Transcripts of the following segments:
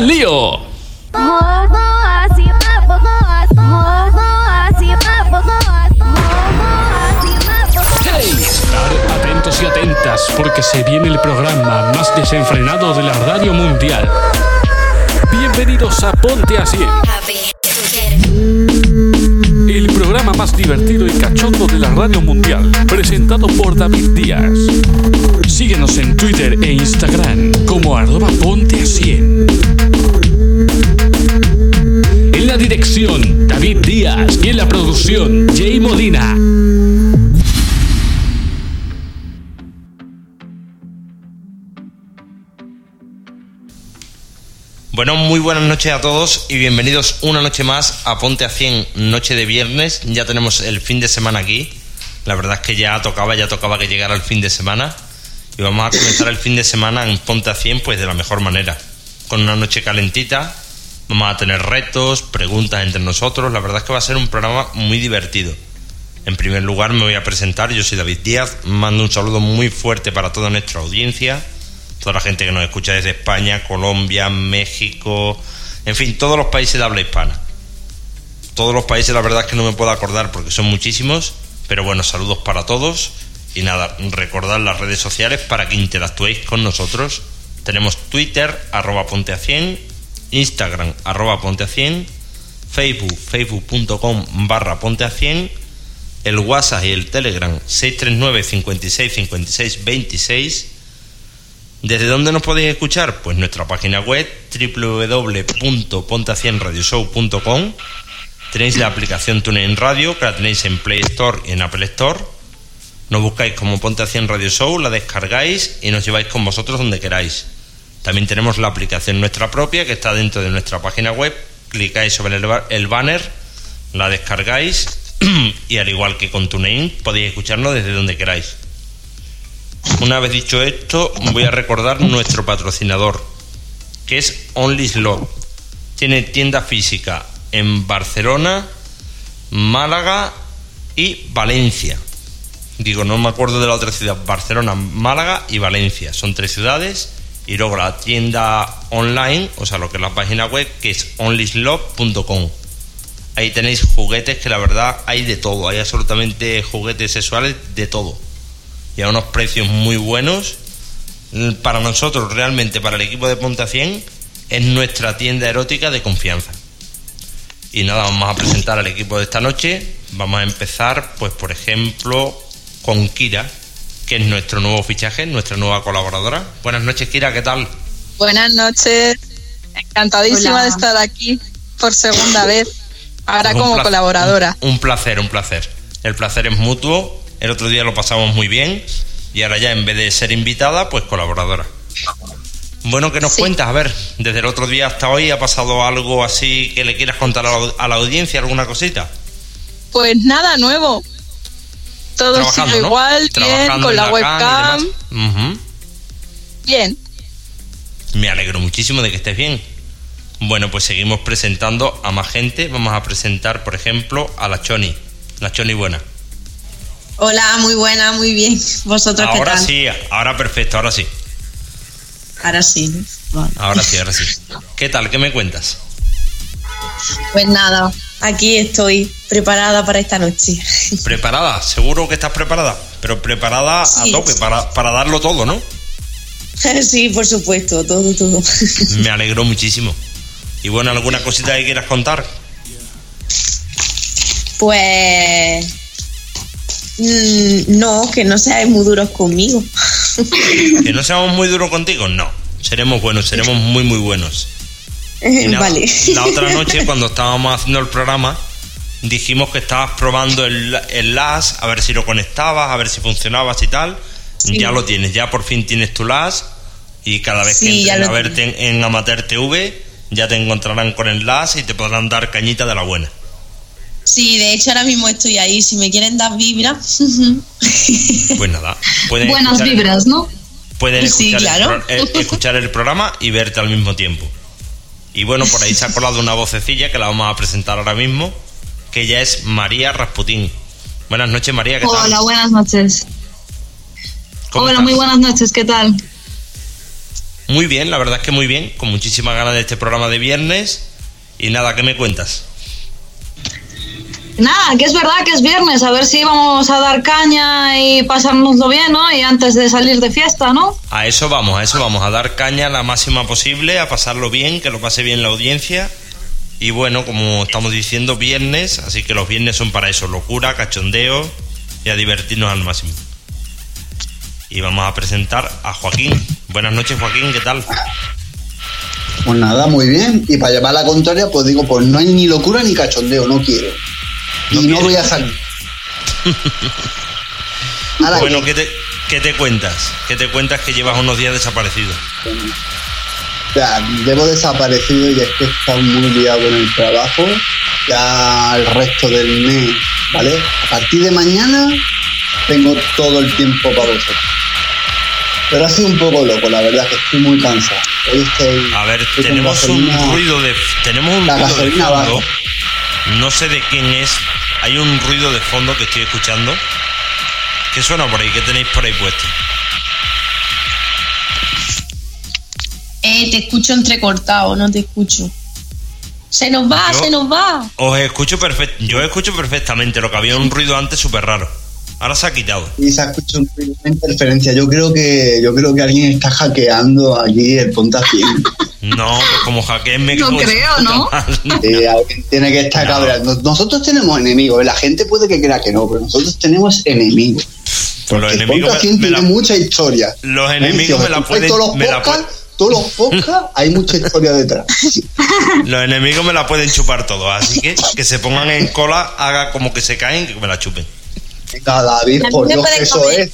al lío! ¡Hey! Estar atentos y atentas porque se viene el programa más desenfrenado de la radio mundial. Bienvenidos a Ponte Así. El programa más divertido y cachondo de la radio mundial, presentado por David Díaz. Síguenos en Twitter e Instagram como arroba ponte a 100. En la dirección, David Díaz. Y en la producción, Jay Molina. Bueno, muy buenas noches a todos y bienvenidos una noche más a Ponte a 100, noche de viernes. Ya tenemos el fin de semana aquí. La verdad es que ya tocaba, ya tocaba que llegara el fin de semana. Y vamos a comenzar el fin de semana en Ponte a 100 pues de la mejor manera. Con una noche calentita. Vamos a tener retos, preguntas entre nosotros. La verdad es que va a ser un programa muy divertido. En primer lugar me voy a presentar, yo soy David Díaz. Mando un saludo muy fuerte para toda nuestra audiencia toda la gente que nos escucha desde España, Colombia, México, en fin, todos los países de habla hispana. Todos los países, la verdad es que no me puedo acordar porque son muchísimos, pero bueno, saludos para todos. Y nada, recordad las redes sociales para que interactuéis con nosotros. Tenemos Twitter, arroba ponte a 100, Instagram, arroba ponte a 100, Facebook, facebook.com barra ponte a 100, el WhatsApp y el Telegram 639 56 56 26 ¿Desde dónde nos podéis escuchar? Pues nuestra página web www.pontacienradioshow.com Tenéis la aplicación TuneIn Radio, que la tenéis en Play Store y en Apple Store. Nos buscáis como Ponte Radio Show, la descargáis y nos lleváis con vosotros donde queráis. También tenemos la aplicación nuestra propia que está dentro de nuestra página web. Clicáis sobre el, banner, la descargáis y al igual que con TuneIn podéis escucharnos desde donde queráis. Una vez dicho esto, voy a recordar nuestro patrocinador, que es Only Slot. Tiene tienda física en Barcelona, Málaga y Valencia. Digo, no me acuerdo de la otra ciudad. Barcelona, Málaga y Valencia. Son tres ciudades. Y luego la tienda online, o sea, lo que es la página web, que es onlyslot.com. Ahí tenéis juguetes que la verdad hay de todo. Hay absolutamente juguetes sexuales de todo y a unos precios muy buenos. Para nosotros, realmente, para el equipo de Ponta 100, es nuestra tienda erótica de confianza. Y nada, vamos a presentar al equipo de esta noche. Vamos a empezar, pues, por ejemplo, con Kira, que es nuestro nuevo fichaje, nuestra nueva colaboradora. Buenas noches, Kira, ¿qué tal? Buenas noches. Encantadísima de estar aquí por segunda vez, ahora como colaboradora. un placer, un placer. El placer es mutuo el otro día lo pasamos muy bien y ahora ya en vez de ser invitada, pues colaboradora. Bueno, ¿qué nos cuentas? A ver, desde el otro día hasta hoy ha pasado algo así que le quieras contar a la, audiencia, alguna cosita. Pues nada nuevo. Todo sigue igual, bien, con la, webcam. Bien. Me alegro muchísimo de que estés bien. Bueno, pues seguimos presentando a más gente. Vamos a presentar, por ejemplo, a la Choni. La Choni buena. Hola, muy buena, muy bien. ¿Vosotros ahora qué tal? sí, ahora perfecto, ahora sí. Ahora sí. Ahora sí, ahora sí. ¿Qué tal? ¿Qué me cuentas? Pues nada, aquí estoy preparada para esta noche. ¿Preparada? ¿Seguro que estás preparada? Pero preparada a tope, para, para darlo todo, ¿no? sí, por supuesto, todo, todo. Me alegro muchísimo. Y bueno, ¿alguna cosita que quieras contar? Pues Mm, no, que no seáis muy duros conmigo. ¿Que no seamos muy duros contigo? No. Seremos buenos, seremos muy, muy buenos. Vale. La otra noche, cuando estábamos haciendo el programa, dijimos que estabas probando el, el LAS, a ver si lo conectabas, a ver si funcionabas y tal. Ya lo tienes, ya por fin tienes tu LAS y cada vez que entres a verte en, en Amateur TV, ya te encontrarán con el LAS y te podrán dar cañita de la buena. Sí, de hecho ahora mismo estoy ahí. Si me quieren dar vibras. Pues nada. Buenas vibras, ¿no? Pueden escuchar, el, eh, escuchar el programa y verte al mismo tiempo. Y bueno, por ahí se ha colado una vocecilla que la vamos a presentar ahora mismo, que ya es María Rasputín. Buenas noches, María. ¿qué tal? Hola, buenas noches. Hola, muy buenas noches, ¿qué tal? Muy bien, la verdad es que muy bien, con muchísimas ganas de este programa de viernes. Y nada, ¿qué me cuentas? Nada, que es verdad que es viernes, a ver si vamos a dar caña y pasárnoslo bien, ¿no? Y antes de salir de fiesta, ¿no? A eso vamos, a eso vamos, a dar caña la máxima posible, a pasarlo bien, que lo pase bien la audiencia. Y bueno, como estamos diciendo, viernes, así que los viernes son para eso, locura, cachondeo y a divertirnos al máximo. Y vamos a presentar a Joaquín. Buenas noches, Joaquín, ¿qué tal? Pues nada, muy bien. Y para llevar la contraria, pues digo, pues no hay ni locura ni cachondeo, no quiero. Y no voy a salir. Bueno, ¿qué te, ¿qué te cuentas? ¿Qué te cuentas que llevas unos días desaparecido? ya, llevo desaparecido y es que he estado muy liado con el trabajo. Ya el resto del mes, ¿vale? A partir de mañana tengo todo el tiempo para vosotros. Pero ha sido un poco loco, la verdad, que estoy muy cansado. Hoy estoy. A ver, estoy tenemos un ruido de tenemos un La ruido de fondo. baja. No sé de quién es. Hay un ruido de fondo que estoy escuchando. ¿Qué suena por ahí? ¿Qué tenéis por ahí puesto? Eh, te escucho entrecortado, no te escucho. Se nos va, Yo- se nos va. Os escucho perfecto. Yo escucho perfectamente. Lo que había un ruido antes súper raro. Ahora se ha quitado. Y se ha escuchado una interferencia. Yo creo que yo creo que alguien está hackeando allí el Ponta 100. No, pues como hackeen me No creo, ¿no? Eh, alguien tiene que estar No. Nosotros tenemos enemigos. La gente puede que crea que no, pero nosotros tenemos enemigos. Pues los El enemigos Ponta me- 100 me tiene la- mucha historia. Los ¿Eh? enemigos Si me la pueden. Todos los me la todos los podcasts, hay mucha historia detrás. los enemigos me la pueden chupar todos. Así que que se pongan en cola, haga como que se caen, que me la chupen. Venga, David, por Dios, eso comer es.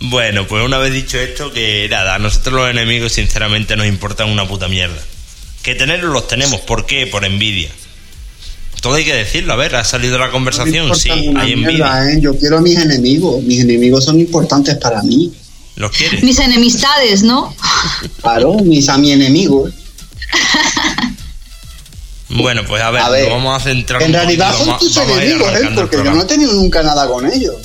Bueno, pues una vez dicho esto, que nada, a nosotros los enemigos sinceramente nos importan una puta mierda. Que tenerlos los tenemos, ¿por qué? Por envidia. Todo hay que decirlo, a ver, ha salido la No conversación, importa sí, hay envidia. mierda, ¿eh? Yo quiero a mis enemigos. Mis enemigos son importantes para mí. ¿Los quieres? Mis enemistades, ¿no? Claro, mis a mi enemigo. Bueno, pues a ver, A ver, nos vamos a centrar En realidad son vamos- tus enemigos, ¿eh? Porque yo no he tenido nunca nada con ellos.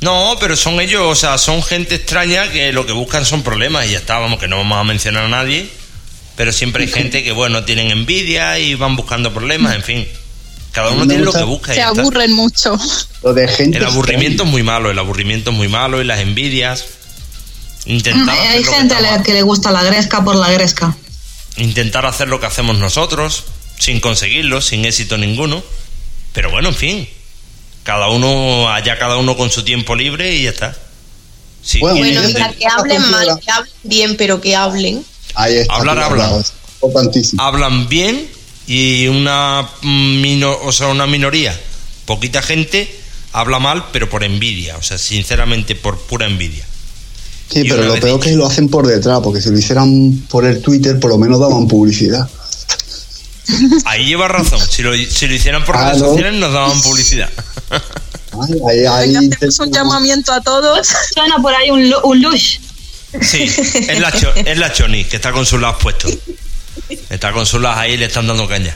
No, pero son ellos, o sea, son gente extraña que lo que buscan son problemas y ya está, vamos, que no vamos a mencionar a nadie, pero siempre hay gente que, bueno, tienen envidia y van buscando problemas, en fin. Cada uno tiene lo que busca y Se está. aburren mucho. Lo de gente. El aburrimiento es muy malo, el aburrimiento es muy malo y las envidias. Intentar hacer, Hay gente a la que le gusta la gresca por la gresca. Intentar hacer lo que hacemos nosotros, sin conseguirlo, sin éxito ninguno. Pero bueno, en fin. Cada uno, allá cada uno con su tiempo libre y ya está. Si Bueno, Bueno, sea, que hablen mal, que hablen bien, pero que hablen. Ahí está. Hablar, hablan. hablan bien y una mm, mino- o sea, una minoría, poquita gente habla mal, pero por envidia, o sea, sinceramente por pura envidia. Sí, pero lo peor dicho- que lo hacen por detrás, porque si lo hicieran por el Twitter, por lo menos daban publicidad. Ahí lleva razón, si lo, si lo hicieran por redes Claro. sociales nos daban publicidad. Ay, ahí, ahí Venga, hacemos un llamamiento a todos. Suena por ahí un, lu- un lush. Sí, es la, cho- es la Choni, que está con sus las puestos. Está con sus las ahí y le están dando caña.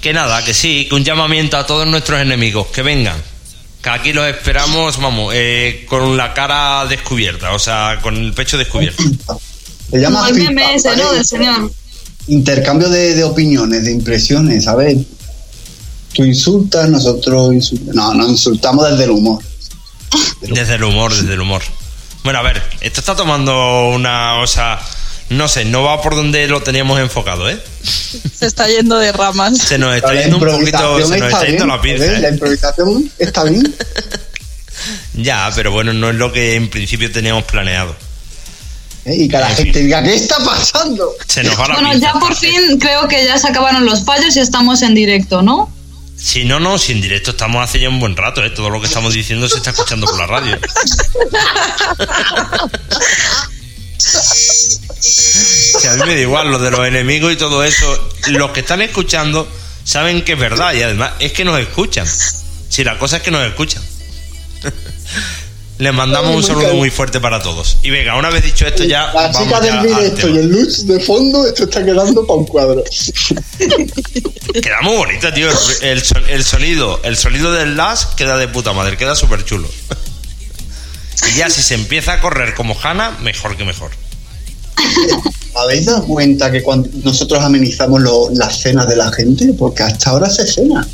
Que nada, que sí, que un llamamiento a todos nuestros enemigos, que vengan. Que aquí los esperamos, vamos, eh, con la cara descubierta, o sea, con el pecho descubierto. Se llama Como el meme ese, ¿no? ¿vale? Del señor. Intercambio de, de opiniones, de impresiones, ¿sabes? Tú insultas, nosotros insultamos. No, no insultamos desde el humor. Desde el humor, desde el humor. Bueno, a ver, esto está tomando una, o sea, no sé, no va por donde lo teníamos enfocado, ¿eh? Se está yendo de ramas. Se nos está la yendo un poquito, se nos está yendo la ¿ves? pinza, La ¿eh? improvisación está bien. Ya, pero bueno, no es lo que en principio teníamos planeado. ¿eh? Y que la En gente diga, ¿qué está pasando? Se nos va la Bueno, pinza. ya por fin creo que ya se acabaron los fallos y estamos en directo, ¿no? Si no, no, si en directo estamos hace ya un buen rato, ¿eh? Todo lo que estamos diciendo se está escuchando por la radio. Si a mí me da igual lo de los enemigos y todo eso, los que están escuchando saben que es verdad y además es que nos escuchan. Si la cosa es que nos escuchan. Les mandamos Ay, un saludo muy fuerte para todos. Y venga, una vez dicho esto ya La vamos chica ya del directo y el luz de fondo, esto está quedando para un cuadro. Queda muy bonito, tío. El, el sonido, el sonido del las queda de puta madre, queda súper chulo. Y ya si se empieza a correr como Hanna, mejor que mejor. ¿Habéis dado cuenta que cuando nosotros amenizamos lo- las cenas de la gente? Porque hasta ahora se cena.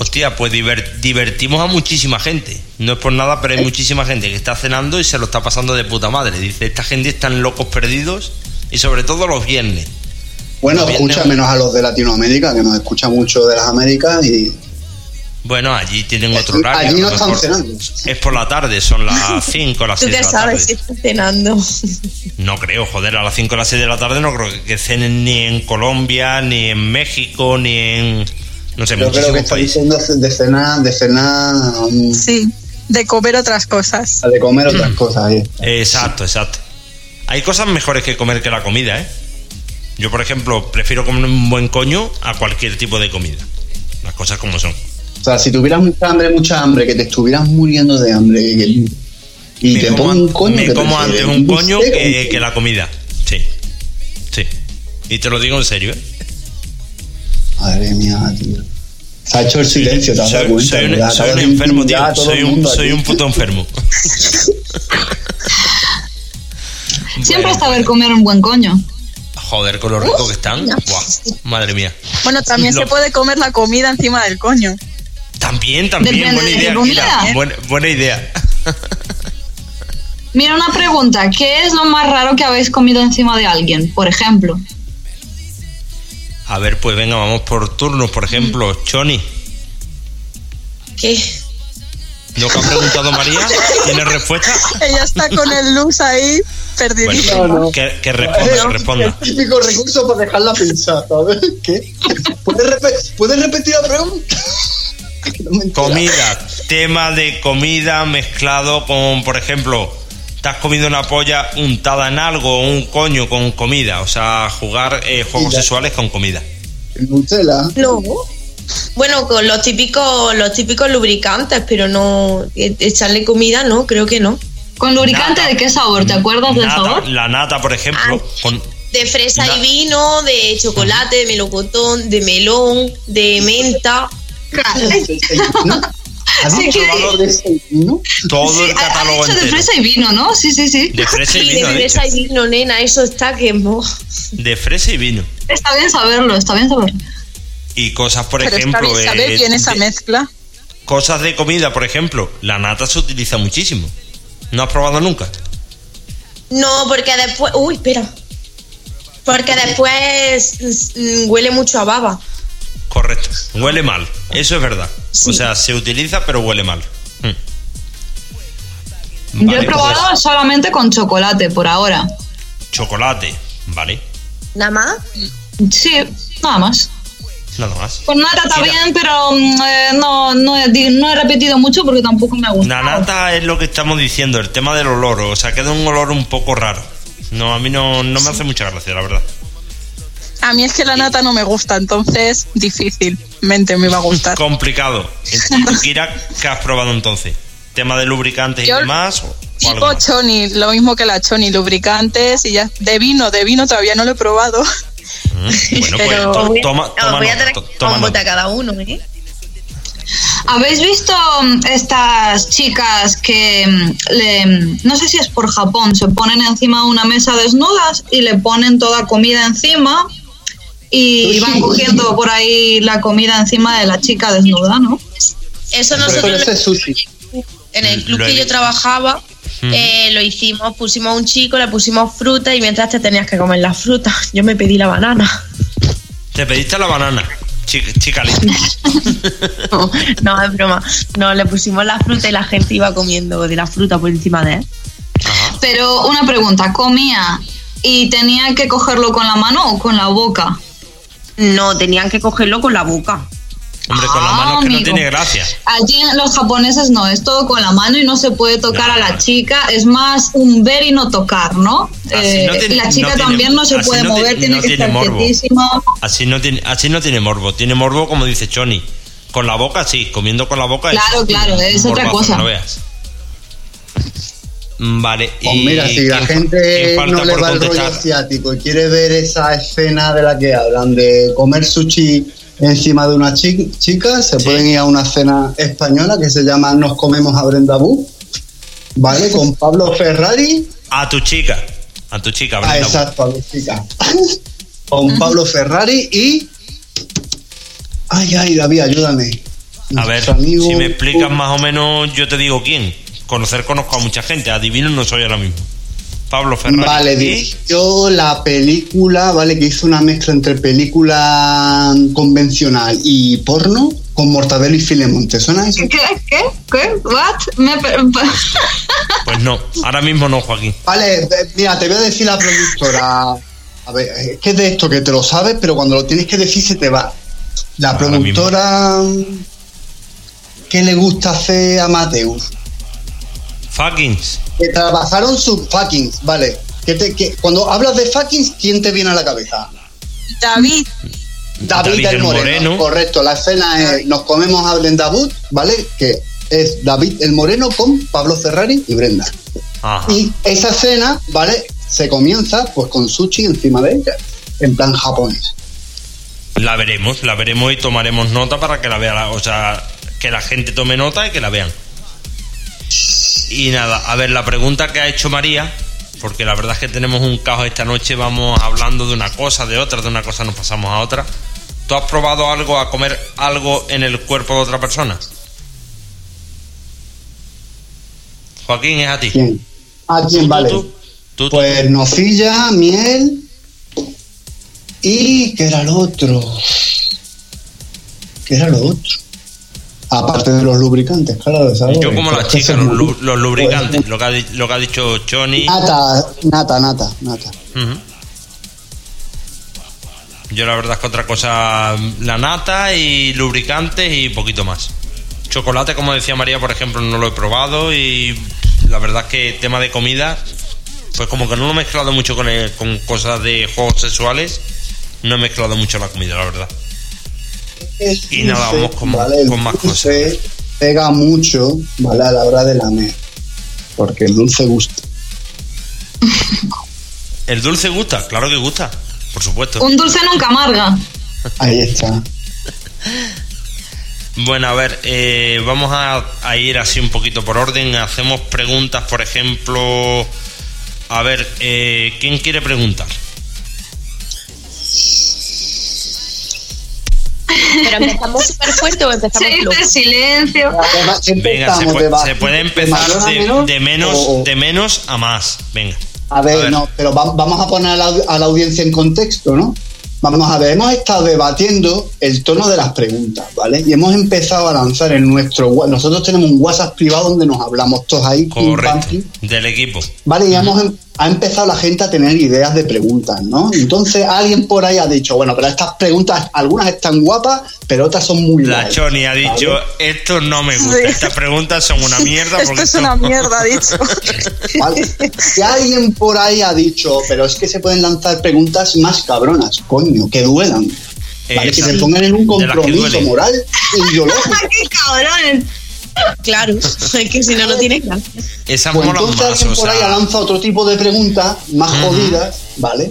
Hostia, pues diver- divertimos a muchísima gente. No es por nada, pero hay muchísima gente que está cenando y se lo está pasando de puta madre. Dice, esta gente están locos perdidos y sobre todo los viernes. Bueno, escucha ¿no? menos a los de Latinoamérica, que nos escucha mucho de las Américas y Bueno, allí tienen otro horario. allí no están cenando. Es por la tarde, son las 5 las Tú 6 de te la sabes si tarde. estás cenando. No creo, joder, a las 5 o las 6 de la tarde no creo que cenen ni en Colombia, ni en México, ni en... No sé, Yo creo que está diciendo de cenar, de cenar, um, Sí, de comer otras cosas. de comer otras cosas. ahí. Exacto, exacto. Hay cosas mejores que comer que la comida, ¿eh? Yo, por ejemplo, prefiero comer un buen coño a cualquier tipo de comida. Las cosas como son. O sea, si tuvieras mucha hambre, mucha hambre, que te estuvieras muriendo de hambre y, y me te como, pongo un coño. me que como antes un coño que, la comida. Sí. Sí. Y te lo digo en serio, ¿eh? Madre mía, tío. Se ha hecho el silencio, dado Soy, cuenta. soy un, enfermo, tío. Soy un, soy un puto enfermo. Siempre Bueno, está ver comer un buen coño. Joder, con lo rico que están. Buah, madre mía. Bueno, también Lo- se puede comer la comida encima del coño. También, también, Depende buena de idea. Mira, buena, buena idea. Mira una pregunta, ¿qué es lo más raro que habéis comido encima de alguien, por ejemplo? A ver, pues venga, vamos por turnos. Por ejemplo, Choni, ¿Qué? lo que ha preguntado María, ¿tiene respuesta? Ella está con el luz ahí, perdidísima. Bueno, No, no. que, que responda, que responda. El típico recurso para dejarla pensar, ¿sabes? ¿Qué? ¿Puedes, ¿puedes repetir la pregunta? No. Comida, tema de comida mezclado con, por ejemplo, te has comido una polla untada en algo, un coño con comida, o sea, jugar eh, juegos sexuales con comida. El Nutella. No. Bueno, con los típicos, los típicos lubricantes, pero no e- echarle comida, no, creo que no. ¿Con lubricante Nata. de qué sabor? ¿Te acuerdas del sabor? la nata, por ejemplo, Ah. con De fresa y vino, de chocolate, de melocotón, de melón, de menta. ¿Has Sí, dicho que- de ese vino? todo el Ha- ha catálogo dicho de fresa y vino, ¿no? Sí, sí, sí. De fresa y Sí, vino, de ha dicho. fresa y vino, nena, eso está que mo. De fresa y vino. Está bien saberlo, está bien saberlo. Y cosas, por Pero ejemplo, está bien saber eh, bien esa de- mezcla. cosas de comida, por ejemplo, la nata se utiliza muchísimo. ¿No has probado nunca? No, porque después. Uy, espera. Porque después mm, huele mucho a baba. Correcto. Huele mal. Eso es verdad. Sí. O sea, se utiliza pero huele mal. Mm. Yo Vale, he probado pues, solamente con chocolate por ahora. chocolate. Vale. Nada más. Sí, nada más. Nada más. Con nata está Mira. bien, pero mm, eh, no, no, he, di- no he repetido mucho porque tampoco me ha La gustado. nata es lo que estamos diciendo, el tema del olor. O sea, queda un olor un poco raro. No, a mí no, no me hace mucha gracia, la verdad. A mí es que la nata no me gusta, entonces difícilmente me va a gustar. Complicado. Entonces, Kira, ¿qué has probado entonces? ¿Tema de lubricantes y Yo- demás? ¿O, Tipo más? choni, lo mismo que la choni, lubricantes y ya. De vino, de vino todavía no lo he probado. Mm, Bueno, pues Pero- to- toma, toma voy a cada uno, ¿eh? ¿Habéis visto mm, estas chicas que mm, le, no sé si es por Japón, se ponen encima de una mesa desnudas y le ponen toda comida encima y van cogiendo por ahí la comida encima de la chica desnuda, ¿no? Eso Pero nosotros ese es sushi. en el club Lo he que yo trabajaba Mm. eh, lo hicimos, pusimos a un chico, le pusimos fruta y mientras te tenías que comer la fruta. Yo me pedí la banana. Te pediste la banana, chica, chica linda. No, no, es broma. No, le pusimos la fruta y la gente iba comiendo de la fruta por encima de él. Ajá. Pero una pregunta, ¿comía y tenía que cogerlo con la mano o con la boca? No, tenían que cogerlo con la boca. Hombre, con la Ah, mano es que no tiene gracia. Allí en los japoneses no, es todo con la mano y no se puede tocar No. a la chica, es más un ver y no tocar, ¿no? Tiene- la chica no tiene- también no se puede mover, tiene no que tiene estar morbo. quietísima. Así no tiene, así no tiene morbo. Tiene morbo como dice Choni. Con la boca sí, comiendo con la boca Claro, claro, es otra cosa. No veas. Mm, Vale. Pues y mira, si la ¿quién fa- gente no le va el rollo asiático y quiere ver esa escena de la que hablan, de comer sushi encima de una chi- chica, se Sí. pueden ir a una cena española que se llama Nos comemos a Brenda Boo. ¿vale? Con Pablo Ferrari. A tu chica. A tu chica, Ah, Brenda Wood. exacto, a mi chica. Con Pablo Ferrari y. Ay, ay, David, ayúdame. A ver, amigo- si me explicas más o menos, yo te digo quién. Conocer conozco a mucha gente, adivino no soy ahora mismo. Pablo Ferrari. Vale, dirigió la película, ¿vale? Que hizo una mezcla entre película convencional y porno con Mortadelo y Filemón. ¿Te suena eso? ¿Qué? ¿Qué? ¿Qué? ¿What? Me Pues no, ahora mismo no, Joaquín. Vale, mira, te voy a decir la productora. A ver, es que es de esto que te lo sabes, pero cuando lo tienes que decir se te va. La Ahora productora. ¿Qué le gusta hacer a Mateus? Fuckings. Que trabajaron sus fuckings, vale. Que te- que cuando hablas de fuckings, ¿quién te viene a la cabeza? David, David, el Moreno. Correcto, la escena es nos comemos a Brenda Wood, ¿vale? Que es David el Moreno con Pablo Ferrari y Brenda. Ajá. Y esa escena, ¿vale? Se comienza pues con sushi encima de ella, en plan japonés. La veremos, la veremos y tomaremos nota para que la vea, la- o sea, que la gente tome nota y que la vean. Y nada, a ver, la pregunta que ha hecho María, porque la verdad es que tenemos un caos esta noche, vamos hablando de una cosa, de otra, de una cosa nos pasamos a otra. ¿Tú has probado algo, a comer algo en el cuerpo de otra persona? Joaquín, es a ti. ¿Quién? ¿A quién Tú, vale? tú, tú, tú, Pues nocilla, miel y ¿qué era lo otro? ¿Qué era lo otro? Aparte de los lubricantes, claro, ¿sabes? Yo como las chicas, los, muy- lu- los lubricantes, lo que, ha, di- lo que ha dicho Choni. Nata, nata, nata, nata. Yo la verdad es que otra cosa, la nata y lubricantes y poquito más. Chocolate, como decía María, por ejemplo, no lo he probado y la verdad es que tema de comida, pues como que no lo he mezclado mucho con, el- con cosas de juegos sexuales, no he mezclado mucho la comida, la verdad. Es Y nada, dulce, vamos con- ¿vale? El con más dulce Pega mucho, ¿vale? A la hora de lamer. Porque el dulce gusta. ¿El dulce gusta? Claro que gusta, por supuesto. Un dulce nunca amarga. Ahí está. Bueno, a ver, eh, vamos a, a ir así un poquito por orden. Hacemos preguntas, por ejemplo. A ver, eh, ¿quién quiere preguntar? Pero empezamos súper fuerte o empezamos flojo. dice silencio. Venga, se puede, de se puede de empezar de, de menos, o- o- de menos a más. Venga. A ver, no, pero va- vamos a poner a la, a la audiencia en contexto, ¿no? Vamos a ver, hemos estado debatiendo el tono de las preguntas, ¿vale? Y hemos empezado a lanzar en nuestro... Nosotros tenemos un WhatsApp privado donde nos hablamos todos ahí. pim, pam, Correcto. pim. Del equipo. Vale, y hemos, em- ha empezado la gente a tener ideas de preguntas, ¿no? Entonces alguien por ahí ha dicho, bueno, pero estas preguntas, algunas están guapas, pero otras son muy La malas, Choni ha dicho, esto no me gusta, Sí. estas preguntas son una mierda. esto porque es esto- una mierda, ha dicho. ¿Vale? Si alguien por ahí ha dicho, pero es que se pueden lanzar preguntas más cabronas, coño, que duelan. ¿Vale? Que se pongan en un compromiso moral e ideológico. ¡Qué cabrones! Claro, es que si no, no tienes gracia. Esas Pues molan entonces más, alguien o por ahí lanzado otro tipo de preguntas más jodidas, ¿vale?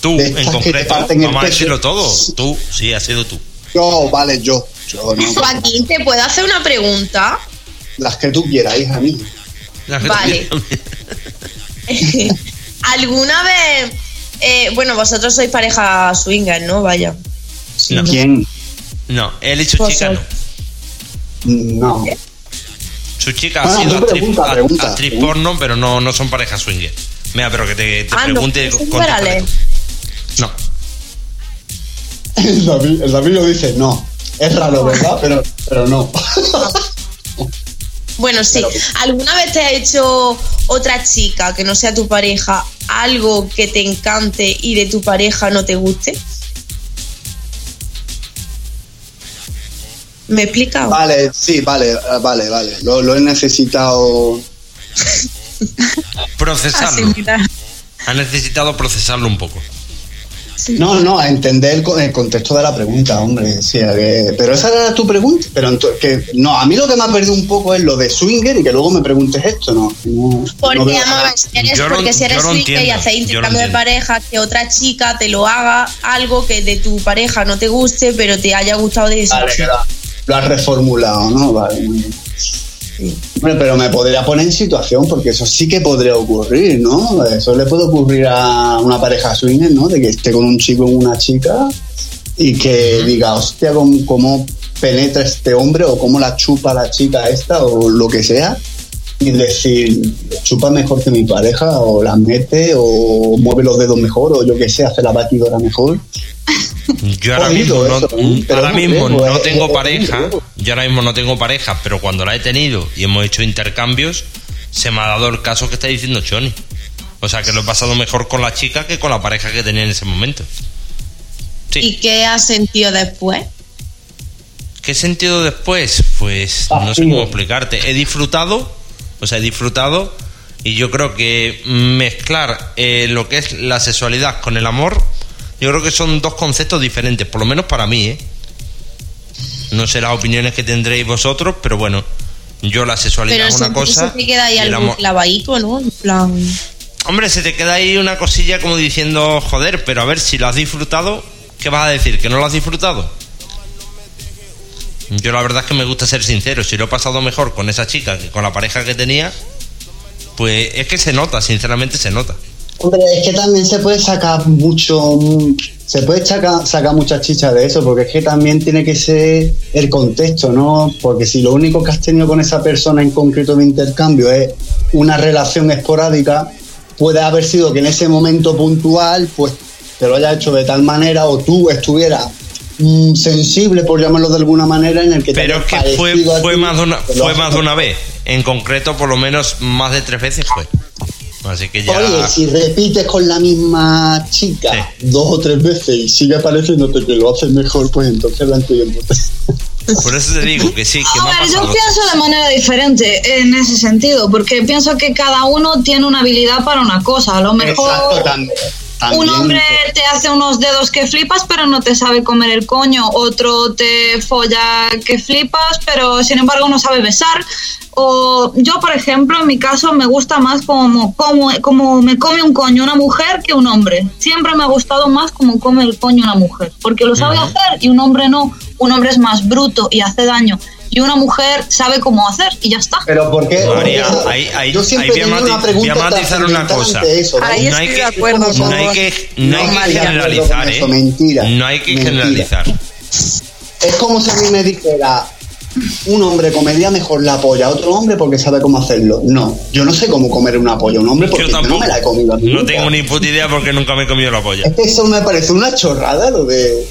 tú en concreto, vamos a decirlo todo. Tú, sí, has sido tú. Yo, vale, yo. Yo no. Joaquín, ¿te puedo hacer una pregunta? Las que tú quieras, hija mía. Vale. ¿Alguna vez... eh, bueno, vosotros sois pareja swinger, ¿no? Vaya. No. ¿Quién? No, él su Pues chica no. No. Su chica Ah, ha sido tú actriz, pregunta, a- pregunta, actriz pregunta. porno, pero no, no son pareja swinger. Mira, pero que te, te Ah, no, pregunte. No, El David, el David lo dice, no. Es raro, ¿verdad? Pero, pero no. Bueno, sí. ¿Alguna vez te ha hecho otra chica que no sea tu pareja algo que te encante y de tu pareja no te guste? ¿Me he explicado? Vale, sí, vale, eh, vale, vale. Lo, lo he necesitado. procesarlo. Asimilar. Ha necesitado procesarlo un poco. No, no, a entender el, co- el contexto de la pregunta, hombre. Sí, pero esa era tu pregunta. Pero que, no, a mí lo que me ha perdido un poco es lo de swinger y que luego me preguntes esto, ¿no? no Porque, no si eres, Yo porque si eres swinger y entiendo, lo intercambio de pareja, que otra chica te lo haga algo que de tu pareja no te guste, pero te haya gustado de esa Vale. Lo, has reformulado, ¿no? Vale. Bueno, pero me podría poner en situación, porque eso sí que podría ocurrir, ¿no? Eso le puede ocurrir a una pareja swinger, ¿no? De que esté con un chico o una chica y que diga, hostia, ¿cómo, cómo penetra este hombre o cómo la chupa la chica esta o lo que sea. Y decir, chupa mejor que mi pareja, o la mete, o mueve los dedos mejor, o yo que sé, hace la batidora mejor. Yo ahora mismo, no, eso, ¿eh? Ahora mismo riesgo, no es- tengo es- pareja, yo ahora mismo no tengo pareja, pero cuando la he tenido y hemos hecho intercambios, se me ha dado el caso que está diciendo Choni. O sea que lo he pasado mejor con la chica que con la pareja que tenía en ese momento. Sí. ¿Y qué has sentido después? ¿Qué sentido después? Pues no sé cómo explicarte. He disfrutado, o sea, he disfrutado y yo creo que mezclar eh, lo que es la sexualidad con el amor, yo creo que son dos conceptos diferentes, por lo menos para mí, ¿eh? No sé las opiniones que tendréis vosotros, pero bueno, yo la sexualidad Pero es una cosa. te queda ahí algún clavadito, ¿no? En plan... Hombre, se te queda ahí una cosilla como diciendo, joder, pero a ver, si lo has disfrutado, ¿qué vas a decir? ¿Que no lo has disfrutado? Yo la verdad es que me gusta ser sincero, si lo he pasado mejor con esa chica que con la pareja que tenía, pues es que se nota, sinceramente se nota. Hombre, es que también se puede sacar mucho, se puede sacar, sacar mucha chicha de eso, porque es que también tiene que ser el contexto, ¿no? Porque si lo único que has tenido con esa persona en concreto de intercambio es una relación esporádica, puede haber sido que en ese momento puntual, pues te lo haya hecho de tal manera o tú estuvieras mm, sensible, por llamarlo de alguna manera, en el que te Pero es haya que fue, fue, ti, más de una, lo fue más de una vez, en concreto por lo menos más de tres veces fue. Así que ya... Oye, si repites con la misma chica dos o tres veces y sigue pareciéndote que lo haces mejor, pues entonces la entiendo. Por eso te digo que sí, que me ha A ver, yo pienso de manera diferente en ese sentido, porque pienso que cada uno tiene una habilidad para una cosa. A lo mejor Exacto, también. Un hombre te hace unos dedos que flipas, pero no te sabe comer el coño. Otro te folla que flipas, pero sin embargo no sabe besar. O yo, por ejemplo, en mi caso me gusta más como, como, como me come un coño una mujer que un hombre. Siempre me ha gustado más como come el coño una mujer, porque lo sabe hacer y un hombre no. Un hombre es más bruto y hace daño. Y una mujer sabe cómo hacer y ya está. Pero ¿por qué? María, Porque ahí, ahí, yo ahí siempre voy, a tenía mati- una voy a pregunta matizar una cosa. eso, no hay estoy que, de acuerdo no hay que, no hay No, que María, generalizar, con ¿eh? eso, mentira, no hay que mentira. generalizar. Es como si a mí me dijera un hombre comería mejor la polla a otro hombre porque sabe cómo hacerlo. No, yo no sé cómo comer una polla a un hombre porque Yo no me la he comido a mí No nunca. tengo ni puta idea porque nunca me he comido la polla. Es que eso me parece una chorrada lo de...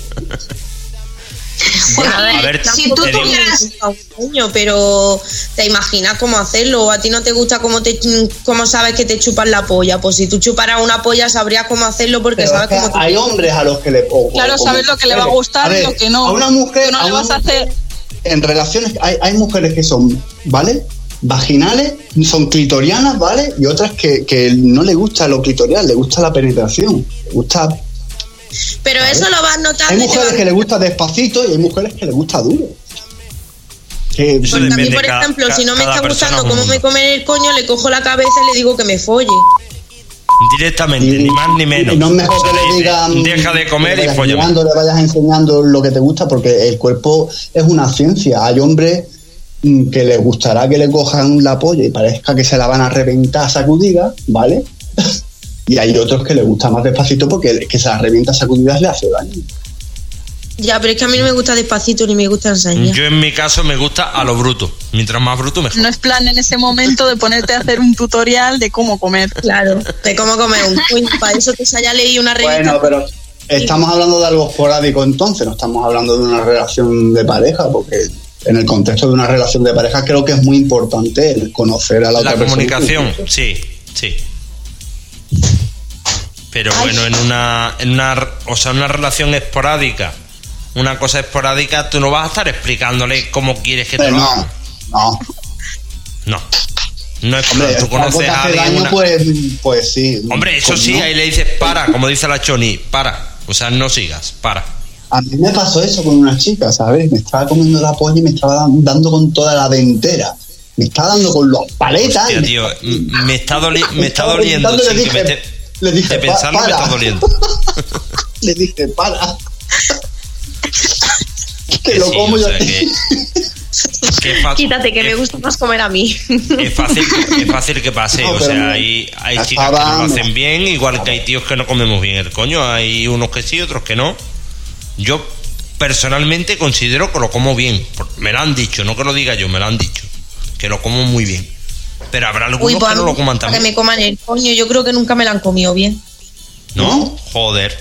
Bueno, A ver, si tú te digo- tuvieras un pero te imaginas cómo hacerlo. A ti no te gusta cómo, te, cómo sabes que te chupan la polla. Pues si tú chuparas una polla, sabrías cómo hacerlo porque Pero sabes es que cómo te hay hombres a los que le pongo. Claro, sabes lo que le va a gustar y lo que no. A una mujer, Tú no a le una vas a mujer- hacer. En relaciones, hay, hay mujeres que son, ¿vale? Vaginales, son clitorianas, ¿vale? Y otras que, que no le gusta lo clitorial, le gusta la penetración. Le gusta. Pero eso lo vas notando. Hay mujeres vas- que le gusta despacito y hay mujeres que le gusta duro. Que- a mí, por cada- ejemplo, si no me está gustando cómo me comen el coño, le cojo la cabeza y le digo que me folle. Directamente, y- ni más ni menos. y no es mejor O sea, que le digan. Deja de comer que y guiando, le vayas enseñando lo que te gusta, porque el cuerpo es una ciencia. Hay hombres mm, que les gustará que le cojan la polla y parezca que se la van a reventar sacudida, ¿vale? Y hay otros que les gusta más despacito porque que se la revienta sacudidas le hace daño. Ya, pero es que a mí no me gusta despacito ni me gusta enseñar. Yo en mi caso me gusta a lo bruto. Mientras más bruto, mejor. No es plan en ese momento de ponerte a hacer un tutorial de cómo comer. Claro, de cómo comer un coño. Para eso que se haya leído una revista. Bueno, pero estamos hablando de algo esporádico entonces, no estamos hablando de una relación de pareja, porque en el contexto de una relación de pareja creo que es muy importante el conocer a la, La otra persona. comunicación, sí, sí. Pero bueno, en una, en una, o sea, una relación esporádica, una cosa esporádica, tú no vas a estar explicándole cómo quieres que te Pero lo no, hagan. no. No. No es Hombre, como tú conoces a alguien. daño, una- pues, pues sí. Hombre, eso Pues sí, no. ahí le dices para, como dice la Choni, para. O sea, no sigas, para. A mí me pasó eso con una chica, ¿sabes? Me estaba comiendo la polla y me estaba dan- dando con toda la dentera. Me estaba dando con los paletas. Hostia, me- tío, me está, doli- me está doliendo sin que me esté- le dije, de "Pa- pensarlo me para". está doliendo. Le dije, para. que Que lo sí, como yo sea aquí. que- Que fa- Quítate, que que- me gusta más comer a mí. Es fácil, es fácil que pase, No, o sea, no. hay, hay chicas que no lo hacen bien, igual que hay tíos que no comemos bien el coño, hay unos que sí, otros que no. Yo personalmente considero que lo como bien, me lo han dicho, no que lo diga yo, me lo han dicho, que lo como muy bien. Pero habrá algunos Uy, pues que a no lo coman que me coman el coño, yo creo que nunca me la han comido bien. ¿No? Joder.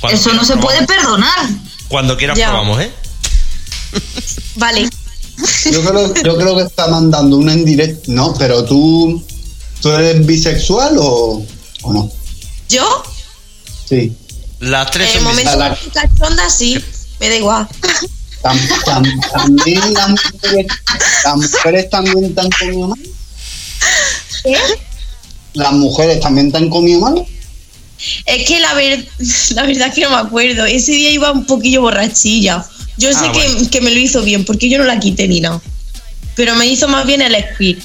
Cuando Eso no se puede perdonar. Cuando quieras Ya. probamos, ¿eh? Vale. Yo creo, yo creo que está mandando una en directo. No, pero tú. ¿Tú eres bisexual o, o no? ¿Yo? Sí. Las tres En el momento la- cachonda, sí. Me da igual. Tam- tam- también las mujeres, las mujeres también comido mal. ¿Qué? Las mujeres también te han comido mal. Es que la, ver- la verdad es que no me acuerdo. Ese día iba un poquillo borrachilla. Yo sé Ah, que, bueno. que me lo hizo bien, porque yo no la quité ni nada. Pero me hizo más bien el squid.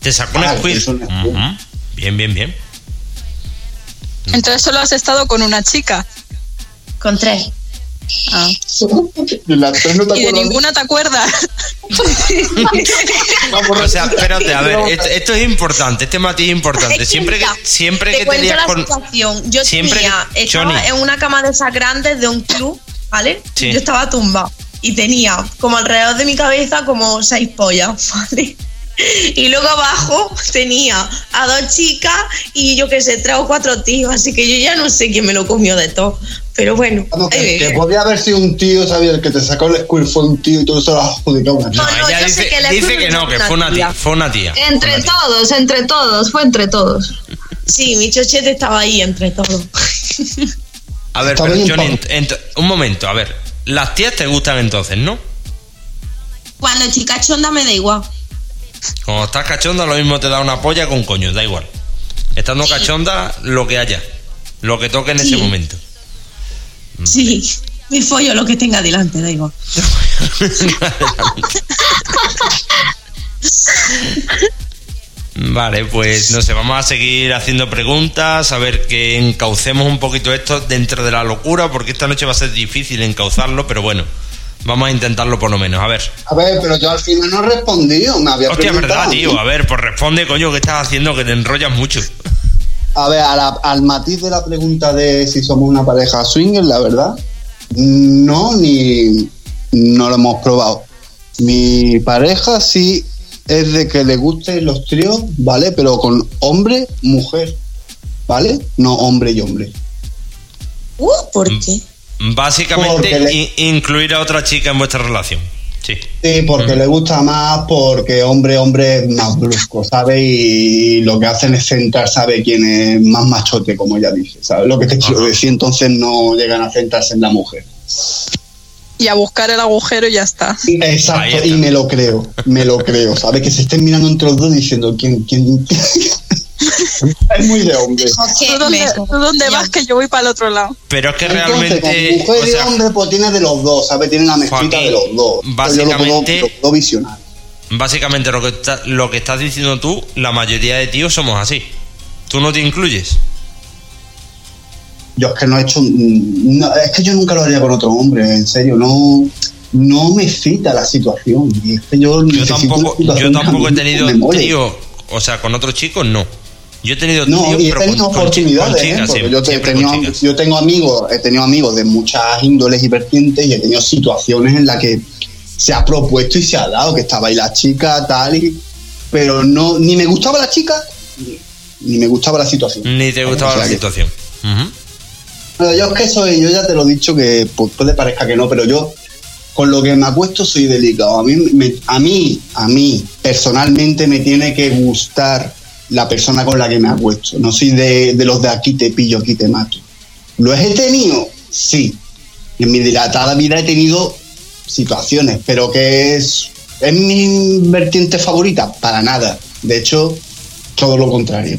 ¿Te sacó un Ah, squid? es un squid. Bien, bien, bien. Entonces solo has estado con una chica. Con tres. Ah. De las tres no te Y de acuerdas. ninguna te acuerdas. O sea, espérate, a ver, esto, esto es importante, este matiz es importante. Siempre que, siempre te que tenías la con. situación. Yo siempre tenía, que- estaba Johnny. en una cama de esas grandes de un club, ¿vale? Sí. Yo estaba tumbada y tenía como alrededor de mi cabeza como seis pollas, ¿vale? Y luego abajo tenía a dos chicas y yo que sé, tres o cuatro tíos, así que yo ya no sé quién me lo comió de todo. Pero bueno, Vamos, ahí que, que podía haber sido un tío, ¿sabes? El que te sacó el squirt fue un tío y tú se lo has adjudicado No, tía. No, no, dice, sé que dice que no, que fue una tía. tía. Fue una tía. Entre una tía. todos, entre todos, fue entre todos. Sí, mi chochete estaba ahí entre todos. A ver, pero Johnny, un momento, a ver. Las tías te gustan entonces, ¿no? Cuando chica chonda me da igual. Cuando estás cachonda, lo mismo te da una polla con coño, da igual. Estando cachonda, lo que haya. Lo que toque en ese momento. Sí, me follo lo que tenga delante, da igual. Vale, pues no sé, vamos a seguir haciendo preguntas, a ver que encaucemos un poquito esto dentro de la locura, porque esta noche va a ser difícil encauzarlo, pero bueno, vamos a intentarlo por lo menos. A ver. A ver, pero yo al final no he respondido. Me había Hostia, es preguntado verdad, tío. A ver, pues responde, coño, ¿qué estás haciendo? Que te enrollas mucho. A ver, a la- al matiz de la pregunta de si somos una pareja swinger, la verdad, no, ni no lo hemos probado. Mi pareja sí es de que le gusten los tríos, ¿vale? Pero con hombre, mujer, ¿vale? No hombre y hombre. Uh, ¿por qué? Básicamente, Porque le- in- incluir a otra chica en vuestra relación. Sí. Sí, porque le gusta más, porque hombre, hombre es más brusco, ¿sabes? Y lo que hacen es centrar, ¿sabe? Quién es más machote, como ella dice, ¿sabes? Lo que te quiero decir, entonces no llegan a centrarse en la mujer. Y a buscar el agujero y ya está. Exacto, está. y me lo creo, me lo creo, ¿sabes? Que se estén mirando entre los dos diciendo quién, quién. Es muy de hombre. ¿Tú dónde, tú dónde vas que yo voy para el otro lado? Pero es que Entonces, realmente. mujer o y hombre, pues tiene de los dos, ¿sabes? Tiene la Joaquín, de los dos. Yo lo puedo, básicamente- lo puedo visionar. básicamente lo que, está- lo que estás diciendo tú, la mayoría de tíos somos así. ¿Tú no te incluyes? Yo es que no he hecho. no, es que yo nunca lo haría con otro hombre, en serio, no. No me cita la situación. Y es que yo, Yo tampoco, yo tampoco he tenido trío, o sea, con otros chicos no. Yo he tenido No, tríos, y he tenido con, oportunidades, con ¿eh? porque yo, te- tenido, tengo amigos, he tenido amigos de muchas índoles y vertientes y he tenido situaciones en las que se ha propuesto y se ha dado, que estaba ahí la chica, tal, y, pero no, ni me gustaba la chica, ni, me gustaba la situación. Ni te gustaba O sea la que- situación. Pero yo es que soy, yo ya te lo he dicho que pues, puede parezca que no, pero yo con lo que me acuesto soy delicado. A mí, me- a mí, a mí personalmente me tiene que gustar la persona con la que me acuesto. No soy de, de los de aquí te pillo, aquí te mato. ¿Lo he tenido? Sí. En mi dilatada vida he tenido situaciones, pero que es, es mi vertiente favorita, para nada. De hecho, todo lo contrario.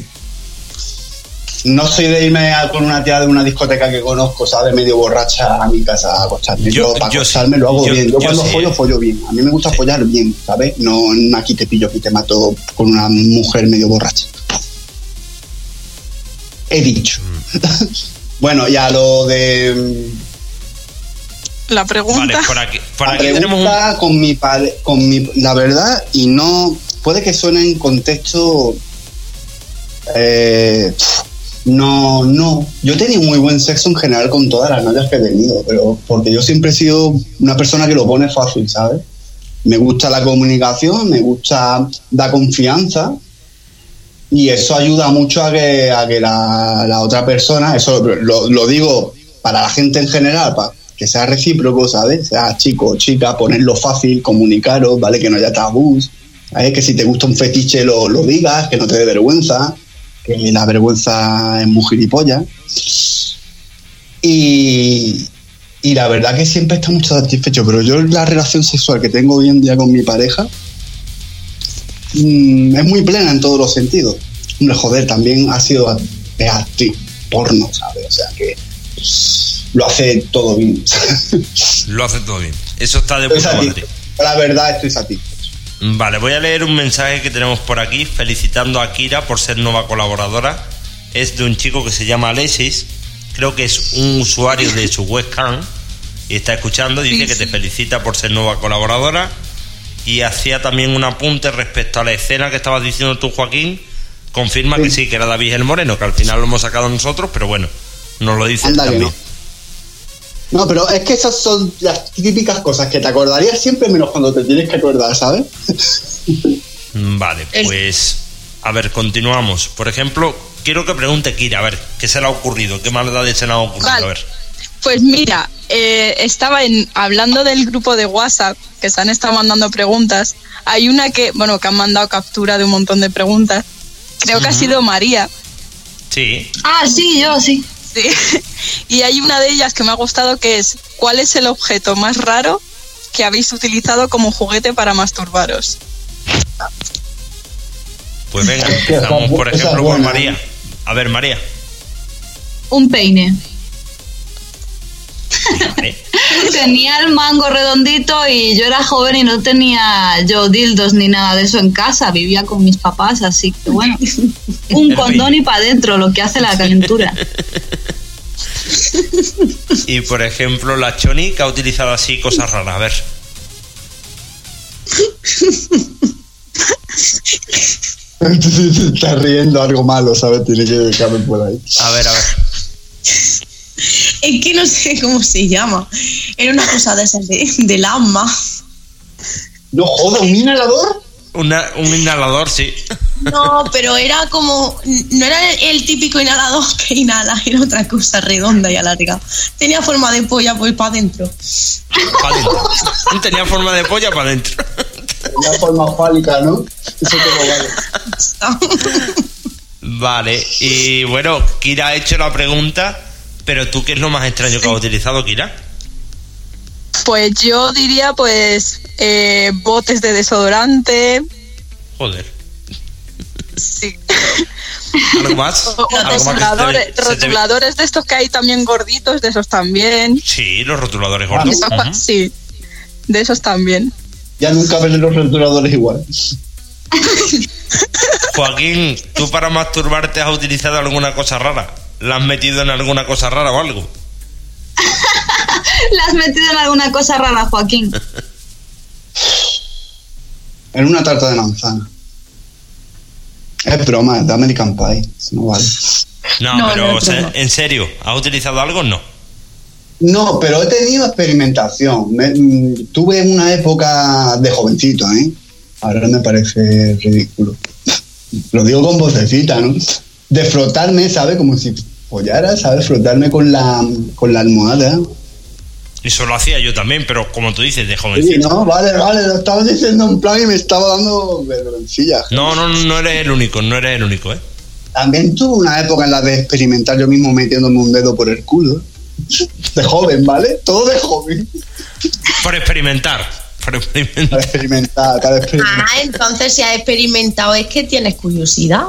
No soy de irme a- con una tía de una discoteca que conozco, ¿sabes? Medio borracha a mi casa a acostarme. Yo- Yo, para yo sí. acostarme lo hago Yo- bien. Yo, yo cuando sí, follo, eh. follo bien. A mí me gusta Sí. follar bien, ¿sabes? No aquí te pillo, aquí te mato con una mujer medio borracha. He dicho. Mm. bueno, ya lo de. la pregunta. Vale, por aquí, por la aquí un... pregunta con mi padre, con mi, la verdad, y no, puede que suene en contexto, eh, no, no, yo he tenido muy buen sexo en general con todas las novias que he tenido, pero porque yo siempre he sido una persona que lo pone fácil, ¿sabes? Me gusta la comunicación, me gusta dar confianza y eso ayuda mucho a que, a que la, la otra persona, eso lo, lo digo para la gente en general, para que sea recíproco, ¿sabes? Sea chico o chica, ponerlo fácil, comunicaros, ¿vale? Que no haya tabús, ¿vale? Que si te gusta un fetiche lo, lo digas, que no te dé vergüenza, que la vergüenza es muy gilipollas. Y, y la verdad que siempre está mucho satisfecho, pero yo la relación sexual que tengo hoy en día con mi pareja mm, es muy plena en todos los sentidos. Hombre, joder, también ha sido actriz porno, ¿sabes? O sea que lo hace todo bien. Lo hace todo bien. Eso está de puta madre. La verdad estoy satisfecho. Vale, voy a leer un mensaje que tenemos por aquí felicitando a Kira por ser nueva colaboradora. Es de un chico que se llama Alexis. Creo que es un usuario de su webcam y está escuchando. Dice Sí, que te felicita por ser nueva colaboradora. Y hacía también un apunte respecto a la escena que estabas diciendo tú, Joaquín. Confirma que sí, que era David el Moreno, que al final lo hemos sacado nosotros, pero bueno, nos lo dice también. No, pero es que esas son las típicas cosas que te acordarías siempre menos cuando te tienes que acordar, ¿sabes? Vale, El- pues a ver, continuamos. Por ejemplo, quiero que pregunte Kira, a ver, ¿qué se le ha ocurrido? ¿Qué maldades se le ha ocurrido? Vale. A ver. Pues mira, eh, estaba en, hablando del grupo de WhatsApp que se han estado mandando preguntas. Hay una que, bueno, que han mandado captura de un montón de preguntas. Creo que ha sido María. Sí, Ah, sí, yo sí. Sí. Y hay una de ellas que me ha gustado que es ¿cuál es el objeto más raro que habéis utilizado como juguete para masturbaros? pues venga, empezamos por ejemplo por María. ¿eh? A ver, María. Un peine. Vale. Tenía el mango redondito y yo era joven y no tenía yo dildos ni nada de eso en casa. Vivía con mis papás, así que bueno. Un condón y para adentro, lo que hace la calentura. Y por ejemplo, la Choni que ha utilizado así cosas raras. A ver. Se está riendo algo malo, ¿sabes? Tiene que caber por ahí. A ver, a ver. Es que no sé cómo se llama. Era una cosa de esas de, del asma. No joda, un inhalador. Una- un inhalador, sí. No, pero era como. No era el típico inhalador que inhala, era otra cosa redonda y alargada. Tenía forma de polla, pues para adentro. Para adentro. Tenía forma de polla para adentro. Una forma fálica, ¿no? Eso como vale. Vale, y bueno, Kira ha hecho la pregunta, pero tú, ¿qué es lo más extraño que has utilizado, Kira? Pues yo diría pues eh, botes de desodorante. Joder. Sí. ¿Algo más? ¿Algo rotuladores, rotuladores de estos que hay también gorditos, de esos también. Sí, los rotuladores gordos. Sí, de esos también. Ya nunca ves los rotuladores igual. Joaquín, ¿tú para masturbarte has utilizado alguna cosa rara? ¿La has metido en alguna cosa rara o algo? ¿La has metido en alguna cosa rara, Joaquín? En una tarta de manzana. Es broma, es de American Pie. No vale. No, No, pero no, o sea, pero no. en serio, ¿has utilizado algo? No. No, pero he tenido experimentación. Me- mm, tuve una época de jovencito, ¿eh? Ahora me parece ridículo. Lo digo con vocecita, ¿no? De frotarme, ¿sabes? Como si follara, ¿sabes? Frotarme con la, con la almohada. Eso lo hacía yo también, pero como tú dices, de Sí, jovencito. no, vale, vale, lo estaba diciendo en plan y me estaba dando vergüencilla. No, no, no eres el único, no eres el único, ¿eh? También tuve una época en la de experimentar yo mismo metiéndome un dedo por el culo. De joven, ¿vale? Todo de joven. Por experimentar. Por experimentar. Para experimentar, para experimentar. Ah, entonces si has experimentado es que tienes curiosidad.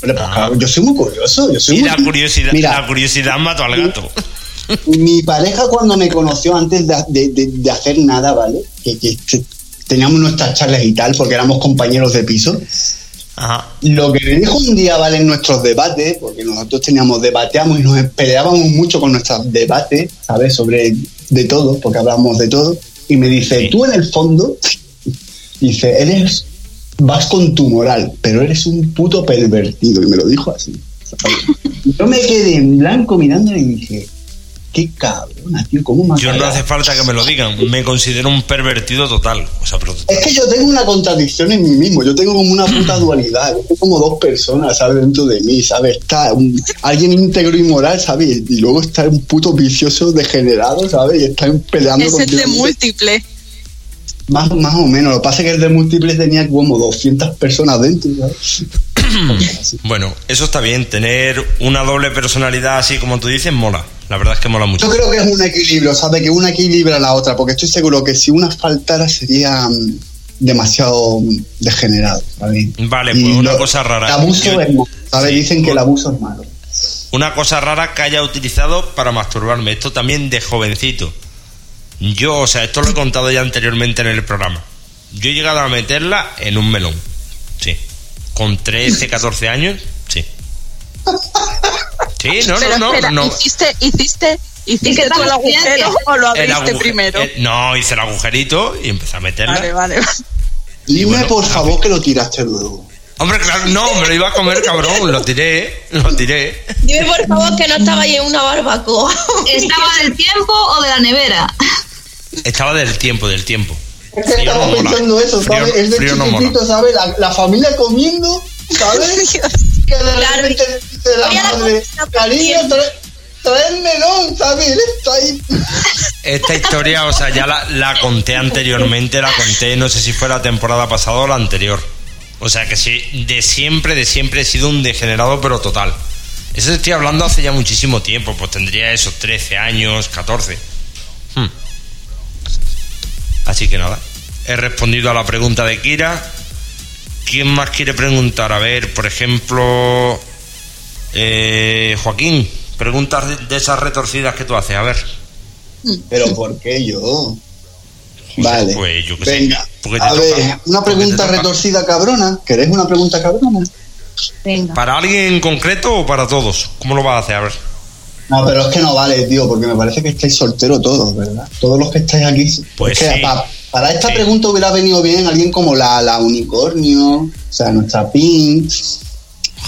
Pues, claro, yo soy muy curioso. Yo soy Y muy... la curiosidad, Mira, la curiosidad mató al gato. mi pareja cuando me conoció antes de, de- de- de hacer nada, ¿vale? Que, que- que teníamos nuestras charlas y tal, porque éramos compañeros de piso. Ajá. Lo que me dijo un día, ¿vale? En nuestros debates, porque nosotros teníamos, debateamos y nos peleábamos mucho con nuestros debates, ¿sabes? Sobre de todo, porque hablábamos de todo. Y me dice, Sí. tú en el fondo, dice, eres, vas con tu moral, pero eres un puto pervertido. Y me lo dijo así. Yo me quedé en blanco mirándole y dije, qué cabrona, tío, ¿cómo me Yo no cagado?". hace falta que me lo digan. Me considero un pervertido total. O sea, pero Es que yo tengo una contradicción en mí mismo, yo tengo como una puta dualidad, yo tengo como dos personas, ¿sabes? Dentro de mí, ¿sabes? Está un- alguien íntegro y moral, ¿sabes? Y luego está un puto vicioso degenerado, ¿sabes? Y están peleando Es el de múltiple. Más, más o menos, lo que pasa es que el de múltiples tenía como 200 personas dentro, bueno, eso está bien. Tener una doble personalidad así como tú dices, mola. La verdad es que mola mucho. Yo creo que es un equilibrio, ¿sabes? Que una equilibra a la otra, porque estoy seguro que si una faltara sería mm, demasiado mm, degenerado, ¿sabes? Vale, Y pues una lo- cosa rara. El abuso Yo- es malo, ¿sabes? Sí, Dicen que el abuso es malo. Una cosa rara que haya utilizado para masturbarme. Esto también de jovencito. Yo, o sea, esto lo he contado ya anteriormente en el programa. Yo he llegado a meterla en un melón. Sí. Con 13, 14 años, sí. Sí, no, Pero no, no. espera, no. ¿hiciste, hiciste, ¿Y hiciste tú el agujero o lo abriste primero? eh, no, hice el agujerito y empecé a meterla. Vale, vale. Dime, bueno, por favor, que lo tiraste luego. Hombre, claro, no, me lo iba a comer, cabrón. Lo tiré, lo tiré. Dime por favor que no estaba ahí en una barbacoa. ¿Estaba del tiempo o de la nevera? Estaba del tiempo, del tiempo. Es que Frío estaba no mola. pensando eso, Frío- ¿sabes? Es de frío no mola. chiquitito, ¿sabes? La, la familia comiendo, ¿sabes? que de Claro. repente dice la madre, cariño, cierto". trae, trae el melón, ¿sabes? Él está ahí. Esta historia, o sea, ya la, la conté anteriormente, la conté, no sé si fue la temporada pasada o la anterior. O sea que sí, de siempre, de siempre he sido un degenerado, pero total. Eso estoy hablando hace ya muchísimo tiempo, pues tendría esos 13 años, 14. Hmm. Así que nada, he respondido a la pregunta de Kira. ¿Quién más quiere preguntar? A ver, por ejemplo, eh, Joaquín, preguntas de, esas retorcidas que tú haces, a ver. Pero ¿por qué yo? Vale. Pues yo sé, Venga. te A toca, ver, una pregunta retorcida cabrona. ¿Queréis una pregunta cabrona? Venga. ¿Para alguien en concreto o para todos? ¿Cómo lo vas a hacer? A ver. No, pero es que no vale, tío, porque me parece que estáis solteros todos, ¿verdad? Todos los que estáis aquí. Pues Es que sí. pa- para esta Sí. pregunta hubiera venido bien alguien como la, la unicornio, o sea, nuestra Pink,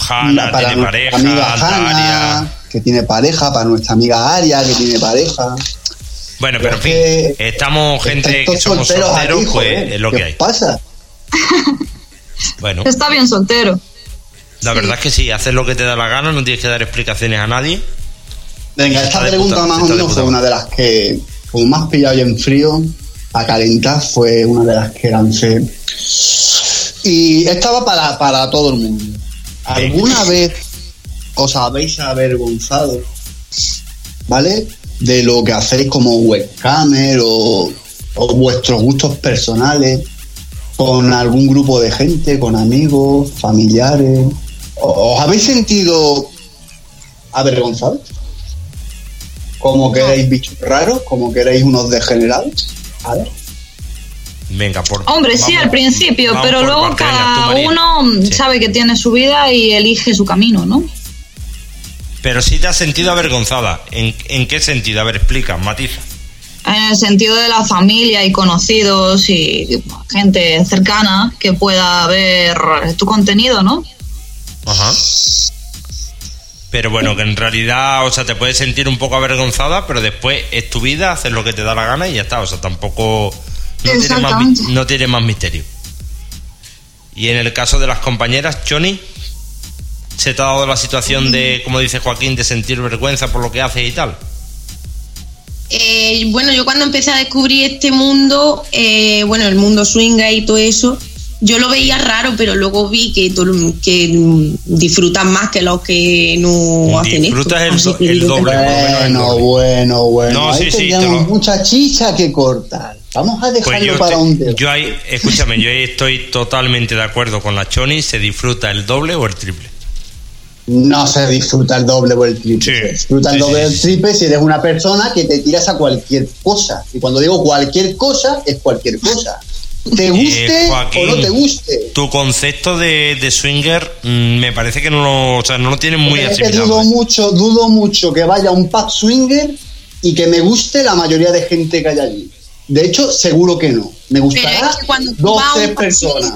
Hanna para tiene pareja, amiga. Hanna, que tiene pareja, para nuestra amiga Aria, que tiene pareja. Bueno, pero en fin, que estamos gente que somos solteros, aquí, pues joder, es lo ¿qué que hay. pasa? Bueno, Está bien soltero. la verdad es que sí, haces lo que te da la gana, no tienes que dar explicaciones a nadie. Venga, esta pregunta puta- más o menos fue una de las que, como más pillado y en frío, a calentar, fue una de las que lancé. Y estaba para, para todo el mundo. ¿Alguna vez os habéis avergonzado, ¿vale? De lo que hacéis como webcamer o, o vuestros gustos personales con algún grupo de gente, con amigos, familiares. ¿O- ¿Os habéis sentido avergonzados? Como que erais bichos raros, como que erais unos degenerados. A ver. Venga, por. Hombre, sí, al principio, pero luego cada uno Sí. sabe que tiene su vida y elige su camino, ¿no? Pero sí te has sentido avergonzada. ¿En, en qué sentido? A ver, explica, matiza. En el sentido de la familia y conocidos y gente cercana que pueda ver tu contenido, ¿no? Ajá. Pero bueno, que en realidad, o sea, te puedes sentir un poco avergonzada, pero después es tu vida, haces lo que te da la gana y ya está. O sea, tampoco. No tiene, más, no tiene más misterio. Y en el caso de las compañeras, Johnny, ¿se te ha dado la situación de, como dice Joaquín, de sentir vergüenza por lo que haces y tal? Eh, bueno, yo cuando empecé a descubrir este mundo, eh, bueno, el mundo swinger y todo eso, yo lo veía raro, pero luego vi que, que disfrutan más que los que no hacen esto. Disfrutas el el doble. Bueno, bueno, bueno. No, Ahí sí, lo- mucha chicha que cortar. Vamos a Pues dejarlo yo, para un tema. yo ahí, escúchame, yo ahí estoy totalmente de acuerdo con la Choni, se disfruta el doble o el triple. No se disfruta el doble o el triple. Sí, Se disfruta el sí, doble o sí, el triple si eres una persona que te tiras a cualquier cosa. Y cuando digo cualquier cosa, es cualquier cosa. Te guste Eh, Joaquín, o no te guste. Tu concepto de, de swinger mm, me parece que no lo, o sea, no lo tienes muy Es que asimilado. dudo mucho, dudo mucho que vaya un pub swinger y que me guste la mayoría de gente que hay allí. De hecho, seguro que no. Me Pero gustará es que cuando personas.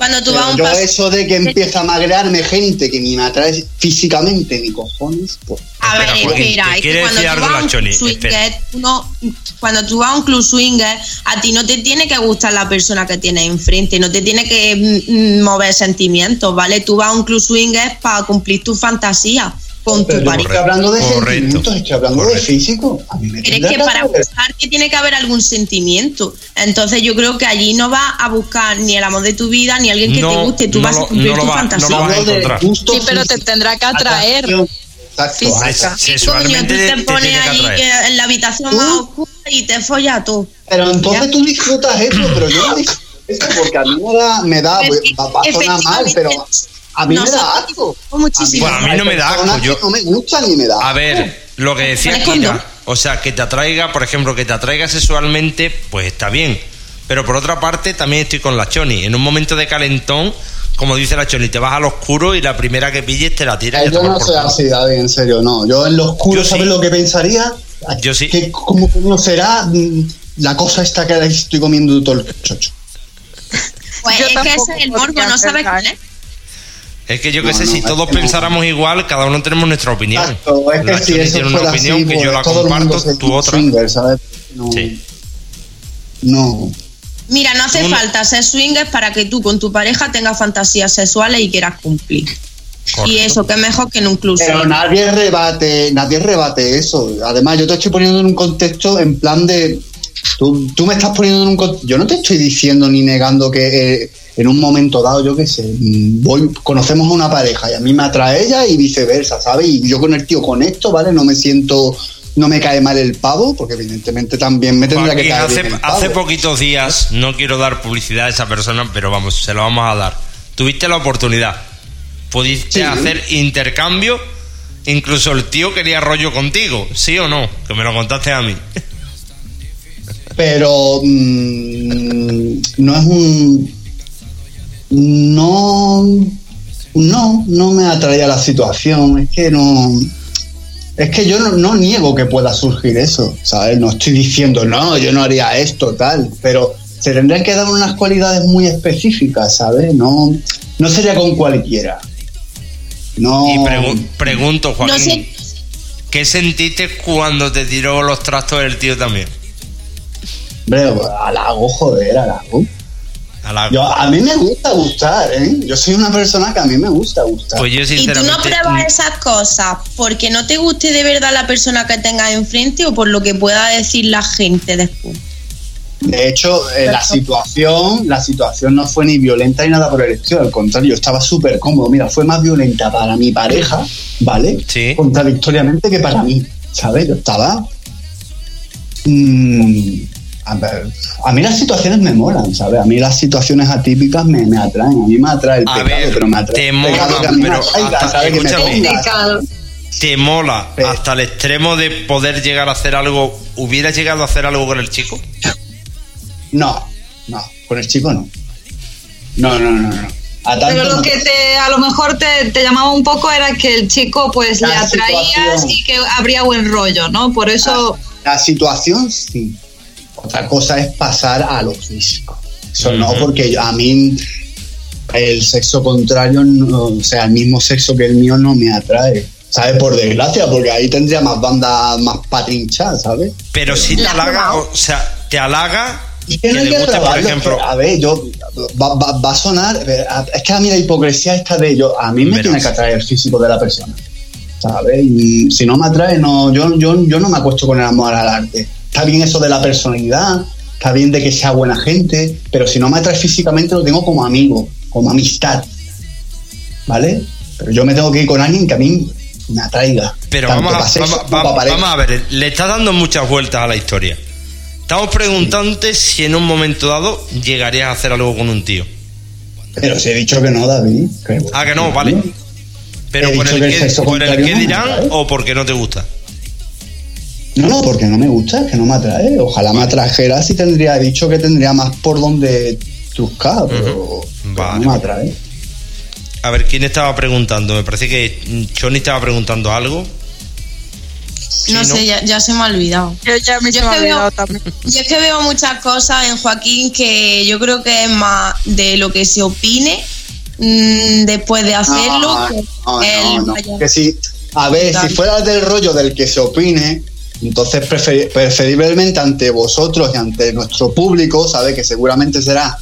Cuando tú Pero vas a un yo eso de que empieza a magrearme gente que ni me atrae físicamente ni cojones, pues. A ver, Espera, es que cuando tú vas un swinger, tú no- cuando tú vas a un club swinger, a ti no te tiene que gustar la persona que tienes enfrente, no te tiene que mm, mm, mover sentimientos, ¿vale? Tú vas a un club swinger para cumplir tu fantasía con tu yo no estoy pareja. hablando de Correcto. sentimientos, estoy hablando Correcto. de físico. A mí me Pero es tendrá que para atraer. gustar que tiene que haber algún sentimiento. Entonces yo creo que allí no vas a buscar ni el amor de tu vida ni alguien que No, te guste, tú no vas lo- a cumplir no tu va- no lo fantasía. vas a de gusto Sí, pero te tendrá que atraer. atracción. Exacto. ¿Qué coño? Tú te- te te pones que ahí que en la habitación más oscura y te follas tú. Pero entonces Ya. tú disfrutas eso, pero yo no disfruto eso porque a mí me da, me da va, va a sonar mal, pero a mí me da nosotros asco. muchísimo. Bueno, a mí no me da asco, yo- no me gustan ni me da A asco. ver, lo que decía Kira, o sea, que te atraiga, por ejemplo, que te atraiga sexualmente, pues está bien. Pero por otra parte, también estoy con la Choni. En un momento de calentón, como dice la Choni, te vas al oscuro y la primera que pilles te la tiras y Eh, a yo no soy así, David, en serio, no. Yo en lo oscuro, Yo sí. ¿sabes lo que pensaría? Yo sí. Que como no será mm, la cosa esta que estoy comiendo todo el chocho. Pues Yo es que ese es el morbo, no sabes quién es. Es que yo que No, sé, no, si todos pensáramos igual, cada uno tenemos nuestra opinión. Exacto, es que la si eso tiene una fuera opinión así, que yo la comparto, tú otra. swinger, ¿sabes? No, Sí. no. Mira, no hace falta ser swinger para que tú con tu pareja tengas fantasías sexuales y quieras cumplir. Correcto. Y eso, que mejor que en un club Pero nadie rebate, nadie rebate eso. Además, yo te estoy poniendo en un contexto en plan de. Tú, tú me estás poniendo en un contexto. Yo no te estoy diciendo ni negando que eh, en un momento dado, yo qué sé, mm, voy, conocemos a una pareja y a mí me atrae ella y viceversa, ¿sabes? Y yo con el tío conecto, ¿vale? No me siento. No me cae mal el pavo, porque evidentemente también me tendría que caer hace, bien el pavo. hace poquitos días, no quiero dar publicidad a esa persona, pero vamos, se lo vamos a dar. Tuviste la oportunidad. Pudiste Sí. hacer intercambio. Incluso el tío quería rollo contigo, ¿sí o no? Que me lo contaste a mí. pero mm, no es un no no no me atraía la situación. Es que no es que yo no, no niego que pueda surgir eso sabes no estoy diciendo no yo no haría esto tal pero se tendrían que dar unas cualidades muy específicas sabes no no sería con cualquiera. No. Y pregu- pregunto, Joaquín, No sé. ¿qué sentiste cuando te tiró los trastos el tío también? hombre, halago joder halago A la- Yo, a mí me gusta gustar, ¿eh? Yo soy una persona que a mí me gusta gustar. Pues yo Y tú sinceramente... no pruebas esas cosas porque no te guste de verdad la persona que tengas enfrente o por lo que pueda decir la gente después. De hecho, eh, la situación, la situación no fue ni violenta ni nada por el estilo, al contrario, yo estaba súper cómodo. Mira, fue más violenta para mi pareja, ¿vale? Sí. Contradictoriamente que para mí, ¿sabes? Yo estaba. mm, a, ver, a mí las situaciones me molan, ¿sabes? A mí las situaciones atípicas me, me atraen. A mí me atrae el A pecado, ver, pero me atrae te el mola, me pero atraiga, hasta- ¿sabes? Que me escúchame. ponga, Pecado. ¿Te mola Sí. hasta el extremo de poder llegar a hacer algo? ¿Hubieras llegado a hacer algo con el chico? No, no, con el chico no. No, no, no, no. A tanto Pero lo no. que te, a lo mejor te, te llamaba un poco era que el chico pues La le atraías y que habría buen rollo, ¿no? Por eso... La situación sí. Otra cosa es pasar a lo físico. Eso no, porque a mí el sexo contrario, no- o sea, el mismo sexo que el mío no me atrae. ¿Sabes? Por desgracia, porque ahí tendría más bandas más patrinchadas, ¿sabes? Pero si te ¿La has halaga, o sea, te halaga Y que no hay le que guste, por ejemplo. A ver, yo. Va, va- va a sonar. Es que a mí la hipocresía esta de yo. A mí me Verás. tiene que atraer el físico de la persona. ¿Sabes? Y si no me atrae, no, yo, yo, yo no me acuesto con el amor al arte. Está bien eso de la personalidad, está bien de que sea buena gente, pero si no me atrae físicamente lo tengo como amigo, como amistad. ¿Vale? Pero yo me tengo que ir con alguien que a mí me atraiga. Pero vamos a, sexo vamos, a ver, le estás dando muchas vueltas a la historia. Estamos preguntándote si en un momento dado llegarías a hacer algo con un tío. Pero si he dicho que no, David. Ah, que no, vale. Pero por el que el que, por el dirán o porque no te gusta. No, no, porque no me gusta, es que no me atrae. Ojalá me atrajera si tendría dicho que tendría más por donde truscar, pero, pero Vale. no me atrae. A ver, ¿quién estaba preguntando? Me parece que Johnny estaba preguntando algo. Sí, no sé, ya, ya se me ha olvidado. Yo ya me Yo he es que veo- olvidado también. Yo es que veo muchas cosas en Joaquín que yo creo que es más de lo que se opine mm, después de hacerlo. No, que no, él no, Que si, a ver, si fuera del rollo del que se opine, entonces prefer- preferiblemente ante vosotros y ante nuestro público, ¿sabes? Que seguramente será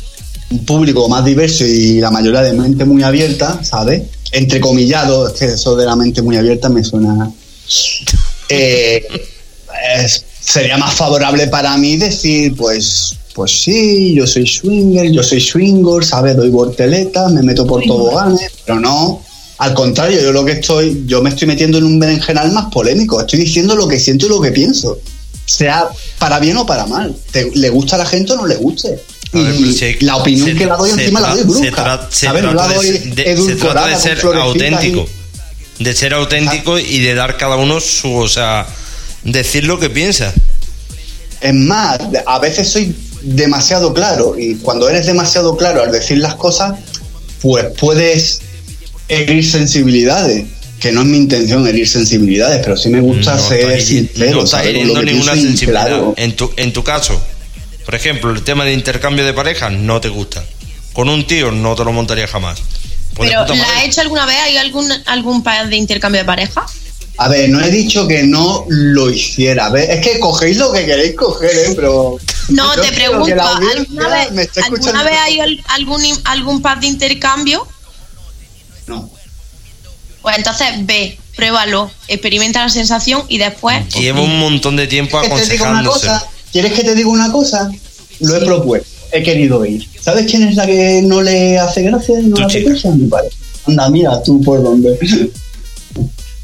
un público más diverso y la mayoría de mente muy abierta, ¿sabes? Entrecomillado, es que eso de la mente muy abierta me suena. Eh, es- sería más favorable para mí decir, pues, pues sí, yo soy swinger, yo soy swinger, ¿sabes? Doy volteletas, me meto por toboganes, pero no. Al contrario, yo lo que estoy, yo me estoy metiendo en un berenjenal más polémico. Estoy diciendo lo que siento y lo que pienso. Sea para bien o para mal. Te- ¿Le gusta a la gente o no le guste? Ver, si- la opinión se- que la doy se encima la tra- doy se brusca. tra- se. No la trata de doy ser- de- se trata de ser florecitas y- auténtico. De ser auténtico y de dar cada uno su, o sea, decir lo que piensa. Es más, a veces soy demasiado claro y cuando eres demasiado claro al decir las cosas, pues puedes herir sensibilidades. Que no es mi intención herir sensibilidades, pero sí me gusta no ser hiri- sincero. no. Con hiriendo lo que ninguna sensibilidad. claro. En tu, en tu caso, por ejemplo, el tema de intercambio de parejas no te gusta. Con un tío no te lo montaría jamás. Pues Pero, ¿la has hecho alguna vez? ¿Hay algún, algún par de intercambio de pareja? A ver, no he dicho que no lo hiciera. A ver, es que cogéis lo que queréis coger, ¿eh? Pero. No, te pregunto, ¿alguna vez, ¿alguna vez hay al- algún, algún par de intercambio? No. Pues entonces ve, pruébalo, experimenta la sensación y después. Lleva un montón de tiempo ¿Quieres que te diga una aconsejándose. cosa? ¿Quieres que te diga una cosa? Lo he propuesto, he querido ir. ¿Sabes quién es la que no le hace gracia y no Tu le hace chica. cosa? Mi padre. Anda, mira tú por dónde.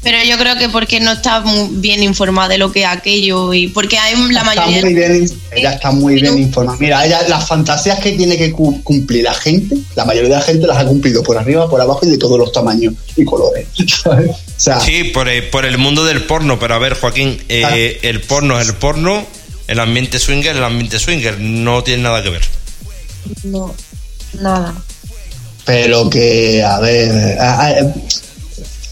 Pero yo creo que porque no estás muy bien informada de lo que es aquello y porque hay la Está mayoría muy bien, ella está muy bien informada. Mira, ella, las fantasías que tiene que cu- cumplir la gente, la mayoría de la gente las ha cumplido por arriba, por abajo y de todos los tamaños y colores. ¿sabes? O sea, Sí, por el, por el mundo del porno, pero a ver, Joaquín, eh, el porno es el porno, el ambiente swinger es el ambiente swinger, no tiene nada que ver. no, nada. pero que, a ver, a- a-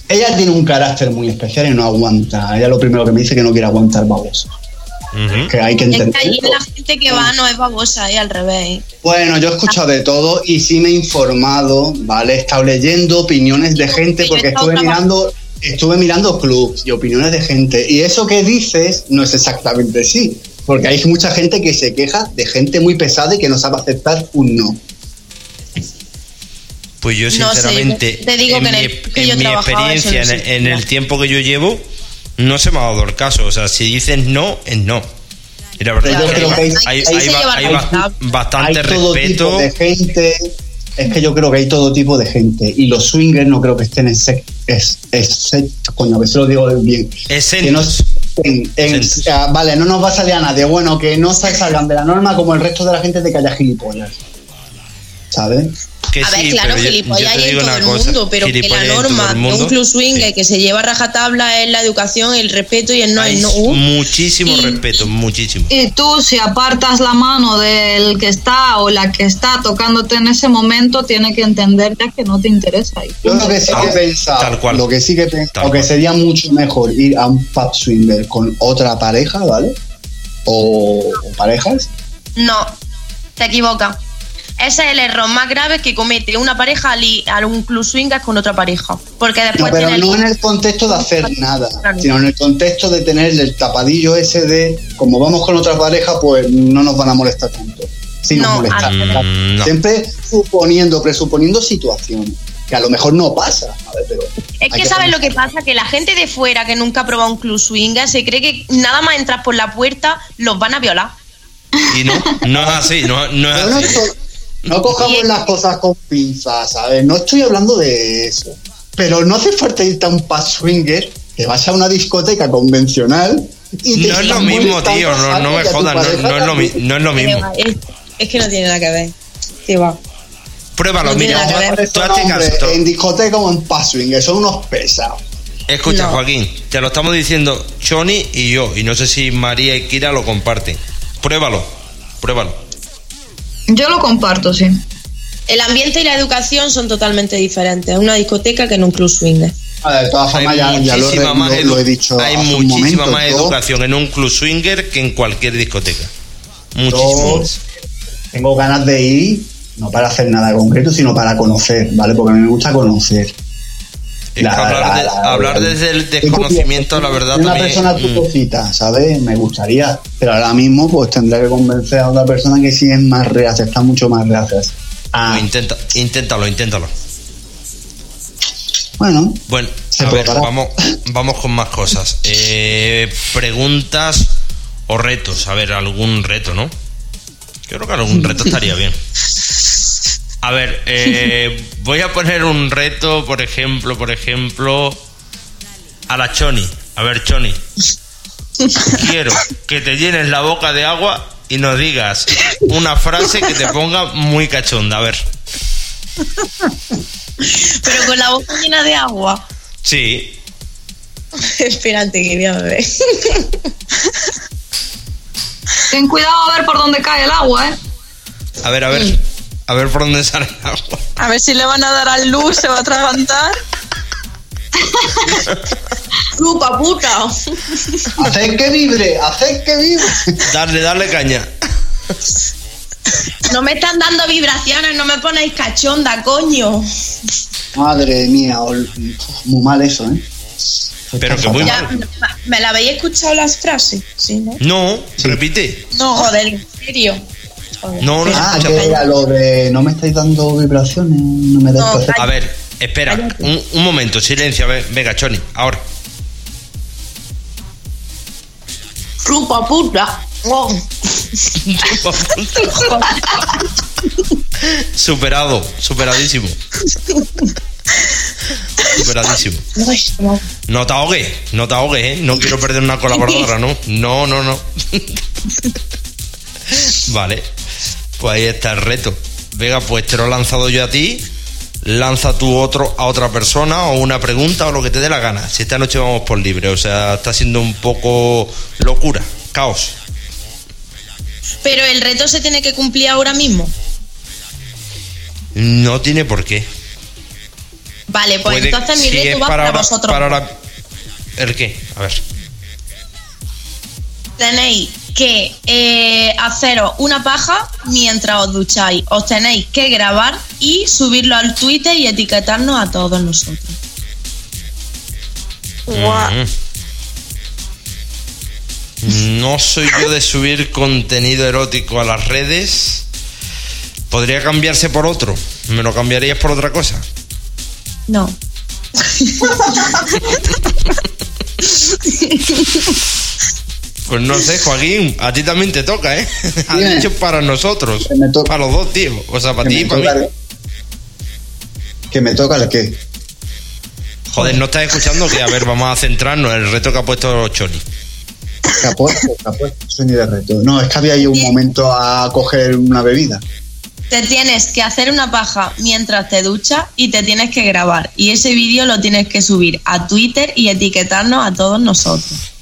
ella tiene un carácter muy especial y no aguanta. Ella lo primero que me dice es que no quiere aguantar babosos. Ujú. Que hay que Es que entender. allí la gente que va no es babosa, es al revés. Bueno, yo he escuchado de todo y sí me he informado, ¿vale? He estado leyendo opiniones de gente porque estuve mirando, estuve mirando clubs y opiniones de gente. Y eso que dices no es exactamente así. Porque hay mucha gente que se queja de gente muy pesada y que no sabe aceptar un no. Pues yo No sé, sinceramente, yo te digo en que en mi, el- que en yo mi trabajaba, eso experiencia, no en, el- en el existía. tiempo que yo llevo, no se me ha dado el caso. O sea, si dices no, es no. Y la verdad Yo es que hay, que hay- hay- hay- bastante hay todo respeto. tipo de gente. Es que yo creo que hay todo tipo de gente. Y los swingers no creo que estén en sec, es, es sec- coño, a ver si lo digo bien. Que no Exentos. en- ah, vale, no nos va a salir a nadie. Bueno, que no se salgan de la norma como el resto de la gente de que haya gilipollas. ¿Sabes? Que A ver, sí, claro, gilipollas hay en todo el cosa, mundo, pero que la norma de un club swinger sí. que se lleva a rajatabla es la educación, el respeto y el no Hay el no. Uh, muchísimo Y- respeto, muchísimo. Y tú, si apartas la mano del que está o la que está tocándote en ese momento, tiene que entender ya que no te interesa. Y Yo lo que sí que Tal- cual. lo que sí que Tal que sería mucho mejor ir a un pub swinger con otra pareja, ¿vale? O, o parejas. No, te equivocas. Ese es el error más grave que comete una pareja al ir a un club swinger con otra pareja. Porque No, después pero tiene el- no en el contexto de hacer nada, Claro. sino en el contexto de tener el tapadillo ese de, como vamos con otra pareja, pues no nos van a molestar tanto. Sí nos No, molestan. a- Mm, no. Siempre suponiendo, presuponiendo situaciones, que a lo mejor no pasa, ¿sabes? Pero Es que sabes lo que pasa, que la gente de fuera que nunca ha probado un club swinger se cree que nada más entrar por la puerta los van a violar. Y no, no es así, no, no es Pero no, así. No cojamos las cosas con pinzas, ¿sabes? No estoy hablando de eso. Pero no hace falta irte a un pub swinger, que vas a una discoteca convencional y te No es lo mismo, tío, no, no me jodas, no, es lo, mi- no es lo mismo. Es, es que no tiene nada que ver. Sí, va. Pruébalo, No mira, tú caso. en discoteca o en pub swinger, son unos pesados. Escucha, No. Joaquín, te lo estamos diciendo Choni y yo, y no sé si María y Kira lo comparten. Pruébalo, pruébalo. Yo lo comparto, sí. El ambiente y la educación son totalmente diferentes. Una discoteca que en un club swinger. Ah, De todas formas, ya, ya lo, lo- lo he dicho hay hace un muchísima momento. más yo educación en un club swinger que en cualquier discoteca. Muchísimo. Tengo ganas de ir, no para hacer nada concreto, sino para conocer, ¿vale? Porque a mí me gusta conocer. La- hablar, de- la- la- hablar la- desde el desconocimiento, la verdad, Una también. persona mm, tutocita, ¿sabes? Me gustaría. Pero ahora mismo, pues tendré que convencer a otra persona que sí es más reacia, está mucho más reacia. Ah, intenta, inténtalo, inténtalo. bueno, Bueno, a ver, vamos, vamos con más cosas. Eh, preguntas o retos. A ver, algún reto, ¿no? Yo creo que algún reto estaría bien. A ver, eh, voy a poner un reto, por ejemplo, por ejemplo, a la Choni. A ver, Choni. Quiero que te llenes la boca de agua y nos digas una frase que te ponga muy cachonda. A ver. Pero con la boca llena de agua. Sí. Espérate que voy a beber. Ten cuidado a ver por dónde cae el agua, ¿eh? A ver, a ver. A ver por dónde sale el agua. A ver si le van a dar a luz, se va a atragantar. ¡Lupa puta! haced que vibre, haced que vibre. Darle, darle caña. No me están dando vibraciones, no me ponéis cachonda, coño. Madre mía, muy mal eso, ¿eh? Pero que muy Ya, mal. ¿Me la habéis escuchado las frases? Sí, ¿no? No, repite. No, Joder, en serio. No, no se Ah, escucha. que era lo de no me estáis dando vibraciones, no me No. A ver, espera. Un, un momento, silencio. Venga, Choni. Ahora. ¡Lupa puta! Oh. Superado, superadísimo. Superadísimo. No te ahogues, no te ahogues, ¿eh? No quiero perder una colaboradora, ¿no? No, no, no. vale. Pues ahí está el reto. Venga, pues te lo he lanzado yo a ti. Lanza tú otro a otra persona o una pregunta o lo que te dé la gana. Si esta noche vamos por libre, o sea, está siendo un poco locura, caos. Pero el reto se tiene que cumplir ahora mismo. No tiene por qué. Vale, pues Puede- entonces mi reto va para, vosotros. para ahora- ¿El qué? A ver. Tenéis que eh, haceros una paja mientras os ducháis. Os tenéis que grabar y subirlo al Twitter y etiquetarnos a todos nosotros. Mm. No soy yo de subir contenido erótico a las redes. Podría cambiarse por otro. ¿Me lo cambiarías por otra cosa? No. Pues no sé, Joaquín, a ti también te toca, ¿eh? Has dicho para nosotros. Que me to- Para los dos, tío. O sea, para que, ti y me para toca mí. el, que me toca el qué. Joder, no estás escuchando que, a ver, vamos a centrarnos en el reto que ha puesto Choli. Que apuesto, apuesto, soy ni de reto. No, es que había ido un momento a coger una bebida. Te tienes que hacer una paja mientras te duchas y te tienes que grabar. Y ese vídeo lo tienes que subir a Twitter y etiquetarnos a todos nosotros.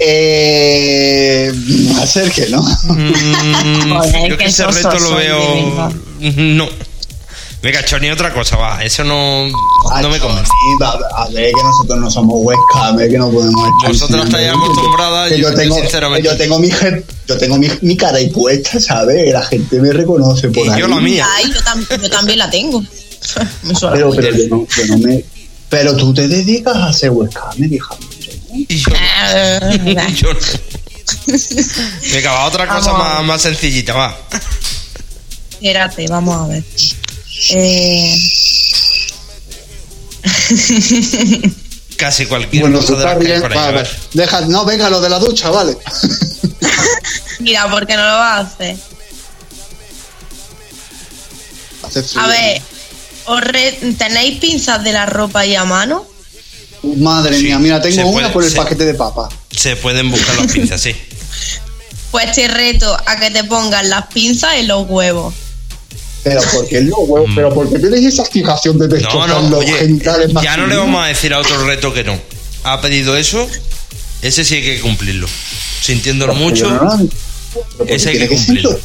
Eh, ser que no. Mm, Joder, yo que ese reto lo veo. No. Venga, Choni, otra cosa, va. Eso no, no me convence. A ver, que nosotros no somos webcam, que no podemos estar enseñando. estáis acostumbradas, yo- yo, tengo, sinceramente- yo tengo mi yo tengo mi, mi cara ahí puesta, ¿sabes? La gente me reconoce por Y ahí. yo la mía. Ay, yo, tam- yo también la tengo. Me Pero, pero, yo no, yo no me. Pero tú te dedicas a hacer webcam, hija. Y yo, yo no. Venga, va, otra cosa más, más sencillita, va. Espérate, vamos a ver. Eh, Casi cualquier Bueno, cosa de las estás que hay bien. por ahí, va, a va. ver. Deja, no, venga, lo de la ducha, vale. mira, ¿por qué no lo vas a hacer? A ver, ¿os re- ¿tenéis pinzas de la ropa ahí a mano? Madre Sí, mía, mira, se tengo una puede, por el se- paquete de papa. Se pueden buscar las pinzas, sí. Pues te reto a que te pongas las pinzas en los huevos. Pero porque no, huevo, pero porque tienes esa fijación de No, destrozar no, los oye, genitales ya no le vamos a decir a otro reto que no. Ha pedido eso, ese sí hay que cumplirlo. Sintiéndolo Pero mucho, no, no, ese hay que cumplirlo.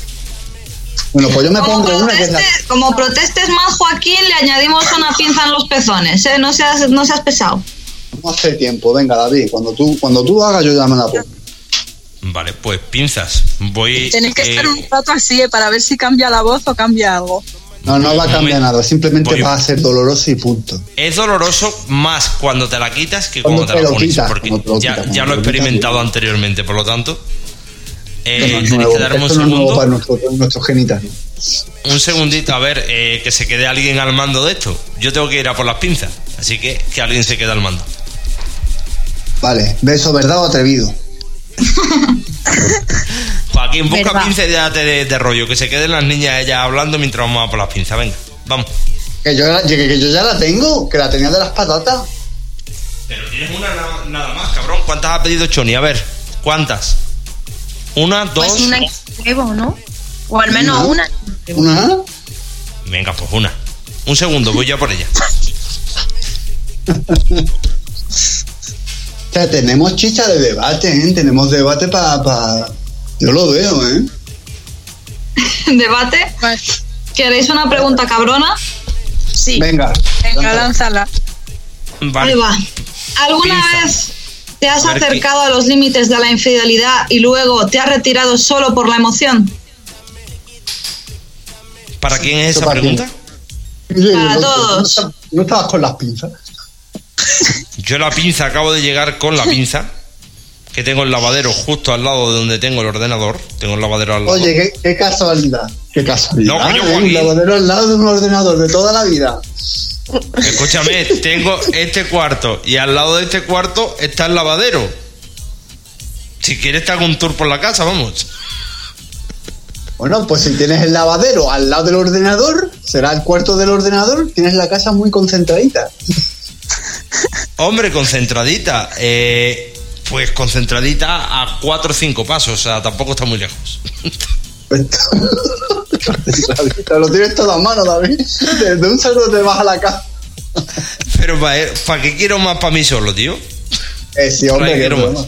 Bueno, pues yo me Como, pongo una que es la... proteste- como protestes más, Joaquín, le añadimos una pinza en los pezones. ¿eh? No, seas, no seas pesado. No hace tiempo, venga David, cuando tú, cuando tú hagas yo ya me la pongo. Vale, pues pinzas. Voy. Tenéis que eh, estar un rato así eh, para ver si cambia la voz o cambia algo. No, no va a cambiar nada, simplemente Voy. va a ser doloroso y punto. Es doloroso más cuando te la quitas que Cuando cuando, te te la lo pones. quitas, porque lo ya, quitas, ya lo he quitas, experimentado anteriormente, por lo tanto. eh, no tenéis que darme un para segundo. nuestro, nuestros genitales. Un segundito, a ver, eh, que se quede alguien al mando de esto. Yo tengo que ir a por las pinzas. Así que que alguien se quede al mando. Vale, beso verdad o atrevido. Joaquín, busca Verdad. y déjate de, de rollo. Que se queden las niñas ellas hablando mientras vamos a por las pinzas. Venga, vamos. Que yo, que, que yo ya la tengo, que la tenía de las patatas. Pero tienes una na- nada más, cabrón. ¿Cuántas ha pedido Choni? A ver, ¿cuántas? Una, dos. Pues una huevo, ¿no? O al menos No. una. Una. Venga, pues una. Un segundo, voy ya por ella. O sea, tenemos chicha de debate, ¿eh? Tenemos debate para... Yo lo veo, ¿eh? Debate. ¿Queréis una pregunta cabrona? Sí. Venga. Venga, lánzala. Vale. Ahí va. ¿Alguna Pinza. vez te has A acercado a los límites de la infidelidad y luego te has retirado solo por la emoción? ¿Para quién es esa pregunta? Para no, todos. No, no estabas con las pinzas. Yo la pinza, acabo de llegar con la pinza. Que tengo el lavadero justo al lado de donde tengo el ordenador. Tengo el lavadero al lado. Oye, qué, qué casualidad. Qué casualidad. No, coño, ¿eh? Un lavadero al lado de un ordenador de toda la vida. Escúchame, tengo este cuarto y al lado de este cuarto está el lavadero. Si quieres te hago un tour por la casa, vamos. Bueno, pues si tienes el lavadero al lado del ordenador, será el cuarto del ordenador, tienes la casa muy concentradita. Hombre, concentradita. eh, pues concentradita a cuatro o cinco pasos, o sea, tampoco está muy lejos. lo tienes todo a mano, David. Desde un saludo te vas a la casa. Pero ¿para qué quiero más para mí solo, tío? Eh, sí, hombre, quiero más.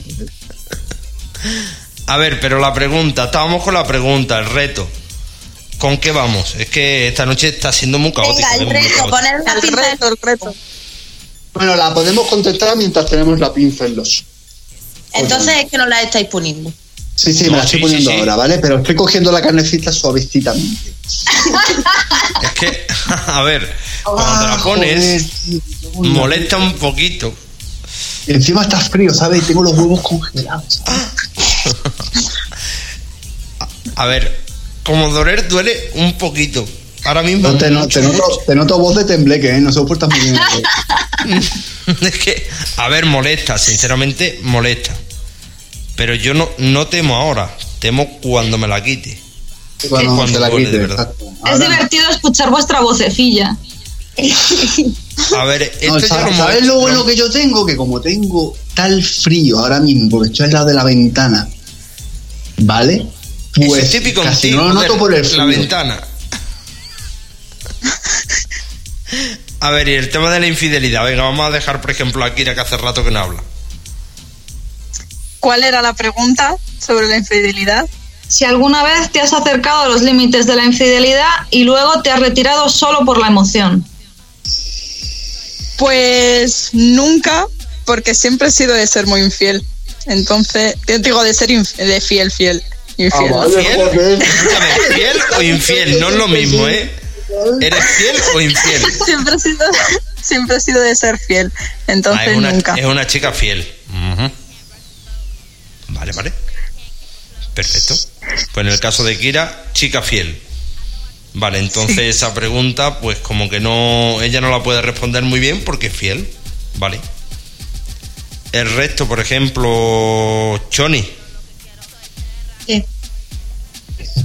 A ver, pero la pregunta, estábamos con la pregunta, el reto. ¿Con qué vamos? Es que esta noche está siendo muy caótica. Venga, el reto, poner una El pinza de- reto, el reto. Bueno, la podemos contestar mientras tenemos la pinza en los. Entonces es que no la estáis poniendo. Sí, sí, No, me la sí, estoy poniendo sí, sí. ahora, ¿vale? Pero estoy cogiendo la carnecita suavecitamente. Es que, a ver, cuando te la Ah, pones, joder, molesta un poquito. Y encima está frío, ¿sabes? Y tengo los huevos congelados. ¿sabes? A ver, como doler duele un poquito. Ahora mismo. No, te, no- te noto, te noto voz de tembleque, ¿eh? No soportas muy bien. es que, a ver, molesta, sinceramente molesta. Pero yo no, no temo ahora, temo cuando me la quite. Cuando, cuando te la quite, de verdad. Es divertido escuchar vuestra vocecilla. A ver, esto No, ya ¿sabes, lo sabes lo bueno que yo tengo? Que como tengo tal frío ahora mismo, porque estoy al lado de la ventana, ¿vale? Pues es típico en casi ti, no lo noto por el frío. La ventana. A ver, y el tema de la infidelidad. Venga, vamos a dejar, por ejemplo, a Kira que hace rato que no habla. ¿Cuál era la pregunta sobre la infidelidad? Si alguna vez te has acercado a los límites de la infidelidad y luego te has retirado solo por la emoción. Pues nunca, porque siempre he sido de ser muy infiel. Entonces, yo digo de ser de fiel, fiel, infiel. Ah, vale, ¿Fiel? Escúchame, ¿fiel o infiel? No es lo mismo, ¿eh? ¿Eres fiel o infiel? Siempre he sido, siempre he sido de ser fiel. Ah, Entonces es, una, nunca. es una chica fiel. Vale, vale. Perfecto. Pues en el caso de Kira, chica fiel. Vale, entonces esa pregunta, pues como que no, ella no la puede responder muy bien porque es fiel. Vale. El resto, por ejemplo, Choni.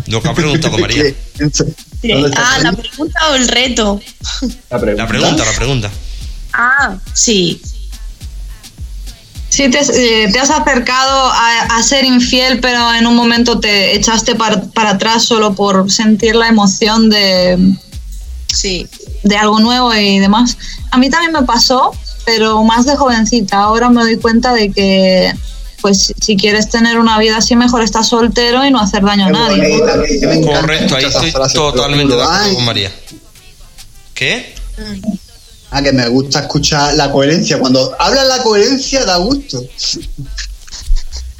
Lo que ha preguntado María. ¿Dónde está Ah, la pregunta o el reto. La pregunta. La pregunta, la pregunta. Ah, sí. Sí, te, eh, te has acercado a, a ser infiel, pero en un momento te echaste para, para atrás solo por sentir la emoción de, Sí. de algo nuevo y demás. A mí también me pasó, pero más de jovencita. Ahora me doy cuenta de que, pues, si quieres tener una vida así, mejor estar soltero y no hacer daño a nadie. Correcto, ahí estoy totalmente de acuerdo con María. ¿Qué? Ah, que me gusta escuchar la coherencia. Cuando habla la coherencia da gusto.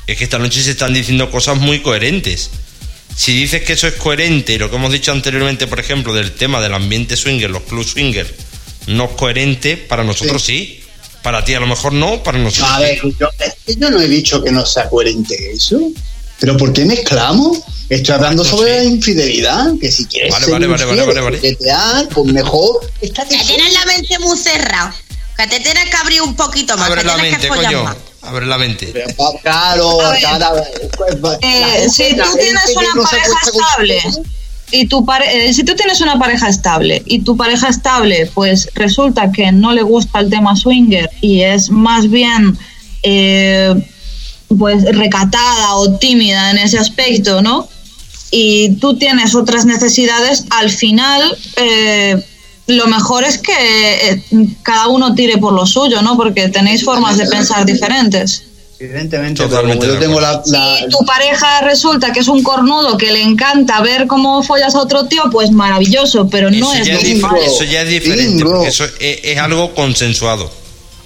Es que esta noche se están diciendo cosas muy coherentes. Si dices que eso es coherente y lo que hemos dicho anteriormente, por ejemplo, del tema del ambiente swinger, los club swinger, no es coherente, para nosotros sí. Para ti a lo mejor no, para nosotros A ver, yo, es que yo no he dicho que no sea coherente eso. Pero ¿por qué mezclamos? Estoy hablando no sobre sé. la infidelidad, que si quieres Vale, ser vale, vale, infiel vale, vale, vale. pues mejor Que tienes la mente muy cerrada. Que te tienes que abrir un poquito más. Abre que la mente, que coño. más. Abre la mente. Pero, Claro, A ver, cada vez. la Eh, si tú tienes una no pareja acuesta con- estable y tu pare- eh, si tú tienes una pareja estable y tu pareja estable pues resulta que no le gusta el tema swinger y es más bien eh, pues recatada o tímida en ese aspecto, ¿no? Y tú tienes otras necesidades, al final eh, lo mejor es que cada uno tire por lo suyo, ¿no? Porque tenéis formas de pensar diferentes. Evidentemente, pero Totalmente como yo tengo la, la- Si tu pareja resulta que es un cornudo que le encanta ver cómo follas a otro tío, pues maravilloso, pero no eso, es ya es dif- eso ya es diferente, porque eso es, es algo consensuado.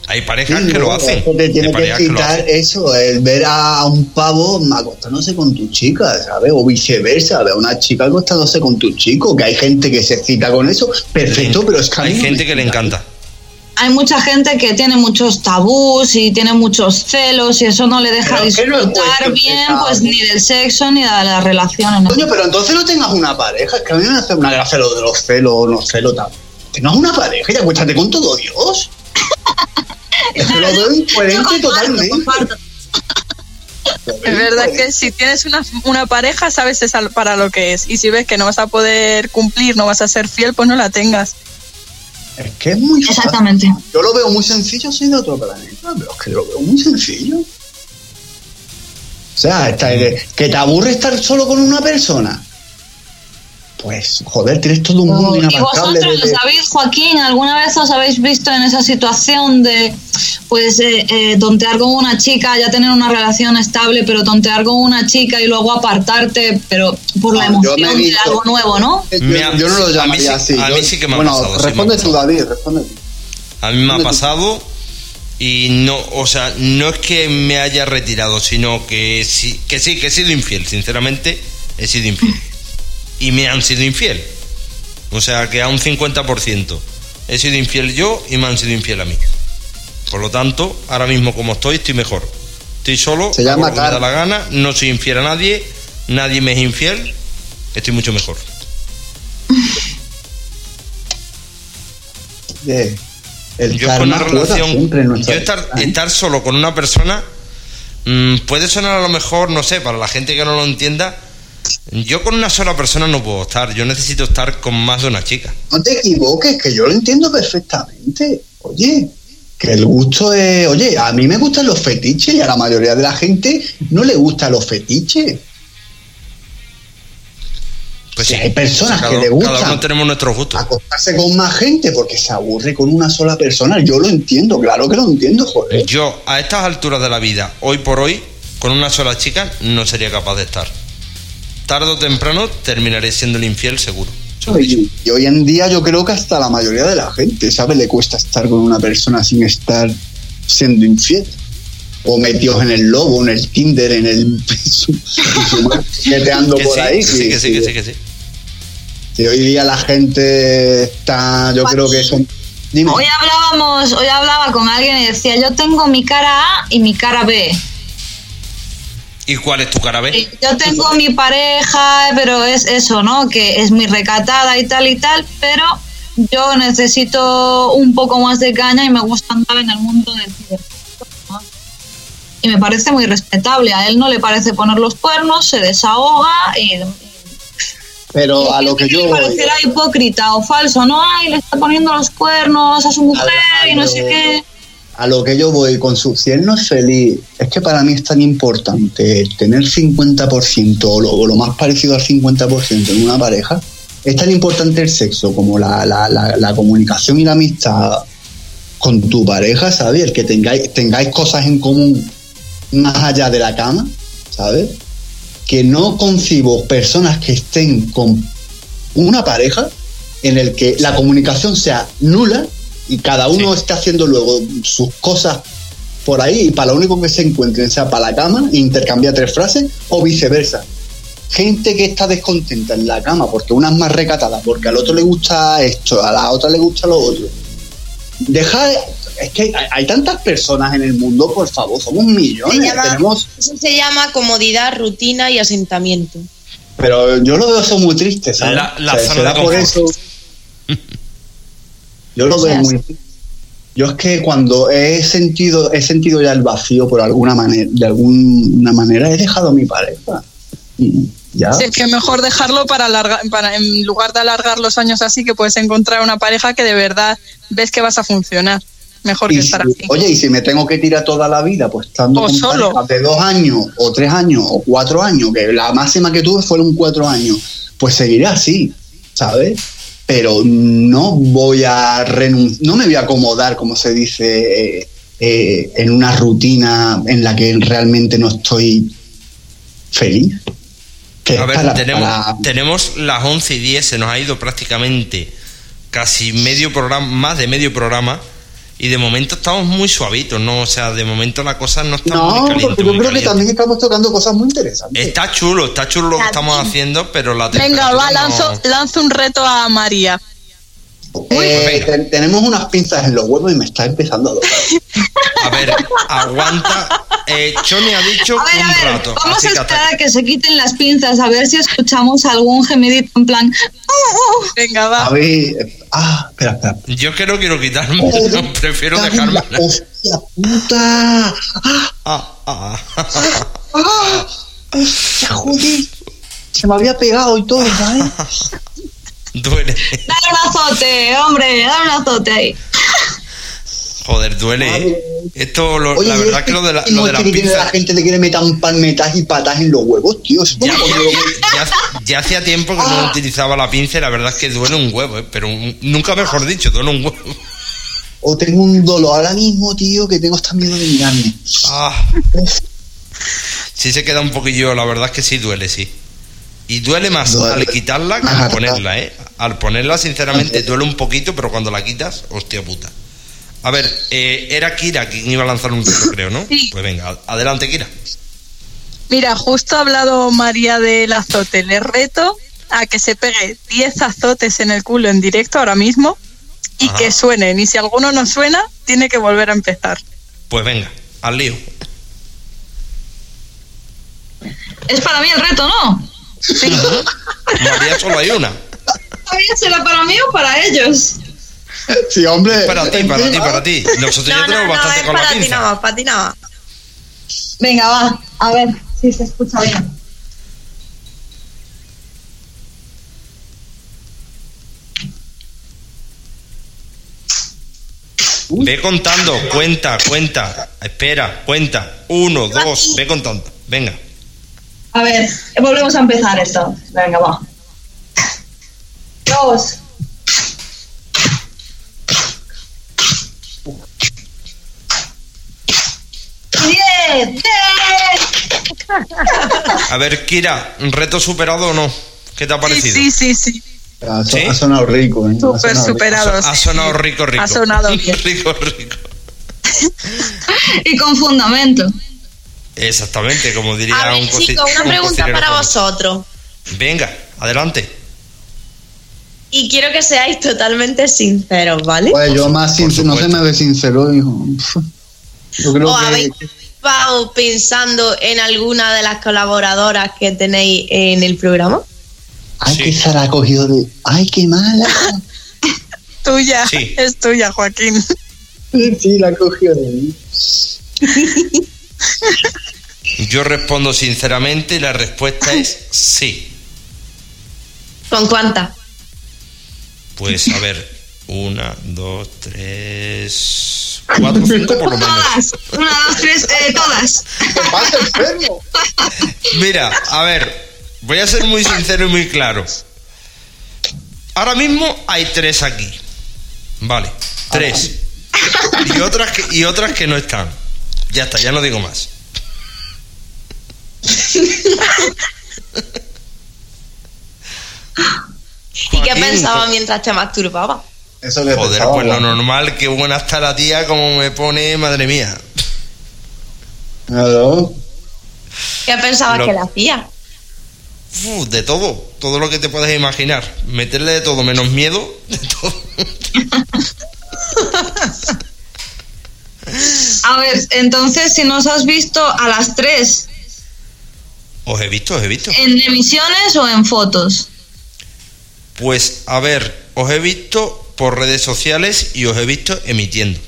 Hay parejas Sí, que lo hacen. te tiene que hacen. eso, el ver a un pavo acostándose con tu chica, ¿sabes? O viceversa, ver a una chica acostándose con tu chico, que hay gente que se excita con eso, perfecto, pero es que Hay gente que le encanta. Hay mucha gente que tiene muchos tabús y tiene muchos celos y eso no le deja que no disfrutar bien pues ni del sexo ni de las relaciones. Coño, pero entonces no tengas una pareja, es que a mí me hace una gracia lo de los celos o no celos, tal. Tengas una pareja y acuéstate con todo Dios. Es que lo veo incoherente totalmente. Es verdad que si tienes una, una pareja, sabes para lo que es. Y si ves que no vas a poder cumplir, no vas a ser fiel, pues no la tengas. Es que es muy fácil. Exactamente. Yo lo veo muy sencillo, soy de otro planeta, pero es que lo veo muy sencillo. O sea, está- que te aburre estar solo con una persona. Pues, joder, tienes todo un mundo ¿Y inabarcable. vosotros de- lo sabéis, Joaquín? ¿Alguna vez os habéis visto en esa situación de, pues, eh, eh, tontear con una chica, ya tener una relación estable, pero tontear con una chica y luego apartarte, pero por la No, emoción de algo nuevo, ¿no? Yo, Me ha- yo no lo a mí llamaría sí- así. a yo- mí sí que me ha bueno, pasado, sí responde tú. David, responde. A mí me ha pasado y no, o sea, no es que me haya retirado, sino que sí, que sí, que he sido infiel, sinceramente, he sido infiel. Y me han sido infiel. O sea, que a un 50%. He sido infiel yo y me han sido infiel a mí. Por lo tanto, ahora mismo como estoy, estoy mejor. Estoy solo, Se llama me da la gana, no soy infiel a nadie, nadie me es infiel, estoy mucho mejor. El yo con una relación, yo estar, ¿eh? estar solo con una persona mm, puede sonar a lo mejor, no sé, para la gente que no lo entienda. Yo con una sola persona no puedo estar, yo necesito estar con más de una chica. No te equivoques, que yo lo entiendo perfectamente. Oye, que el gusto es. Oye, a mí me gustan los fetiches y a la mayoría de la gente no le gustan los fetiches. Pues Sí, hay personas cada, que le gustan. Cada uno tenemos nuestros gustos. Acostarse con más gente porque se aburre con una sola persona. Yo lo entiendo, claro que lo entiendo, joder. Yo, a estas alturas de la vida, hoy por hoy, con una sola chica, no sería capaz de estar. Tarde o temprano terminaré siendo el infiel, seguro. Y, y hoy en día yo creo que hasta la mayoría de la gente, ¿sabes? Le cuesta estar con una persona sin estar siendo infiel. O metidos en el lobo, en el Tinder, en el... meteando por sí, ahí. que sí, que sí, que sí, que sí. que hoy día la gente está, yo creo que son... Dime. Hoy hablábamos, hoy hablaba con alguien y decía, yo tengo mi cara A y mi cara B. ¿Y cuál es tu cara B? Yo tengo mi pareja, pero es eso, ¿no? Que es muy recatada y tal y tal, pero yo necesito un poco más de caña y me gusta andar en el mundo del ¿no? Y me parece muy respetable. A él no le parece poner los cuernos, se desahoga y. Pero a lo que yo... Le parecerá hipócrita o falso, ¿no? Ay, le está poniendo los cuernos a su mujer y no sé qué. a lo que yo voy con su si él no es feliz, es que para mí es tan importante tener 50% o lo, o lo más parecido al 50% en una pareja. Es tan importante el sexo como la, la- la- la comunicación y la amistad con tu pareja, ¿sabes? El que tengáis, tengáis cosas en común más allá de la cama, ¿sabes? Que no concibo personas que estén con una pareja en el que la comunicación sea nula y cada uno Sí. esté haciendo luego sus cosas por ahí y para lo único que se encuentren sea para la cama e intercambiar tres frases o viceversa. Gente que está descontenta en la cama porque una es más recatada, porque al otro le gusta esto, a la otra le gusta lo otro. Deja, es que hay, hay tantas personas en el mundo, por favor, somos Se millones, llama- tenemos, Eso se llama comodidad, rutina y asentamiento. pero yo lo veo eso muy triste, ¿sabes? La- la O sea, zona será de por eso. Yo lo O sea, veo muy yo es que cuando he sentido he sentido ya el vacío por alguna manera de alguna manera he dejado a mi pareja y ya Sí, es que mejor dejarlo para alargar, para, en lugar de alargar los años así, que puedes encontrar una pareja que de verdad ves que vas a funcionar. Mejor Y que si- estar así. oye y si me tengo que tirar toda la vida pues estando O con solo. de dos años o tres años o cuatro años que la máxima que tuve fueron cuatro años pues seguiré así sabes pero no voy a renunciar no me voy a acomodar como se dice eh, eh, en una rutina en la que realmente no estoy feliz Que A ver, para- tenemos, para- tenemos las 11 y 10, se nos ha ido prácticamente casi medio programa, más de medio programa, y de momento estamos muy suavitos, ¿no? O sea, de momento la cosa no está no muy caliente. porque yo creo que también estamos tocando cosas muy interesantes Está chulo, está chulo lo que estamos haciendo, pero la Venga, va, no- lanzo, lanzo un reto a María. Eh, venga. ten- tenemos unas pinzas en los huevos y me está empezando a doler A ver, aguanta. Eh, Choni ha dicho A ver, un a ver, rato. vamos así a esperar a que se quiten las pinzas, a ver si escuchamos algún gemidito en plan. "Oh, oh". Venga, A va. ver, eh, ah, espera, espera. Yo es que no quiero quitarme, no, prefiero dejarme. Hostia puta. Ah, Ah, ah, ah. ah, hostia, joder. Se me había pegado y todo, ¿sabes? Duele. Dale un azote, hombre, dale un azote ahí. Joder, duele. ¿eh? Esto, lo- Oye, la ¿y verdad este que lo de, la, lo de este que la gente te quiere meter palmetas y patas en los huevos, tío. Ya, ya- ya- ya hacía tiempo que Ah. no utilizaba la pinza y la verdad es que duele un huevo, ¿eh? pero un- nunca mejor dicho, duele un huevo. O tengo un dolor ahora mismo, tío, que tengo hasta miedo de mirarme. Ah. Sí se queda un poquillo, la verdad es que sí duele, sí. Y duele más Duele. al quitarla que al ponerla, ¿eh? Al ponerla, sinceramente, duele un poquito, pero cuando la quitas, hostia puta. A ver, eh, era Kira quien iba a lanzar un reto, creo, ¿no? Sí. Pues venga, adelante, Kira. Mira, justo ha hablado María del azote. Le reto a que se pegue 10 azotes en el culo en directo ahora mismo y Ajá. que suenen. Y si alguno no suena, tiene que volver a empezar. Pues venga, al lío. Es para mí el reto, ¿no? Sí. María solo hay una. ¿También será para mí o para ellos? Sí, hombre. Para ti, para ti, para ti. Nosotros ya No, no, tenemos no, bastante es con la para ti pinza. nada más, para ti nada más. Venga, va, a ver si se escucha bien. Ve contando, cuenta, cuenta. Espera, cuenta. Uno, dos, ve contando. Venga. A ver, volvemos a empezar esto. Venga, va. Dos. Diez. Diez. A ver, Kira, ¿reto superado o no? ¿Qué te ha parecido? sí, sí, sí. Ha, ¿Sí? ha sonado rico, ¿eh? Ha Súper sonado rico. superado. Ha sonado rico, rico. Ha sonado bien. rico, rico. Y con fundamento. Exactamente, como diría A un ver, coci- chicos, una un pregunta para vosotros. Venga, adelante. Y quiero que seáis totalmente sinceros, ¿vale? Pues yo más sincero, no se me ve sincero, hijo. Yo creo ¿O que. habéis estado pensando en alguna de las colaboradoras que tenéis en el programa? Ay, Sí. que se la ha cogido de. Ay, qué mala. Tuya. Sí. Es tuya, Joaquín. sí, la ha cogido de mí. Yo respondo sinceramente y la respuesta es sí. ¿Con cuántas? Pues a ver, una, dos, tres, Cuatro cinco por lo menos. Todas. Una, dos, tres, eh, todas. Mira, a ver, voy a ser muy sincero y muy claro. Ahora mismo hay tres aquí. Vale, tres. Y otras que, y otras que no están. Ya está, ya no digo más. ¿Y qué pensaba co- mientras te masturbaba? Eso que Joder, pensaba, pues lo normal, que buena está la tía, como me pone, madre mía. ¿Qué pensabas Lo- que le hacía? Uf, de todo, todo lo que te puedes imaginar. Meterle de todo, menos miedo, de todo. A ver, entonces, si nos has visto a las tres, Os he visto, os he visto. ¿en emisiones o en fotos? Pues a ver, os he visto por redes sociales y os he visto emitiendo.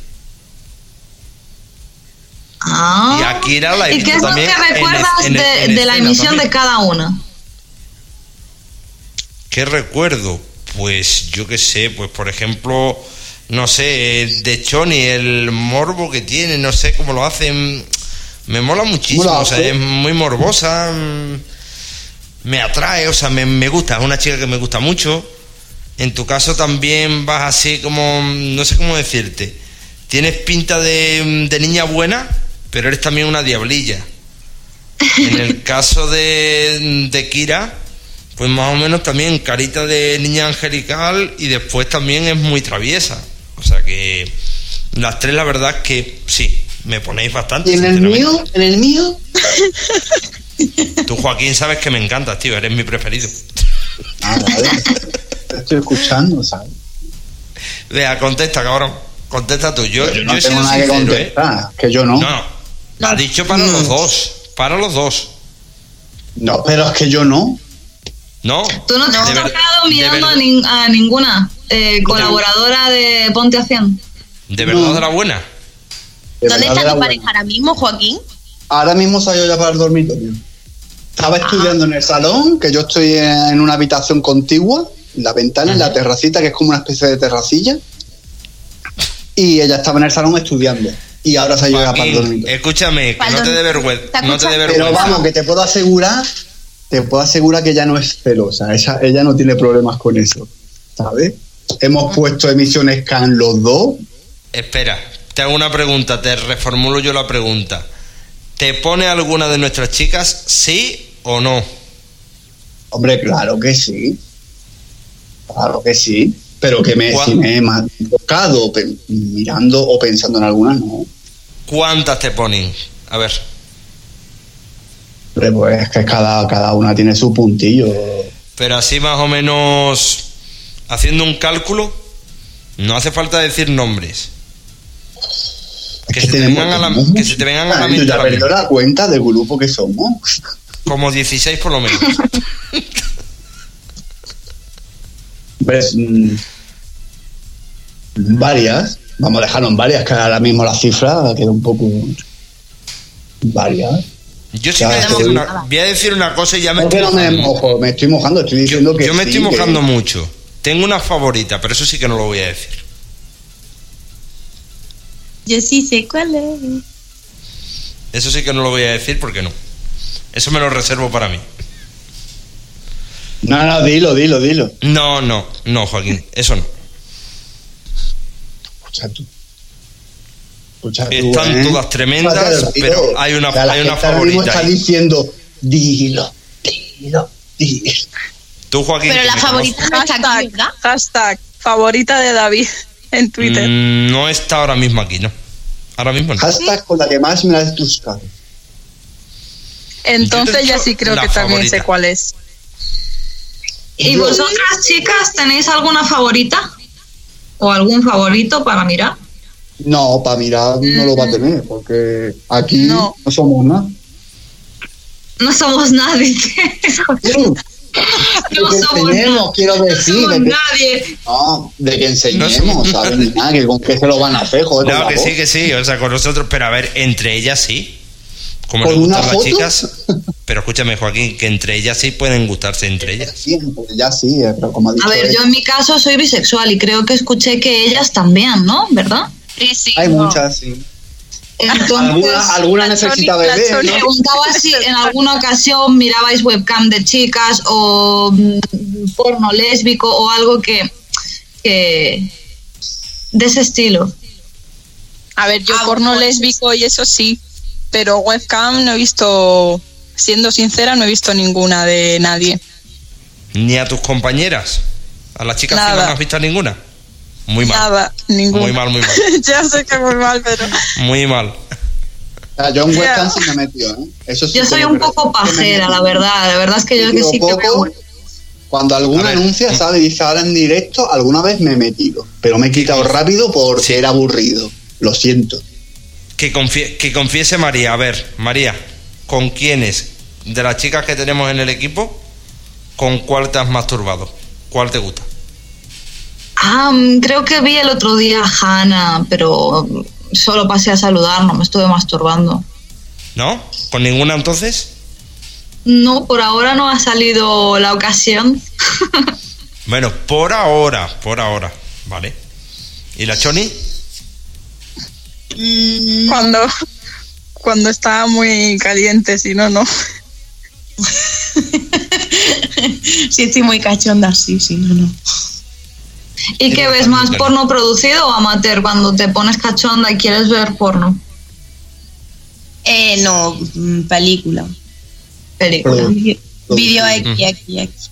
Ah. Y a Kira la he ¿Y qué es lo que recuerdas en- de, en de la emisión también. de cada una? ¿Qué recuerdo? Pues yo qué sé, pues por ejemplo, no sé, eh, de Choni, el morbo que tiene, no sé cómo lo hacen. Me mola muchísimo, ¿Cómo lo o sea, es muy morbosa. mm, Me atrae, o sea, me, me gusta, es una chica que me gusta mucho. En tu caso también vas así como, no sé cómo decirte. Tienes pinta de, de niña buena, pero eres también una diablilla. En el caso de, de Kira, pues más o menos también carita de niña angelical y después también es muy traviesa. O sea que las tres la verdad es que sí, me ponéis bastante. ¿Y en el mío? ¿En el mío? Tú Joaquín sabes que me encantas, tío, eres mi preferido. Ah, vale. Te Estoy escuchando, ¿sabes? Vea, contesta, cabrón. Contesta tú. Yo, Yo yo no he tengo nada que sincero, ¿eh? contestar, que yo no. No, no. Ha dicho para los dos. Para los dos. No, pero es que yo no. ¿No? ¿Tú no te has De ver- tocado de mirando a, nin- a ninguna eh, colaboradora de Ponte a 100? ¿De verdad No. de la buena? De ¿Dónde está era tu pareja ahora mismo, Joaquín? Ahora mismo salió ya para el dormitorio. Estaba estudiando en el salón, que yo estoy en una habitación contigua, en la ventana, en la terracita, que es como una especie de terracilla. Y ella estaba en el salón estudiando. Y ahora se llega para el dormitorio. escúchame, que no te dé vergüenza. ¿Te No te dé escuchas? Pero vergüenza. vamos, que te puedo asegurar, te puedo asegurar que ella no es celosa. Ella, ella no tiene problemas con eso. ¿Sabes? Hemos puesto emisiones can los dos. Espera, te hago una pregunta, te reformulo yo la pregunta. ¿Te pone alguna de nuestras chicas sí o no? Hombre, claro que sí. Claro que sí. Pero que me, si me he tocado mirando o pensando en algunas, no. ¿Cuántas te ponen? A ver, Pues es que cada, cada una tiene su puntillo. pero así más o menos haciendo un cálculo, no hace falta decir nombres. Que, se, te vengan a la, que se te vengan a la Ah, mente ya mismo. la cuenta del grupo que somos. como 16 por lo menos. ¿Ves? Mm, varias. Vamos a dejarlo en varias, que ahora mismo la cifra queda un poco. Varias. Yo sí Ya, voy, a una, voy a decir una cosa y ya me ¿Por estoy qué no me mojando. mojo? Me estoy mojando, estoy Yo, diciendo que. yo me sí, estoy que- mojando mucho. Tengo una favorita, pero eso sí que no lo voy a decir. Yo sí sé cuál es. Eso sí que no lo voy a decir porque no. Eso me lo reservo para mí. No, no, dilo, dilo, dilo. No, no, no, Joaquín, eso no. Escucha tú. Escucha tú, Están ¿eh? todas tremendas, Escúchate, pero hay una- O sea, la hay una favorita está ahí. diciendo, dilo, dilo, dilo. Tú, Joaquín. Pero la favorita no está aquí, Hashtag, ¿verdad? hashtag, favorita de David en Twitter. Mm, no está ahora mismo aquí, ¿no? Ahora mismo no. Hashtag con la que más me has buscado. Entonces ya sí creo la que también sé cuál es. ¿Y vosotras, chicas, tenéis alguna favorita? ¿O algún favorito para mirar? No, para mirar no lo va a tener, porque aquí no, No. somos nada. No somos nadie. No que somos nada. quiero No decir, somos de que, nadie. no, de que enseñemos, somos ¿sabes? Ni nada, que con qué se lo van a hacer, joder, No, que voz. sí, que sí. O sea, con nosotros, pero a ver, entre ellas sí. Como ¿Con les una gustan las chicas. Pero escúchame, Joaquín, que entre ellas sí pueden gustarse entre ellas. Siempre, ya sí, eh, pero como ha dicho A ver, yo en mi caso soy bisexual y creo que escuché que ellas también, ¿no? ¿Verdad? Sí, sí. Hay no. muchas, sí. Entonces, Alguna, necesita bebé, ¿no? preguntaba si en alguna ocasión mirabais webcam de chicas o mm, porno lésbico o algo que, que de ese estilo. A ver, yo Ah, porno pues- lésbico y eso sí, pero webcam no he visto, siendo sincera, no he visto ninguna de nadie. Ni a tus compañeras. A las chicas Nada. fijas no has visto a ninguna. Muy mal. Nada, ninguna. Muy mal, muy mal. ya sé que muy mal, pero Muy mal. Sí me he metido, ¿eh? Eso sí Yo soy un poco pajera, la verdad. De verdad es que yo que sí que veo. Cuando alguna anuncia, ¿sabes? Dice ahora en directo, alguna vez me he metido. Pero me he quitado rápido porque era aburrido. Lo siento. Que, confie- que confiese María. A ver, María, ¿con quiénes de las chicas que tenemos en el equipo, con cuál te has masturbado? ¿Cuál te gusta? Mm, creo que vi el otro día a Hannah, pero solo pasé a saludar, no me estuve masturbando. ¿No? ¿Con ninguna entonces? No, por ahora no ha salido la ocasión. Bueno, por ahora, por ahora, ¿vale? ¿Y la Choni? Mm, cuando, cuando está muy caliente, si no, no. sí, estoy muy cachonda, sí, sí, no, no. ¿Y qué ves más, porno producido o amateur cuando te pones cachonda y quieres ver porno? Eh, no, mm, película. Película. Vídeo producido. XXX.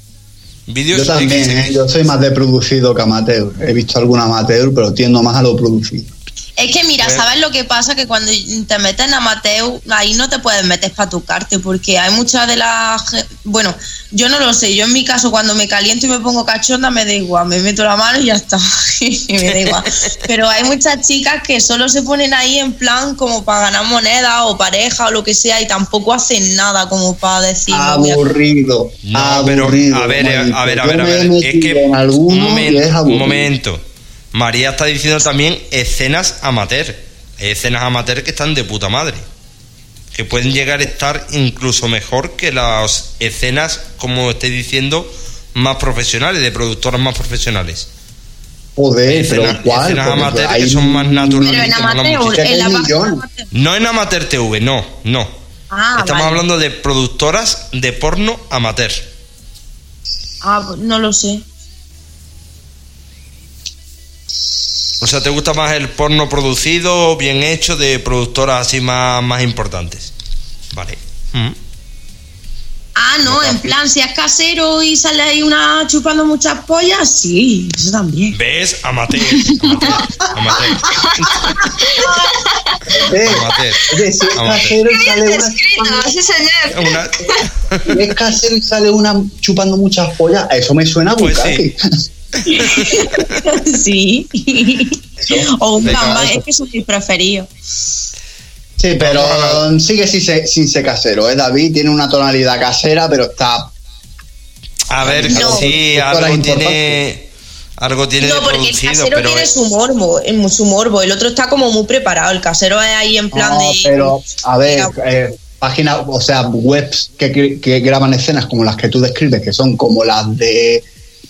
Vídeos Yo también. ¿eh? Yo soy más de producido que amateur. He visto algún amateur, pero tiendo más a lo producido. Es que mira, Pues- ¿sabes lo que pasa? Que cuando te metes en amateur, ahí no te puedes meter para tocarte, porque hay muchas de las... Bueno, yo no lo sé, yo en mi caso cuando me caliento y me pongo cachonda me da igual, me meto la mano y ya está, me da igual. Pero hay muchas chicas que solo se ponen ahí en plan como para ganar moneda o pareja o lo que sea y tampoco hacen nada como para decir... Aburrido. No, pero aburrido. a ver, a, dice. a ver, a ver, a ver. Es que un momento, un momento. María está diciendo también escenas amateur. Hay escenas amateur que están de puta madre. Que pueden llegar a estar incluso mejor que las escenas, como estoy diciendo, más profesionales, de productoras más profesionales. Joder, pero Escenas, ¿cuál? escenas amateur hay- que son más naturales. Pero en amateur, en la. No en Amateur TV, no, no. Ah, Estamos vale. hablando de productoras de porno amateur. Ah, pues no lo sé. O sea, ¿te gusta más el porno producido, bien hecho, de productoras así más, más importantes? Vale. Mm. Ah, no, en plan, si es casero y sale ahí una chupando muchas pollas, sí, eso también. ¿Ves? Amateur. Amateur. Amateur. Eh, es casero y sale una sí señor. Una- si es casero y sale una chupando muchas pollas, eso me suena a Pues bucaque. sí. o un gambán, es que son mis preferidos. Sí, pero sigue sin ser, sin ser casero, ¿eh? David tiene una tonalidad casera, pero está... A ver, No. sí, algo tiene. Algo tiene No, porque el casero pero. tiene es- su morbo, es su morbo. El otro está como muy preparado. El casero es ahí en plan No, de. pero, a ver, eh, páginas, o sea, webs que- que graban escenas como las que tú describes, que son como las de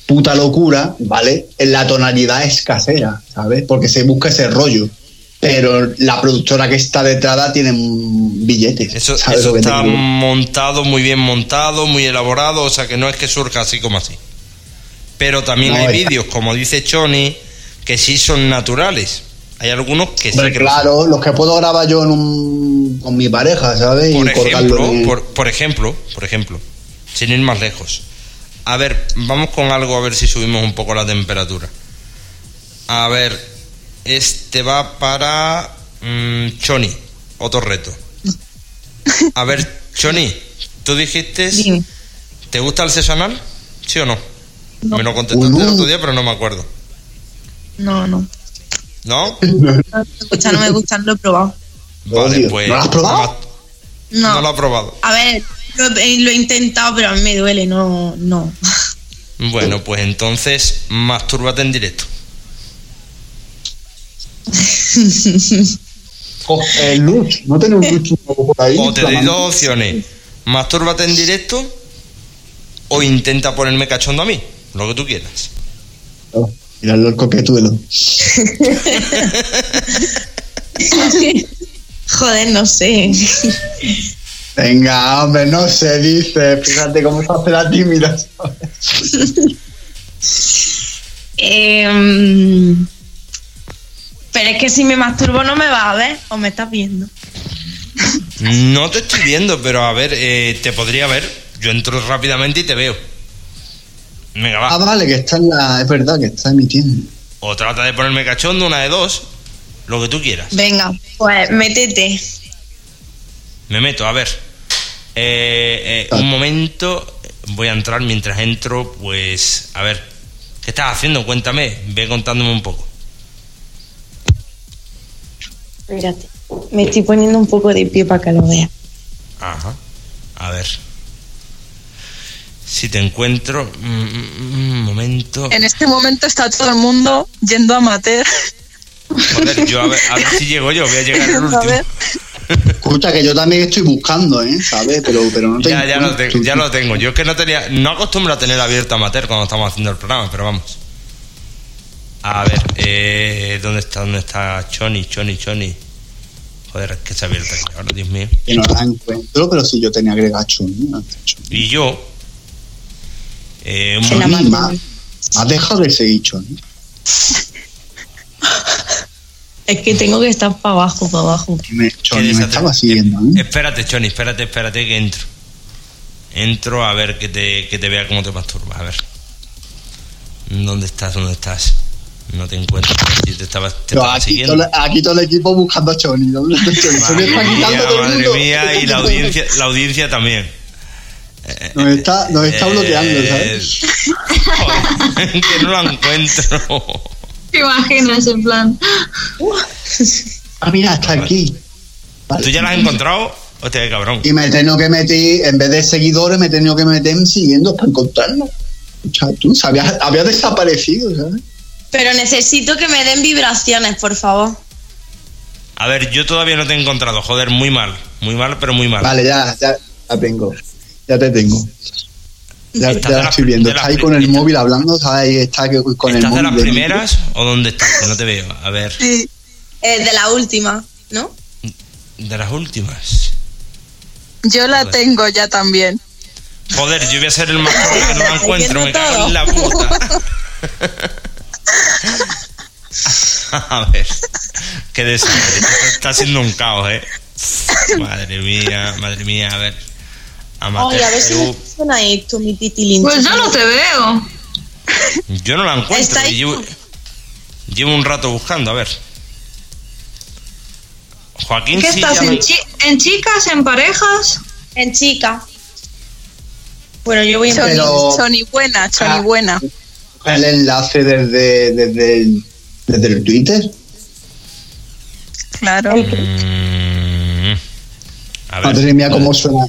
puta locura, ¿vale? La tonalidad es casera, ¿sabes? Porque se busca ese rollo. Pero la productora que está detrás tiene billetes. Eso, ¿sabes eso está montado, muy bien montado, muy elaborado, o sea que no es que surja así como así. Pero también No, hay vídeos, como dice Choni, que sí son naturales. Hay algunos que sí que son. claro, los que puedo grabar yo en un- con mi pareja, ¿sabes? Por y ejemplo, en- por, por ejemplo, por ejemplo, sin ir más lejos. A ver, vamos con algo a ver si subimos un poco la temperatura. A ver, este va para mm, Choni, otro reto. A ver, Choni, tú dijiste, Dime. ¿te gusta el sexo anal? ¿Sí o no? No. Me lo contestaste el otro día, pero no me acuerdo. No, no. ¿No? No me gusta, no me gusta, no lo he probado. Vale, pues. ¿No lo has probado? No. No lo ha probado. A ver, lo, he- lo he intentado, pero a mí me duele, no, no. Bueno, pues entonces, mastúrbate en directo. Co- El Luch, ¿no tiene un Luch nuevo por ahí? O te doy dos opciones. Mastúrbate en directo o intenta ponerme cachondo a mí. Lo que tú quieras. Míralo el coquetuelo. Joder, no sé. Venga, hombre, no se dice. Fíjate cómo se hace la tímida. Em, pero es que si me masturbo no me va a ver o me estás viendo. No te estoy viendo, pero a ver, eh, te podría ver. Yo entro rápidamente y te veo. Venga, va. Ah, vale, que está en la. Es verdad que está emitiendo. O trata de ponerme cachondo, una de dos. Lo que tú quieras. Venga, pues métete. Me meto, a ver. Eh, eh, un momento. Voy a entrar mientras entro, pues. A ver. ¿Qué estás haciendo? Cuéntame. Ve contándome un poco. Espérate. Me estoy poniendo un poco de pie para que lo veas. Ajá. A ver. Si te encuentro. mm, mm, Un momento. En este momento está todo el mundo yendo a mater. Joder, yo a ver, a ver si llego yo. Voy a llegar el A último. ver. Escucha, que yo también estoy buscando, ¿eh? ¿Sabes? Pero, pero no te Ya, ya lo, tengo, ya lo tengo. Yo es que no tenía. No acostumbro a tener abierto amateur cuando estamos haciendo el programa, pero vamos. A ver, eh, ¿dónde está? ¿Dónde está Choni? Choni, Choni. Joder, es que se ha abierto aquí ahora, Dios mío. Que no la encuentro, pero si yo tenía agregado Choni, ¿no? Choni. Y yo. Eh, momento- Choni, mando. ma- Has dejado de seguir Choni. Es que tengo que estar para abajo, para abajo. Me- Choni me estaba siguiendo, ¿eh? Espérate, Choni, espérate, espérate que entro. Entro a ver que te, que te vea cómo te masturbas. A ver. ¿Dónde estás? ¿Dónde estás? No te encuentro. Si te estaba, te estaba aquí, siguiendo. todo, el- aquí todo el equipo buscando a Choni. ¿Dónde está Choni? Choni Madre está mía, quitando a todo el madre mundo. mía, y la audiencia, la audiencia también. Nos está, nos está Eh, bloqueando, ¿sabes? joder, que no lo encuentro. ¿Te imaginas en plan? Ah, mira, está aquí. Vale. ¿Tú ya la has encontrado? Hostia, qué cabrón. Y me he tenido que meter, en vez de seguidores, me he tenido que meter en siguiendo para encontrarlo. O sea, tú sabías, había desaparecido, ¿sabes? Pero necesito que me den vibraciones, por favor. A ver, yo todavía no te he encontrado. Joder, muy mal. Muy mal, pero muy mal. Vale, ya, ya la tengo. Ya te tengo. Ya, Estás ya la estoy viendo. Está ahí con el móvil hablando, ¿sabes? Ahí está que- con el ¿Estás de móvil. las primeras o dónde estás? Que no te veo. A ver, Sí. Eh, de la última, ¿no? de las últimas. Yo la tengo ya también. Joder, yo voy a ser el más pobre que no la encuentro. Me cago en la puta. A ver, qué desastre. Esto Está siendo un caos, ¿eh? Madre mía, madre mía, a ver. Amateur Oye, a ver si me funciona esto, mi titilín. Pues yo no te veo. Yo no la encuentro. Y llevo, llevo un rato buscando, a ver. Joaquín ¿Qué sí estás? ¿En, me- chi- en chicas? ¿En parejas? En chica. Bueno, yo voy a Pero- Choni buena, Ah. buena. El enlace desde, desde, el, desde el Twitter. Claro. Mm, a ver. Madre mía, cómo suena.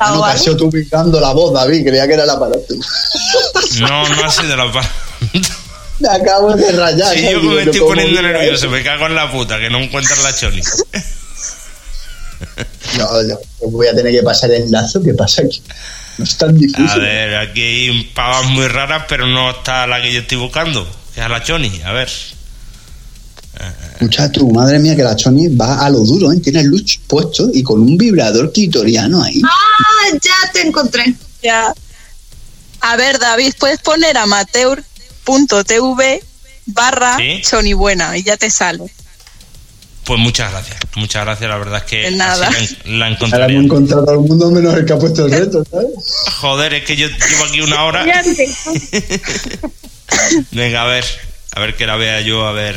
No, que has sido tú ubicando la voz, David. Creía que era el aparato. No, no ha sido la pa- Me acabo de rayar. Si ¿sabes? yo que me estoy ¿cómo poniendo nervioso, eso? me cago en la puta, que no encuentras la choli. No, no, voy a tener que pasar el enlace. ¿Qué pasa aquí? No es tan difícil. A ver, aquí hay pavas muy raras, pero no está la que yo estoy buscando, que es la choni. A ver. Escucha tú, madre mía, que la Choni va a lo duro, ¿eh? Tiene el luch puesto y con un vibrador clitoriano ahí. Ah, ya te encontré. Ya. A ver, David, puedes poner amateur.tv barra ¿Sí? Choni buena y ya te sale. Pues muchas gracias. Muchas gracias, la verdad es que nada. la, la Ahora encontraré. hemos encontrado a todo el mundo menos el que ha puesto el reto, ¿sabes? Joder, es que yo llevo aquí una hora. Venga, a ver. A ver que la vea yo, a ver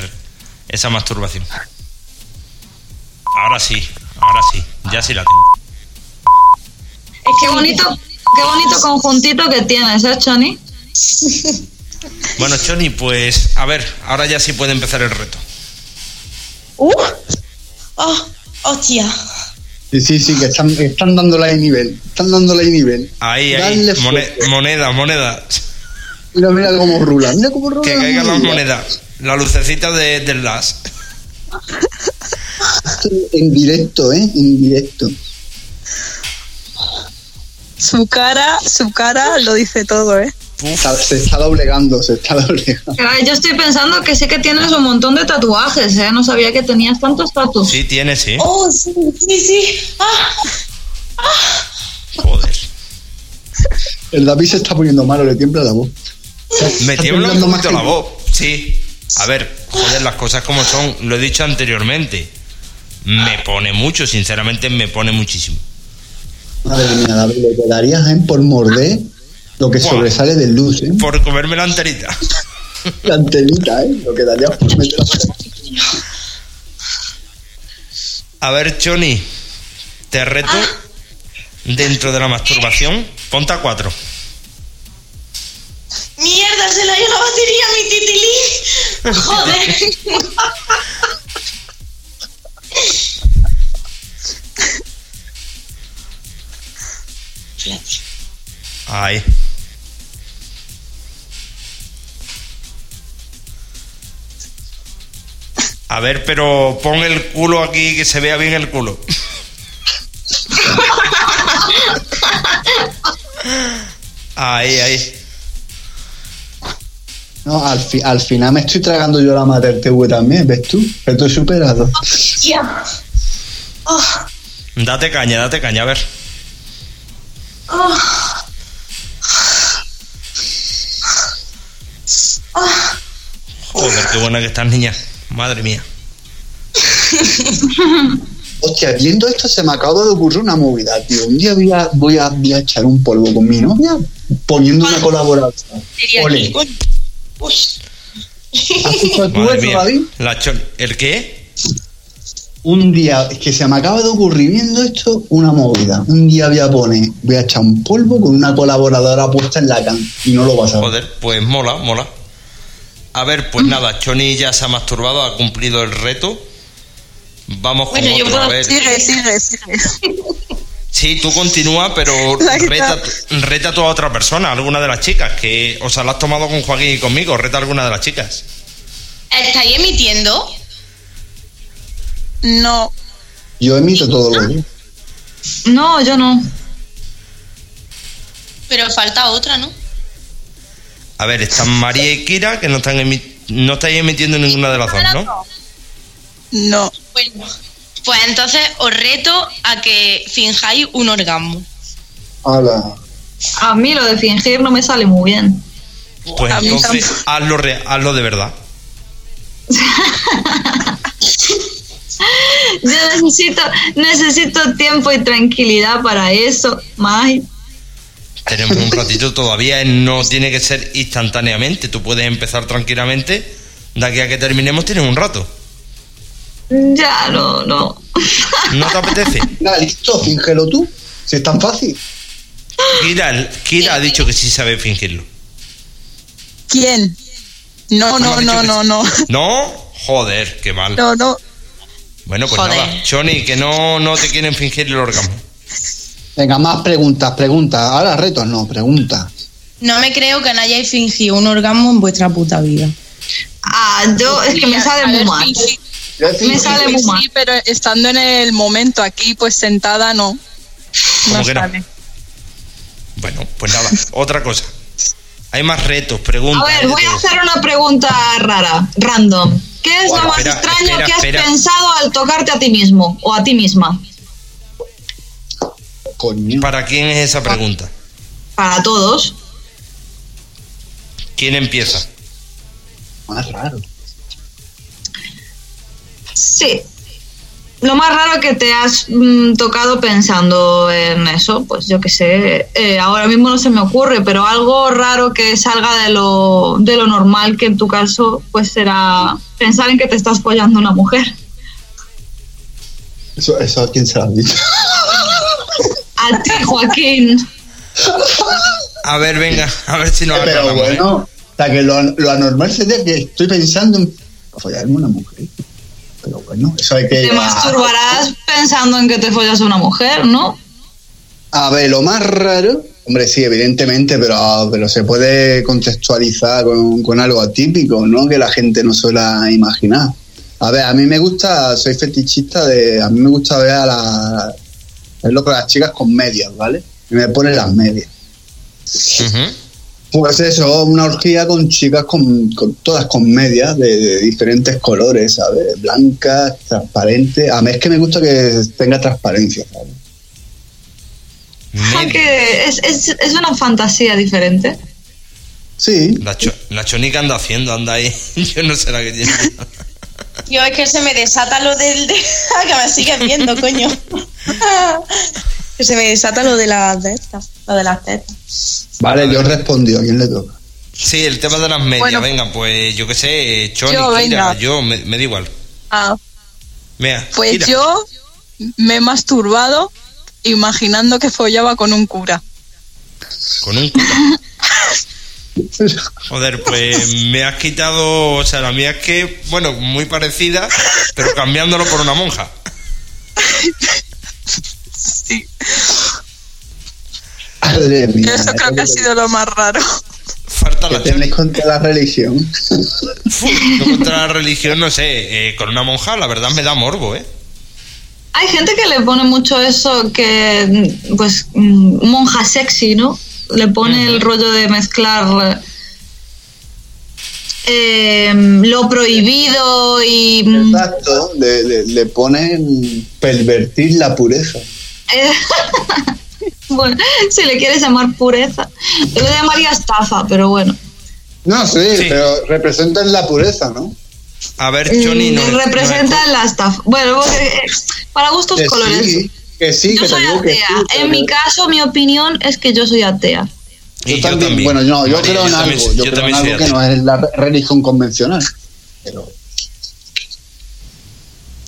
esa masturbación. Ahora sí, ahora sí. Ya sí la tengo. Qué bonito, qué bonito conjuntito que tienes, ¿eh, Choni? Bueno, Choni, pues a ver, ahora ya sí puede empezar el reto. ¡Uh! ¡Oh! ¡Hostia! Sí, sí, sí, que están, están dándole ahí nivel. Están dándole ahí nivel. Ahí, ahí. Dale moneda, moneda. Mira, mira cómo rula. Mira cómo rula. Que la caigan las moneda. monedas. La lucecita de, del las. En directo, ¿eh? En directo. Su cara, su cara lo dice todo, ¿eh? Está- se está doblegando, se está doblegando. Yo estoy pensando que sí que tienes un montón de tatuajes, ¿eh? No sabía que tenías tantos tatuajes. Sí, tiene, sí. Oh, sí, sí, sí. Ah, Joder. El David se está poniendo malo, le tiembla la voz. Me tiembla un poquito la voz. Sí. A ver, joder, las cosas como son. Lo he dicho anteriormente. Me pone mucho, sinceramente me pone muchísimo. Madre mía, David, le quedarías ¿eh? por morder lo que Buah. sobresale del luz, ¿eh? Por comerme la enterita. La antenita, ¿eh? Lo quedarías por meter A ver, Choni, te reto dentro de la masturbación. Ponte a cuatro. mierda, se le ha ido la batería a mi titilín. Joder. Ahí. A ver, pero pon el culo aquí que se vea bien el culo. No, al, fi- al final me estoy tragando yo la Mater TV también, ¿ves tú? Estoy superado. Ya. Oh, Date caña, date caña, a ver. oh. Joder, qué buena que estás, niña. Madre mía. Hostia, viendo esto se me acaba de ocurrir una movida, tío. Un día voy a, voy a, voy a echar un polvo con mi novia poniendo una colaboración. Ole. Uy. ¿El qué? Un día, es que se me acaba de ocurrir viendo esto una movida. Un día voy a poner, voy a echar un polvo con una colaboradora puesta en la can y no lo vas a ver. Joder, pues mola, mola. A ver, pues nada, Choni ya se ha masturbado, ha cumplido el reto. Vamos con Bueno, yo a puedo- ver. Sigue, sigue, sigue. Sí, tú continúa, pero reta, reta tú a otra persona, alguna de las chicas, que o sea, la has tomado con Joaquín y conmigo, reta a alguna de las chicas. ¿Estáis emitiendo? No, Yo emito todos los días. No, yo no. Pero falta otra, ¿no? A ver, están María y Kira, que no están emi- no estáis emitiendo ninguna de las dos, ¿no? no. Bueno, pues entonces os reto a que finjáis un orgasmo. Hola. A mí lo de fingir no me sale muy bien. Pues A entonces hazlo, re- hazlo de verdad. Yo necesito, necesito tiempo y tranquilidad para eso, May. Tenemos un ratito todavía, no tiene que ser instantáneamente, tú puedes empezar tranquilamente, de aquí a que terminemos tienes un rato. Ya, no, no. ¿No te apetece? Nada, listo, fíngelo tú. Si es tan fácil. Kira, Kira ha dicho que sí sabe fingirlo. ¿Quién? No, no, ¿Cómo has no, no, no. ¿No? Joder, qué mal. No, no. Bueno, pues Joder. nada, Choni, que no, no te quieren fingir el orgasmo. Venga, más preguntas, preguntas. Ahora retos, no, preguntas. No me creo que no hayáis fingido un orgasmo en vuestra puta vida. Ah, yo es que me sale A muy mal. Me sale muy Sí, mal. sí, pero estando en el momento aquí, pues sentada, no. ¿Cómo No que no? sale. Bueno, pues nada, otra cosa. Hay más retos, preguntas. A ver, voy a hacer una pregunta rara, random. ¿Qué es Bueno, lo más espera, extraño espera, que has espera. pensado al tocarte a ti mismo o a ti misma? Coño. ¿Para quién es esa pregunta? Para todos. ¿Quién empieza? Más raro. Sí. Lo más raro que te has mm, tocado pensando en eso, pues yo qué sé, eh, ahora mismo no se me ocurre, pero algo raro que salga de lo, de lo normal, que en tu caso pues será pensar en que te estás follando a una mujer. Eso, eso a quién se lo ha dicho. A ti, Joaquín. A ver, venga, a ver si Pero aclaramos, ¿eh? bueno, o sea, que lo, lo anormal sería que estoy pensando en follarme una mujer. Pero bueno, eso hay que. Te masturbarás pensando en que te follas a una mujer, ¿no? A ver, lo más raro, hombre, sí, evidentemente, pero, pero se puede contextualizar con, con algo atípico, ¿no? Que la gente no suele imaginar. A ver, a mí me gusta, soy fetichista de, a mí me gusta ver a la, verlo con las chicas con medias, ¿vale? Y me ponen las medias. Ujú. Pues eso, una orgía con chicas con, con todas con medias de, de diferentes colores, ¿sabes? Blancas, transparentes. A mí es que me gusta que tenga transparencia, ¿sabes? Aunque es, es, es una fantasía diferente. Sí, La, cho- la chonica anda haciendo, anda ahí. Yo no sé la que tiene. Yo es que se me desata lo del... de- que me sigues viendo, coño. que se me desata lo de las de estas, lo de las tetas. vale, yo he respondido. ¿A quién le toca? Sí, el tema de las medias. Bueno. venga, pues yo qué sé, Choni, Yo, Kira, yo, me, me da igual. Ah, Mira, pues Kira. yo me he masturbado imaginando que follaba con un cura. Con un cura. Joder, pues me has quitado, o sea, la mía es que, bueno, muy parecida, pero cambiándolo por una monja. Sí. Madre mía. Eso creo que ha sido lo más raro. Falta ¿Qué la tenéis contra la religión? Yo contra la religión, no sé, eh, con una monja la verdad me da morbo, ¿eh? Hay gente que le pone mucho eso que, pues, mm, monja sexy, ¿no? Le pone el rollo de mezclar eh, lo prohibido y... mm, Exacto, le, le, le ponen pervertir la pureza. Eh, bueno, si le quieres llamar pureza. Yo le llamaría estafa, pero bueno. No, sí, Sí. pero representan la pureza, ¿no? A ver, Johnny, no. Representa la estafa. Bueno, porque, eh, para gustos Que colores. sí, que sí, yo que soy que atea. sí, pero- en mi caso, mi opinión es que yo soy atea. Y yo también, bueno, no, yo María, creo en algo, yo, creo en también algo que no es la re- religión convencional. Pero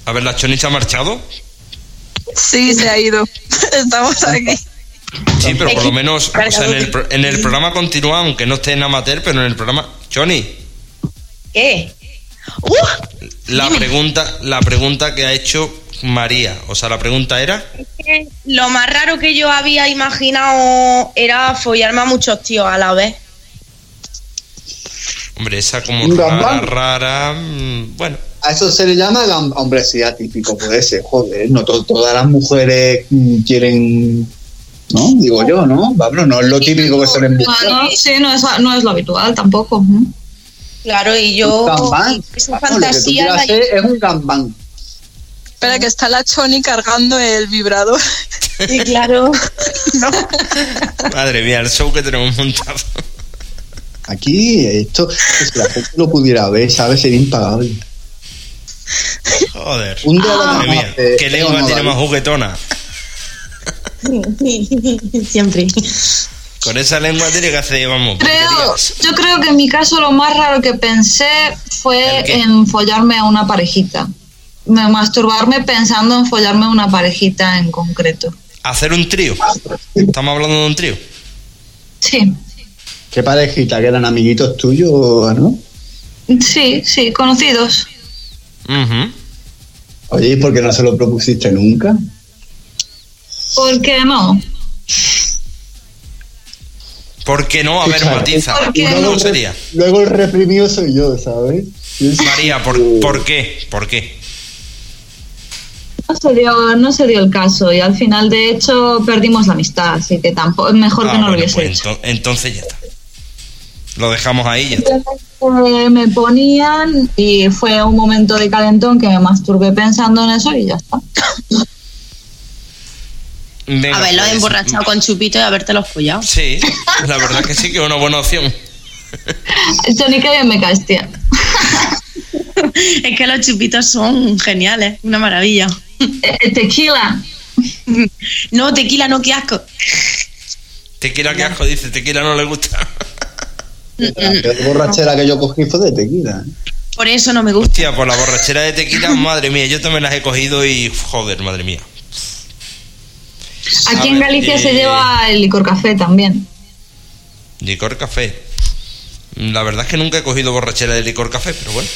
A ver, ¿la Choni se ha marchado? Sí, se ha ido. Estamos aquí. Sí, pero por lo menos, o sea, en el, pro- en el programa continúa, aunque no esté en amateur, pero en el programa. Johnny, ¿Qué? la pregunta, la pregunta que ha hecho María, o sea, la pregunta era. Que Lo más raro que yo había imaginado era follarme a muchos tíos a la vez. Hombre, esa como rara, rara. mm, Bueno, a eso se le llama gam- hombre, sí, atípico puede ser, joder, no to- todas las mujeres mm, quieren, ¿no? Digo yo, ¿no? Pablo, no es lo típico que suelen buscar. Bueno, sí, no es, no es lo habitual tampoco. ¿eh? Claro, y yo. Un gambán. Esa Vamos, lo que tú fantasía. la- hacer es un gambán. Espera, que está la Choni cargando el vibrador. Sí, claro. madre mía, el show que tenemos montado. Aquí, esto, si la gente lo pudiera ver, ¿sabes? Sería impagable. Joder. Un día lo Madre vamos a mía, qué ¿eh, lengua tiene David? más juguetona. Siempre. Con esa lengua tiene que hacer, vamos. Creo, yo creo que en mi caso lo más raro que pensé fue en follarme a una parejita. Me masturbarme pensando en follarme a una parejita en concreto. Hacer un trío. Estamos hablando de un trío. Sí, ¿Qué parejita? ¿Que eran amiguitos tuyos, no? sí, sí, conocidos. Ujú. Oye, ¿y por qué no se lo propusiste nunca? ¿Por qué no? ¿Por qué no? A ver, matiza. ¿por qué ¿Cómo luego, sería? luego el reprimido soy yo, ¿sabes? María, ¿por, por qué? ¿Por qué? No se, dio, no se dio el caso y al final, de hecho, perdimos la amistad, así que tampoco es mejor Ah, que no lo hubiese pues hecho. ento- entonces ya está. Lo dejamos ahí ya. Eh, me ponían y fue un momento de calentón que me masturbé pensando en eso y ya está. Venga, Haberlo pues, emborrachado con chupito y habértelo follado. Sí, la verdad que sí que es una buena opción. Johnny, que bien me caes, tía. Es que los chupitos son geniales, una maravilla. Eh, tequila. No, tequila, no, qué asco. Tequila, qué asco, dice. Tequila no le gusta. La peor borrachera que yo cogí fue de tequila. ¿eh? Por eso no me gusta. Hostia, por la borrachera de tequila, madre mía, yo también las he cogido y joder, madre mía. Aquí A en ver, Galicia se eh, lleva el licor café también. Licor café. La verdad es que nunca he cogido borrachera de licor café, pero bueno.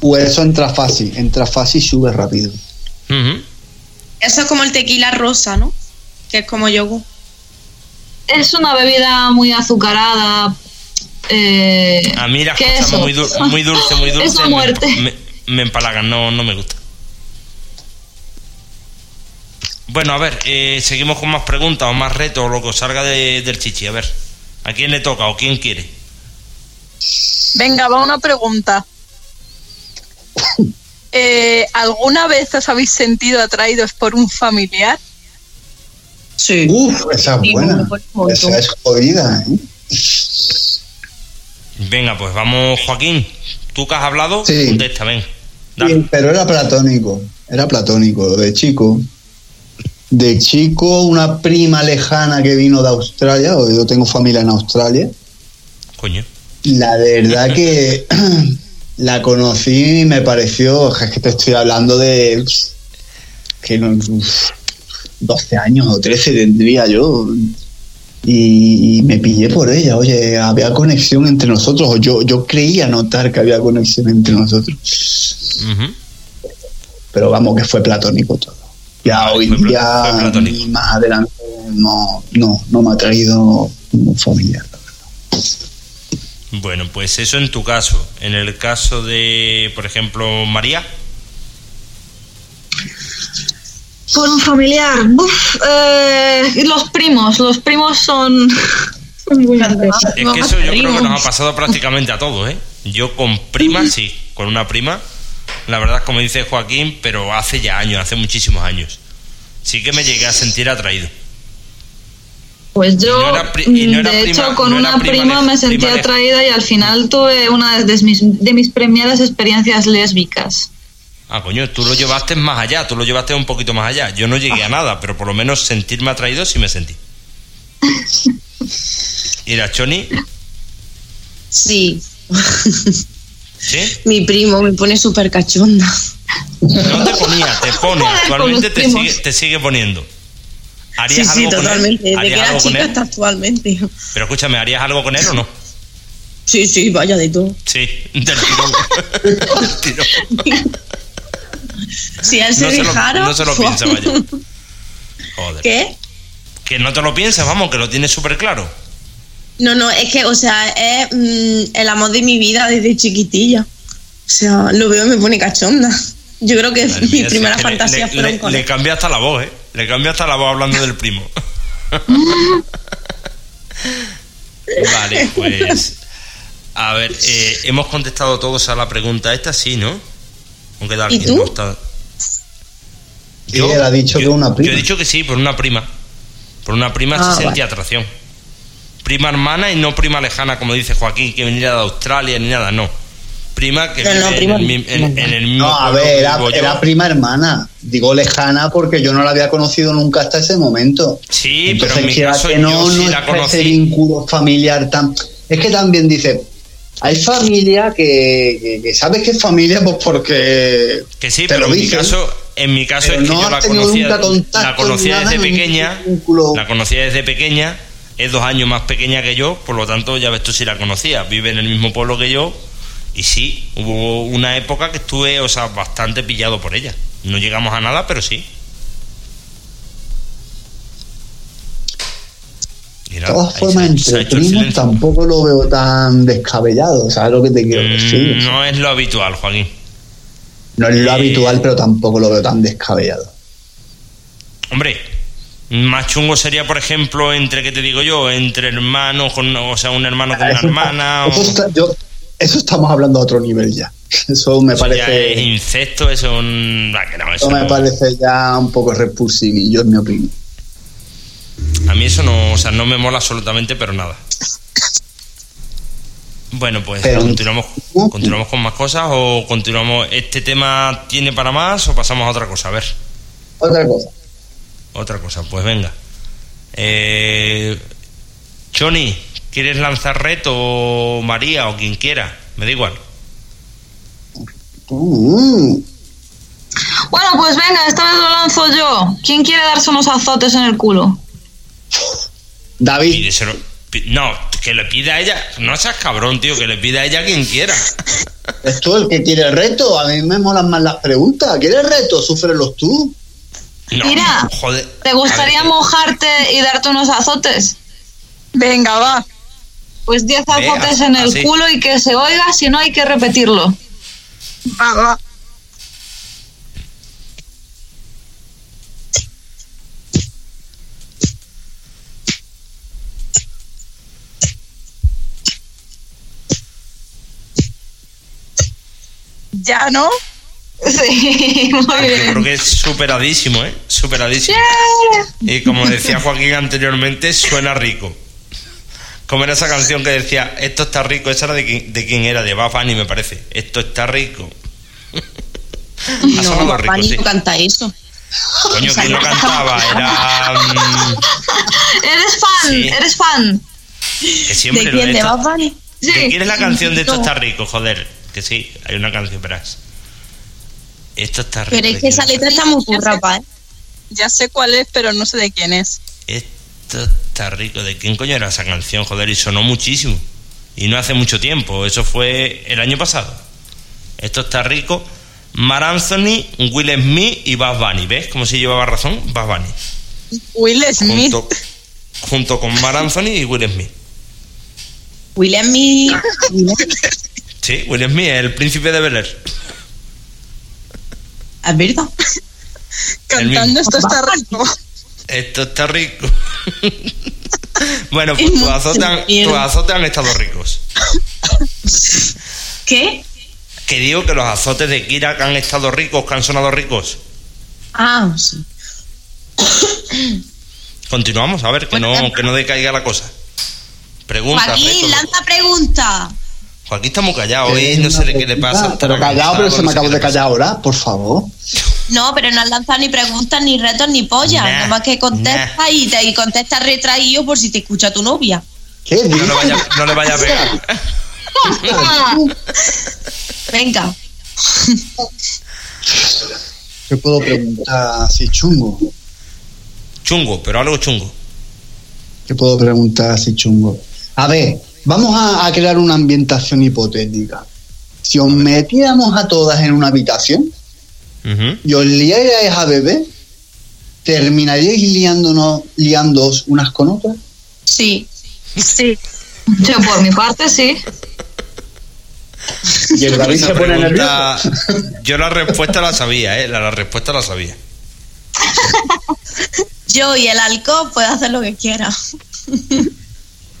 Pues eso entra fácil, entra fácil y sube rápido. Eso es como el tequila rosa, ¿no? Que es como yogur. Es una bebida muy azucarada. Eh, A mí las ¿qué cosas eso? muy, dul- muy dulce, muy dulce. Es la me- muerte. Me, me empalagan, no, no me gusta. Bueno, a ver, eh, seguimos con más preguntas o más retos o lo que os salga de- del chichi. A ver, ¿A quién le toca o quién quiere? Venga, va una pregunta. Eh, ¿Alguna vez os habéis sentido atraídos por un familiar? Sí. Uf, esa es buena. Esa es jodida, ¿eh? Venga, pues vamos, Joaquín. ¿Tú que has hablado? Sí. Contesta, ven. Dale. Sí, pero era platónico, era platónico, de chico. De chico, una prima lejana que vino de Australia, o yo tengo familia en Australia. Coño. La verdad que la conocí y me pareció, es que te estoy hablando de que no, uf, 12 años o 13 tendría yo. Y, y me pillé por ella, oye, había conexión entre nosotros, o yo, yo creía notar que había conexión entre nosotros. Pero vamos que fue platónico todo. Ya Vale, hoy fue día fue más adelante no, no, no me ha traído un familiar. Bueno, pues eso en tu caso. En el caso de, por ejemplo, María. Por un familiar. Uf, eh, los primos, los primos son. son muy intensos. Es que eso yo creo que nos ha pasado prácticamente a todos, ¿eh? Yo con prima, sí, con una prima. La verdad, como dice Joaquín, pero hace ya años, hace muchísimos años. Sí que me llegué a sentir atraído. Pues yo, no de prima- hecho, con no una prima me sentí prima atraída y al final tuve una de mis, de mis primeras experiencias lésbicas. Ah, coño, tú lo llevaste más allá, tú lo llevaste un poquito más allá. Yo no llegué a nada, pero por lo menos sentirme atraído sí me sentí. ¿Y la Choni? Sí. ¿Sí? Mi primo me pone súper cachonda. No te ponía, te pone. Actualmente te sigue, te sigue poniendo. Sí, ¿Harías sí, algo con él? totalmente. Desde ¿Harías que era algo con chica él? hasta actualmente. Pero escúchame, ¿harías algo con él o no? Sí, sí, vaya de todo. Sí, del tirón. Del tirón. Si él se No dejara. no se lo piensa, vaya. Joder. ¿Qué? Que no te lo piensas, vamos, que lo tienes súper claro. No, no, es que, o sea, es mm, el amor de mi vida desde chiquitilla. O sea, lo veo y me pone cachonda. Yo creo que Madre mis mía, primeras es que fantasías le, fueron le- con le cambia hasta la voz, ¿eh? Le cambia hasta la voz hablando del primo. vale, pues. A ver, eh, hemos contestado todos a la pregunta esta, sí, ¿no? Aunque da ¿Y tú? no está- Y él ha dicho que una prima. Yo he dicho que sí, por una prima. Por una prima Ah, se sentía atracción. Prima hermana y no prima lejana, como dice Joaquín, que viniera de Australia ni nada, no. Prima que No, vive no, en, prima- el, mi- en- en el mismo No, a ver, era, yo. prima hermana. Digo lejana porque yo no la había conocido nunca hasta ese momento. Sí, Entonces, pero en mi caso que yo no, sí no la ese vínculo familiar tan... Es que también dice, hay familia que, que, que sabes que es familia pues porque... Que sí, te pero lo en mi dicen, caso, en mi caso pero es que no yo la conocía, la conocía desde pequeña, la conocía desde pequeña, es dos años más pequeña que yo, por lo tanto ya ves tú si la conocía, vive en el mismo pueblo que yo y sí, hubo una época que estuve, o sea, bastante pillado por ella. No llegamos a nada, pero sí. De todas formas, entre primos tampoco lo veo tan descabellado, ¿sabes lo que te quiero Mm, decir? No es lo habitual, Joaquín. No es lo eh, habitual, pero tampoco lo veo tan descabellado. Hombre, más chungo sería, por ejemplo, entre, ¿qué te digo yo? Entre hermanos, con, o sea, un hermano con una hermana. Eso, o- está- yo- eso estamos hablando a otro nivel ya. Eso me eso ya es parece, incesto, eso es un... ah, no, eso me no- parece ya un poco repulsivillo, en mi opinión. A mí eso no, o sea, no me mola absolutamente, pero nada. Bueno, pues Pero- continuamos, continuamos con más cosas o continuamos. ¿Este tema tiene para más o pasamos a otra cosa? A ver, Otra cosa. otra cosa, pues venga. Eh, Choni, ¿quieres lanzar reto o María o quien quiera? Me da igual. Mm, Bueno, pues venga, esta vez lo lanzo yo. ¿Quién quiere darse unos azotes en el culo? David, Pídeselo. No, que le pida a ella. No seas cabrón, tío, que le pida a ella quien quiera. ¿es tú el que quiere el reto? A mí me molan más las preguntas. ¿Quieres reto? Súfrelos tú. No, Mira, joder. ¿Te gustaría mojarte y darte unos azotes? Venga, va. Pues 10 Ve, azotes en el así. culo y que se oiga, si no hay que repetirlo. Va, va. Ya, ¿no? Sí, muy Yo creo bien. que es superadísimo, ¿eh? Superadísimo. Y como decía Joaquín anteriormente, suena rico. Como era esa canción que decía, esto está rico, esa era de, quién- de quién era, de Bunny me parece. Esto está rico. No, sí. no canta eso. Coño, ¿quién lo cantaba? Era... mm, Eres fan, Sí. eres fan. que siempre ¿De lo quién? ¿De? Sí. ¿De quién es la canción de Esto está rico? Joder, que sí, hay una canción, verás. Esto está rico. Pero es ¿de que esa letra está muy currapa, ¿eh? Ya sé cuál es, pero no sé de quién es. Esto está rico. ¿De quién coño era esa canción? Joder, y sonó muchísimo. Y no hace mucho tiempo. Eso fue el año pasado. Esto está rico. Mar Anthony, Will Smith y Bad Bunny. ¿Ves cómo se llevaba razón? Bad Bunny. Will Smith. Junto, junto con Mar Anthony y Will Smith. William Mi. Sí, Will Smith el príncipe de Bel Air. ¿Es verdad? Cantando esto está rico. Esto está rico. bueno, pues Es tus azotes tus azotes han estado ricos. ¿Qué? Que digo que los azotes de Kira han estado ricos, que han sonado ricos. Ah, sí. Continuamos, a ver, que no, que no decaiga la cosa. Pregunta, Joaquín, lanza pregunta. Joaquín está muy callado hoy, no sé qué le pasa. Pero callado, pero se no me qué de callar ahora, por favor. No, pero no has lanzado ni preguntas, ni retos, ni pollas. Nada más que contesta y te y contesta retraído por si te escucha tu novia. ¿Qué No le vaya, no le vaya a pegar. Venga. ¿Qué puedo preguntar así chungo? Chungo, pero algo chungo. ¿Qué puedo preguntar así chungo? A ver, vamos a, a crear una ambientación hipotética. Si os metiéramos a todas en una habitación Ujú. y os liarais a beber, ¿terminaríais liándonos, liándoos unas con otras? Sí. Sí. Yo por mi parte sí. Y el David Esa se pone pregunta- nervioso. Yo la respuesta la sabía, ¿eh? La, la respuesta la sabía. Yo y el alcohol puedo hacer lo que quiera.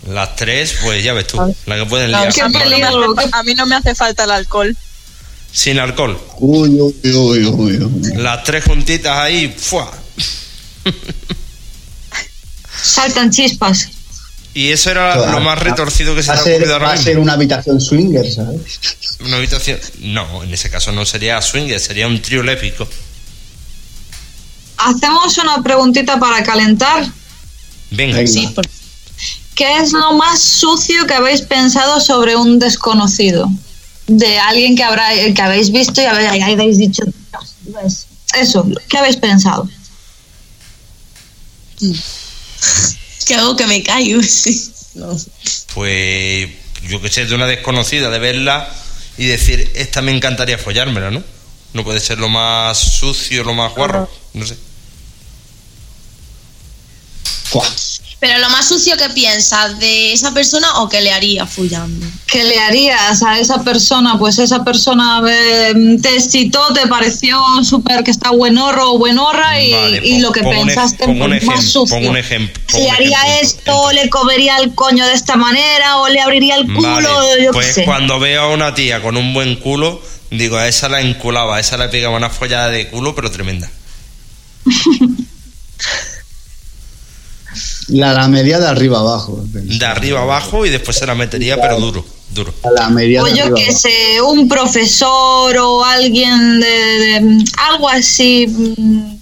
Las tres, pues ya ves tú, la que pueden liar. Qué A mí, no me hace, a mí no me hace falta el alcohol. Sin alcohol. Uy, uy, uy, uy, uy. Las tres juntitas ahí, ¡fua! Saltan chispas. Y eso era Claro. lo más retorcido que se Va te a ha ocurrido va ahora a mismo. ser una habitación swinger, ¿sabes? Una habitación. No, en ese caso no sería swinger, sería un trío lépico. Hacemos una preguntita para calentar. Venga, Venga. Sí, por- ¿Qué es lo más sucio que habéis pensado sobre un desconocido? De alguien que, habrá, que habéis visto y habéis, dicho. "Dios, ¿ves?". Eso, ¿qué habéis pensado? que hago que me callo. Sí. No. pues yo que sé, de una desconocida, de verla y decir, esta me encantaría follármela, ¿no? No puede ser lo más sucio, lo más guarro, no sé. Fuah. Pero lo más sucio que piensas de esa persona o que le haría follando. ¿Qué le harías a esa persona? Pues esa persona eh, te excitó, te pareció súper que está buenorro o buenorra y, Vale, y lo que pensaste un pues, más sucio. pon un ejem- pon le un haría ejemplo, esto, entonces. le comería el coño de esta manera o le abriría el culo, Vale, yo qué pues sé. cuando veo a una tía con un buen culo, digo, a esa la enculaba, a esa le pegaba una follada de culo, pero tremenda. La, la media de arriba abajo. De arriba abajo y después se la metería, pero duro, duro. La media O de yo arriba que abajo. sé, un profesor o alguien de, de- algo así mm,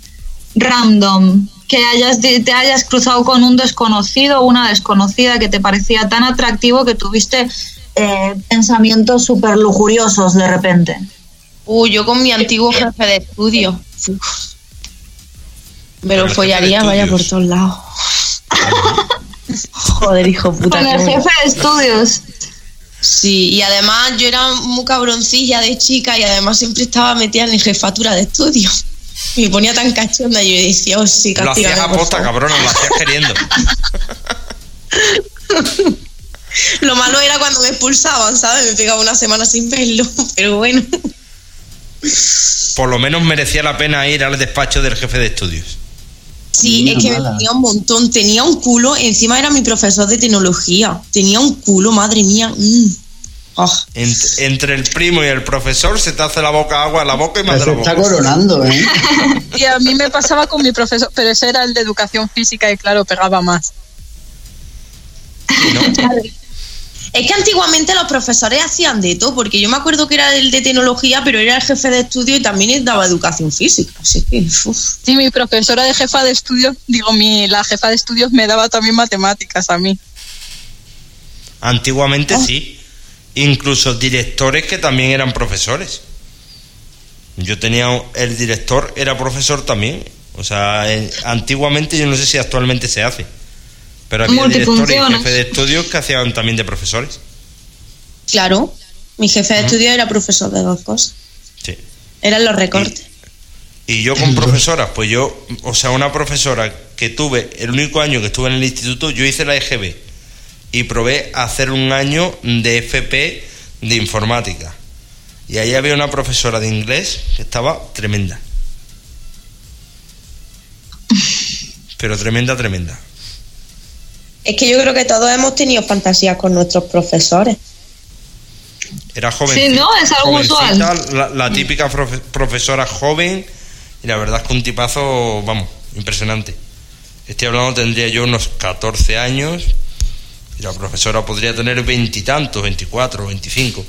random, que hayas di- te hayas cruzado con un desconocido o una desconocida que te parecía tan atractivo que tuviste eh, pensamientos súper lujuriosos de repente. Uy, yo con mi antiguo jefe de estudio. Uf. Me lo follaría, vaya por todos lados. Joder, hijo puta. Con el jefe de estudios. Sí, y además yo era muy cabroncilla de chica y además siempre estaba metida en jefatura de estudio. Y me ponía tan cachonda y yo decía, oh sí, Lo hacías aposta, cabrona, lo hacías queriendo. Lo malo era cuando me expulsaban, ¿sabes? Me pegaba una semana sin verlo, pero bueno. Por lo menos merecía la pena ir al despacho del jefe de estudios. Sí, es que me mala. ponía un montón. Tenía un culo, encima era mi profesor de tecnología. Tenía un culo, madre mía. mm. Oh. Ent- entre el primo y el profesor se te hace la boca agua, la boca y más Se está coronando, ¿eh? Y a mí me pasaba con mi profesor, pero ese era el de educación física y claro, pegaba más. Es que antiguamente los profesores hacían de todo, porque yo me acuerdo que era el de tecnología, pero era el jefe de estudio y también daba educación física. Así que, uf. Sí, mi profesora de jefa de estudios, digo, mi, la jefa de estudios me daba también matemáticas a mí. Antiguamente sí. Incluso directores que también eran profesores. Yo tenía un- el director era profesor también. O sea, en- antiguamente yo no sé si actualmente se hace. Pero había directores y jefes de estudios que hacían también de profesores. claro, mi jefe de estudio era profesor de dos cosas. Sí. Eran los recortes. Y yo con profesoras, pues yo, o sea, una profesora que tuve, el único año que estuve en el instituto, yo hice la EGB y probé a hacer un año de FP de informática. Y ahí había una profesora de inglés que estaba tremenda. Pero tremenda, tremenda. Es que yo creo que todos hemos tenido fantasías con nuestros profesores. Era joven. Sí, ¿no? Es algo usual. La, la típica profe- profesora joven y la verdad es que un tipazo, vamos, impresionante. Estoy hablando, tendría yo unos 14 años y la profesora podría tener veintitantos, 24, 25.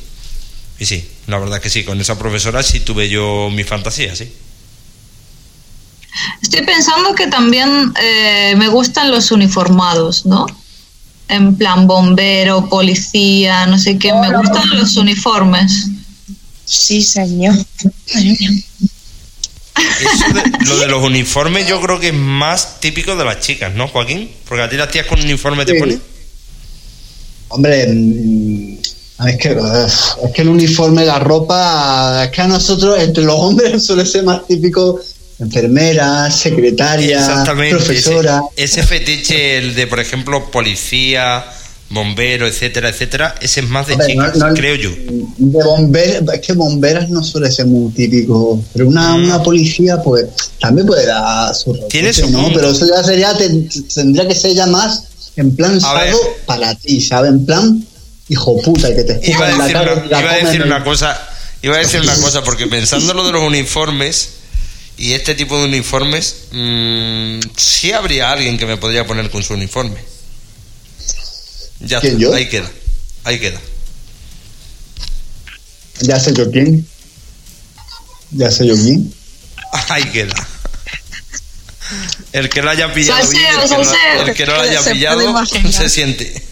Y sí, la verdad es que sí, con esa profesora sí tuve yo mi fantasía, sí. Estoy pensando que también eh, me gustan los uniformados, ¿no? En plan bombero, policía, no sé qué. Me gustan los uniformes. Sí, señor. Eso de- lo de los uniformes yo creo que es más típico de las chicas, ¿no, Joaquín? Porque a ti las tías con uniforme te ponen. Hombre, mm, es que, uf, es que el uniforme, la ropa, es que a nosotros, entre los hombres, suele ser más típico enfermera, secretaria, profesora. Ese, ese fetiche, el de, por ejemplo, policía, bombero, etcétera, etcétera, ese es más de Hombre, chicas, no- no- creo yo. De es que bomberas no suele ser muy típico, pero una, Mm. una policía, pues también puede dar su Tiene su ¿no? Pero eso ya sería, ten- tendría que ser ya más en plan ver. sado para ti, ¿sabes? En plan, hijo puta, que te Iba escupa a en la cara una, iba a decir una cosa, iba a decir una cosa, porque pensando lo de los uniformes y este tipo de uniformes, mm, sí habría alguien que me podría poner con su uniforme. Ya ¿Quién, yo? ahí queda, ahí queda. Ya sé yo quién. Ya sé yo quién. Ahí queda. El que lo haya pillado Salseo, bien, el que, no, el que no lo haya pillado se siente.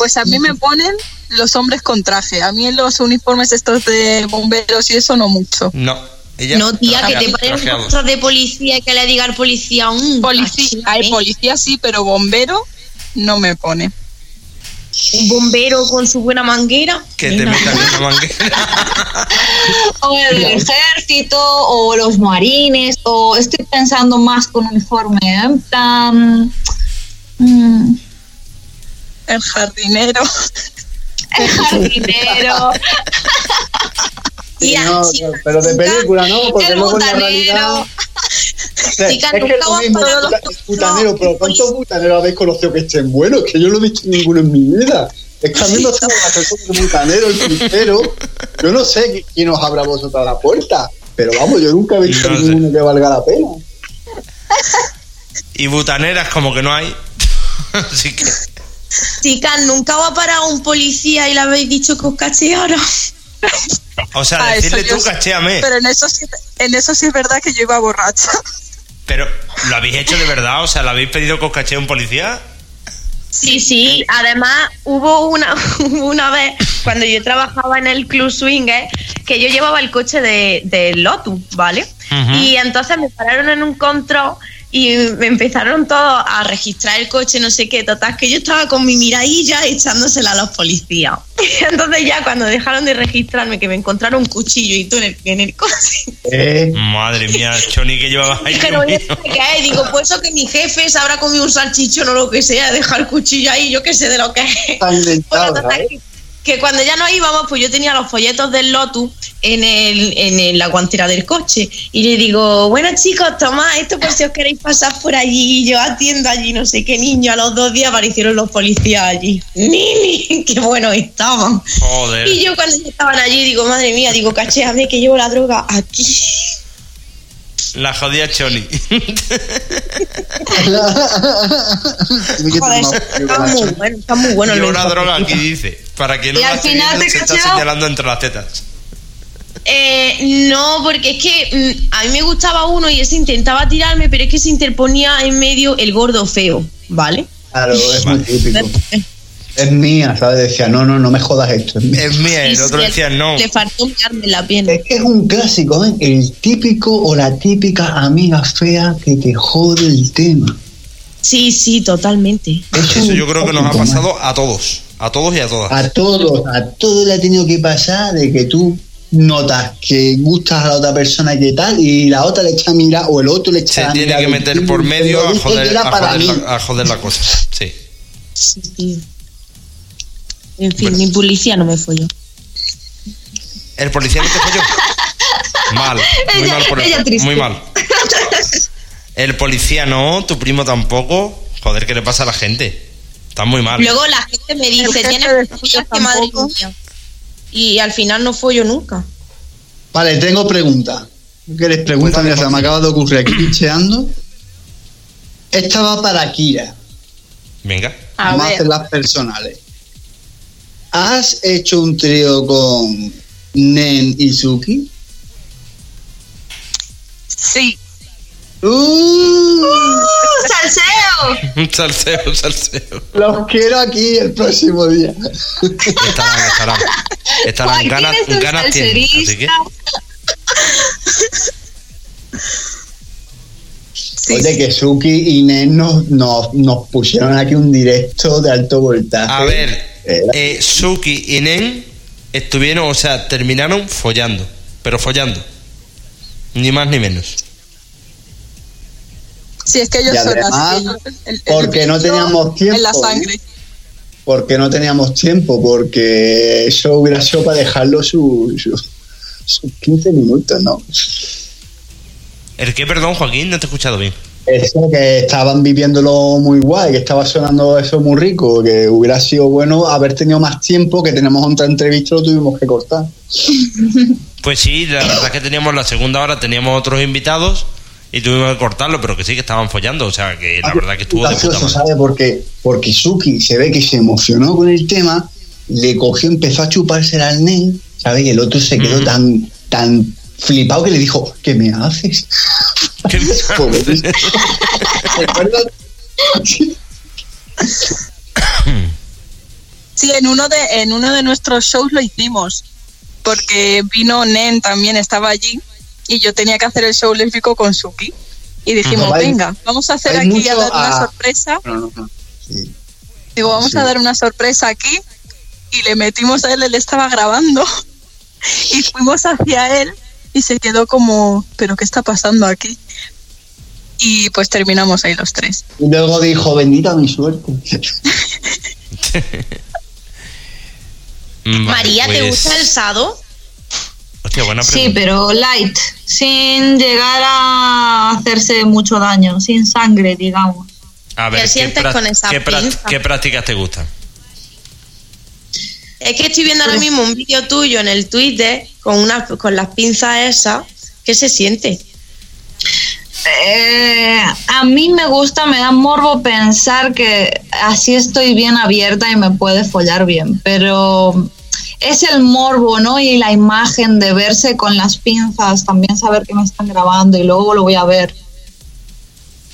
Pues a mí me ponen los hombres con traje. A mí en los uniformes estos de bomberos y eso no mucho. No, ella No, tía, que te ponen cosas de policía y que le diga al policía un Policía, hay policía sí, pero bombero no me pone. un bombero con su buena manguera. que te metan en la manguera. O el ejército, o los marines, o estoy pensando más con uniforme. ¿eh? Plan. mm, El jardinero. el jardinero. Sí, no, pero de película, ¿no? Porque el luego en la realidad. O sea, Chica, es que lo mismo, el el butanero, pero ¿cuántos policías? butaneros habéis conocido que estén buenos? Que yo no he visto ninguno en mi vida. Es que a mí no sé la persona de butanero, el crucero. Yo no sé qui- quién os abra vosotros a la puerta. Pero vamos, yo nunca he visto No sé. ninguno que valga la pena. Y butaneras como que no hay. Así que Chicas, nunca va para un policía y le habéis dicho que os cacheara. O sea, Ah, decirle tú, cachéame. Pero en eso sí, en eso sí es verdad que yo iba borracha. Pero, ¿lo habéis hecho de verdad? O sea, ¿lo habéis pedido que os cachee un policía? Sí, sí. Además, hubo una, una vez cuando yo trabajaba en el Club Swinger que yo llevaba el coche de, de Lotus, ¿vale? Y entonces me pararon en un control y me empezaron todos a registrar el coche, no sé qué. Total, que yo estaba con mi miradilla echándosela a los policías. Y entonces, ya cuando dejaron de registrarme, que me encontraron un cuchillo y todo en el, en el coche. Eh, Madre mía, Choni que llevaba ahí. Dijeron, Dios ¿y mío. esto qué es? Digo, pues eso que mi jefe se habrá comido un salchichón o lo que sea, dejar el cuchillo ahí, yo qué sé de lo que es. Bueno, total, ¿sabes? Que cuando ya nos íbamos, pues yo tenía los folletos del Lotus en, el, en el- la guantera del coche. Y le digo, bueno chicos, tomad esto por si os queréis pasar por allí. Y yo atiendo allí, no sé qué niño. A los dos días aparecieron los policías allí. ¡Nini! ¡Qué buenos estaban! Joder. Y yo cuando estaban allí, digo, madre mía, digo, cachéame que llevo la droga aquí. La jodida Choli. Joder, está muy bueno, está muy bueno. Lleva una droga aquí, dice. Para que no Y al final te se está señalando entre las tetas. Eh, no, porque es que mm, a mí me gustaba uno y ese intentaba tirarme, pero es que se interponía en medio el gordo feo, ¿vale? Claro, es muy típico. Es mía, ¿sabes? Decía, no, no, no me jodas esto. Es, mía. Es mía, el Y otro decía no. Le faltó mirarme la pierna. Es que es un clásico, ¿eh? El típico o la típica amiga fea que te jode el tema. Sí, sí, totalmente. Es Eso yo creo que nos ha pasado a todos. A todos y a todas. A todos, a todos le ha tenido que pasar de que tú notas que gustas a la otra persona que tal y la otra le echa a mirar o el otro le echa Se a tiene mirar que meter por medio a "Dice que joder, a joder, mí". la, a joder la cosa. Sí. Sí, tío. En fin, mi policía no me folló. ¿El policía no te folló? Mal. Muy Ella- mal por ella eso. triste. Muy mal. El policía no, tu primo tampoco. Joder, ¿qué le pasa a la gente? Está muy mal. Luego la gente me El dice, tienes que madre mía. Y al final no follo nunca. Vale, tengo preguntas. ¿Qué les preguntan? Pues Mira, se me acaba de ocurrir aquí picheando. Esta va para Kira. Venga. A Vamos a ver. hacer las personales. ¿Has hecho un trío con Nen y Suki? Sí. ¡Uh! ¡Salseo! salseo, salseo. Los quiero aquí el próximo día. Estarán, estarán. Estarán ganas, es un ganas tienen. Así que. salserista. Sí, Oye, sí. que Suki y Nen nos, nos, nos pusieron aquí un directo de alto voltaje. A ver, eh, Suki y Nen estuvieron, o sea, terminaron follando. Pero follando. Ni más ni menos. Sí, es que ellos Y son además, así. El- el porque no teníamos tiempo, En la ¿eh? sangre. porque no teníamos tiempo, porque eso hubiera sido para dejarlo sus su, sus 15 minutos, ¿no? ¿El qué, perdón, Joaquín? No te he escuchado bien. Eso que estaban viviéndolo muy guay, que estaba sonando eso muy rico, que hubiera sido bueno haber tenido más tiempo, que tenemos otra entrevista lo tuvimos que cortar. Pues sí, la verdad es que teníamos la segunda hora, teníamos otros invitados y tuvimos que cortarlo, pero que sí que estaban follando, o sea que la verdad que estuvo de puta madre. ¿sabe? Porque, porque Suki se ve que se emocionó con el tema, le cogió, empezó a chupársela al Nen, ¿sabe? Y el otro se quedó tan, tan flipado que le dijo, ¿qué me haces? ¿Qué me. Sí, en uno de en uno de nuestros shows lo hicimos. Porque vino Nen también, estaba allí. Y yo tenía que hacer el show lésbico con Suki. Y dijimos. Hay- venga, vamos a hacer hay aquí a dar una a- sorpresa. No, no, no. Sí. Digo, vamos Sí. a dar una sorpresa aquí. Y le metimos a él, él estaba grabando. Y fuimos hacia él y se quedó como, ¿pero qué está pasando aquí? Y pues terminamos ahí los tres. Y luego dijo, bendita mi suerte. Mm, María, ¿te pues- gusta el sado? Hostia, buena Sí, pregunta. pero light, sin llegar a hacerse mucho daño, sin sangre, digamos. A ver, ¿Qué sientes prá- con esa qué, qué prácticas te gustan? Es que estoy viendo ahora mismo un vídeo tuyo en el Twitter con, una, con las pinzas esas. ¿Qué se siente? Eh, a mí me gusta, me da morbo pensar que así estoy bien abierta y me puede follar bien, pero es el morbo, ¿no? Y la imagen de verse con las pinzas, también saber que me están grabando y luego lo voy a ver.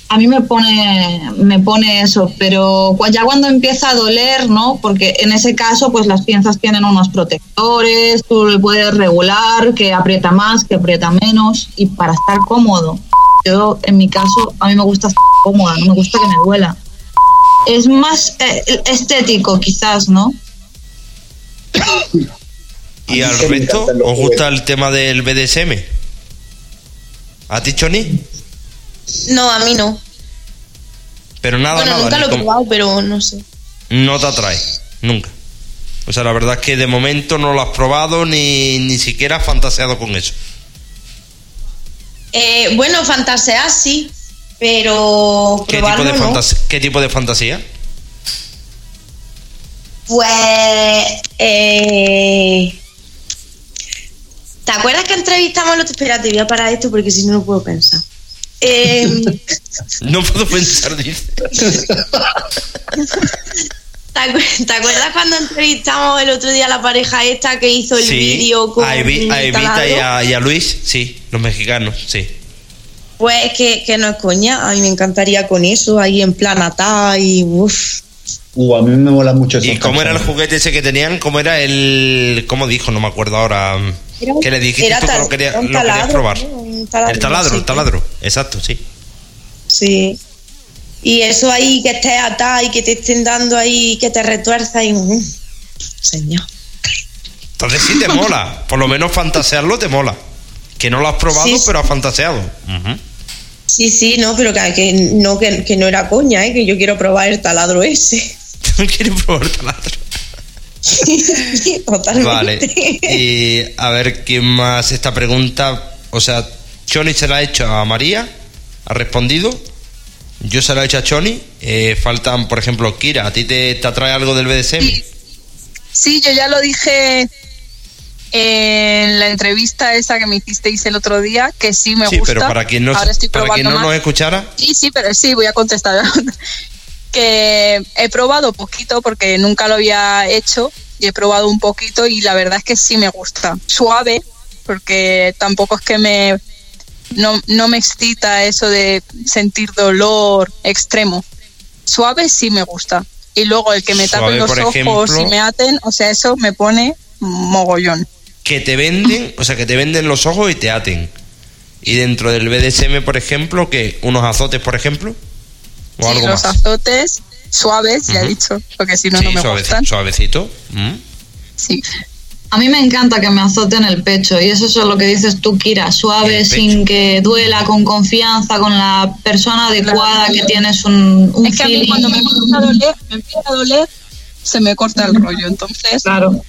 A mí me pone, me pone eso, pero ya cuando empieza a doler, ¿no? Porque en ese caso, pues las pinzas tienen unos protectores, tú le puedes regular, que aprieta más, que aprieta menos, y para estar cómodo. Yo, en mi caso, a mí me gusta estar cómoda, no me gusta que me duela. Es más eh, estético, quizás, ¿no? ¿Y al resto os gusta el tema del BDSM? ¿A ti, Choni? No, a mí no. Pero nada, bueno, nada. nunca lo he como- probado, pero no sé. No te atrae, nunca. O sea, la verdad es que de momento no lo has probado ni, ni siquiera has fantaseado con eso. Eh, bueno, fantasear sí, pero ¿Qué tipo, de no. ¿Qué tipo de fantasía? Pues. eh, ¿Te acuerdas que entrevistamos el otro? Espérate, voy a parar esto porque si no, no puedo pensar. Eh, No puedo pensar, dice. ¿te, acu- te acuerdas cuando entrevistamos el otro día a la pareja esta que hizo el Sí, vídeo con a, Evi- a Evita y a, y a Luis, sí, los mexicanos, sí. Pues que, que no es coña, a mí me encantaría con eso, ahí en plan atá y uff. Uh, a mí me mola mucho eso. ¿Y cómo era el juguete ese que tenían? ¿Cómo era el...? ¿Cómo dijo? No me acuerdo ahora. Era ¿Qué le dijiste era tú que lo, quería- un lo querías probar? ¿no? Un taladro, el taladro, el taladro. Exacto, sí. Sí. Y eso ahí que estés atá y que te estén dando ahí, que te retuerza y. mm, señor. Entonces sí te mola. Por lo menos fantasearlo te mola. Que no lo has probado, Sí, pero has fantaseado. Sí, sí, no, pero que, que no, que, que no era coña, ¿eh? que yo quiero probar el taladro ese. ¿Quieres probar el taladro? Totalmente. Vale. Y a ver quién más esta pregunta. O sea, Choni se la ha hecho a María, ha respondido. Yo se la he hecho a Choni. Eh, faltan, por ejemplo, Kira, ¿a ti te, te atrae algo del BDSM? Sí. Sí, yo ya lo dije en la entrevista esa que me hicisteis el otro día, que sí me Sí, gusta. pero para quien no, Ahora estoy para quien no más. nos escuchara, Sí, sí, pero sí, voy a contestar. que he probado poquito porque nunca lo había hecho y he probado un poquito y la verdad es que sí me gusta. Suave, porque tampoco es que me no, no me excita eso de sentir dolor extremo. Suave sí me gusta. Y luego el que me tapen los ojos ejemplo. y me aten, o sea, eso me pone mogollón. que te venden, o sea, que te venden los ojos y te aten. Y dentro del BDSM, por ejemplo, que unos azotes, por ejemplo, o Sí, algo los más. azotes suaves, ya he dicho, porque si no, sí, no me suaveci- gustan. suavecito. Mm. Sí. A mí me encanta que me azoten el pecho y eso es lo que dices tú, Kira, suave, sin que duela, con confianza, con la persona adecuada, que tienes un, un Es que a mí cuando me empieza a doler, me empieza a doler, se me corta el rollo. Entonces Claro.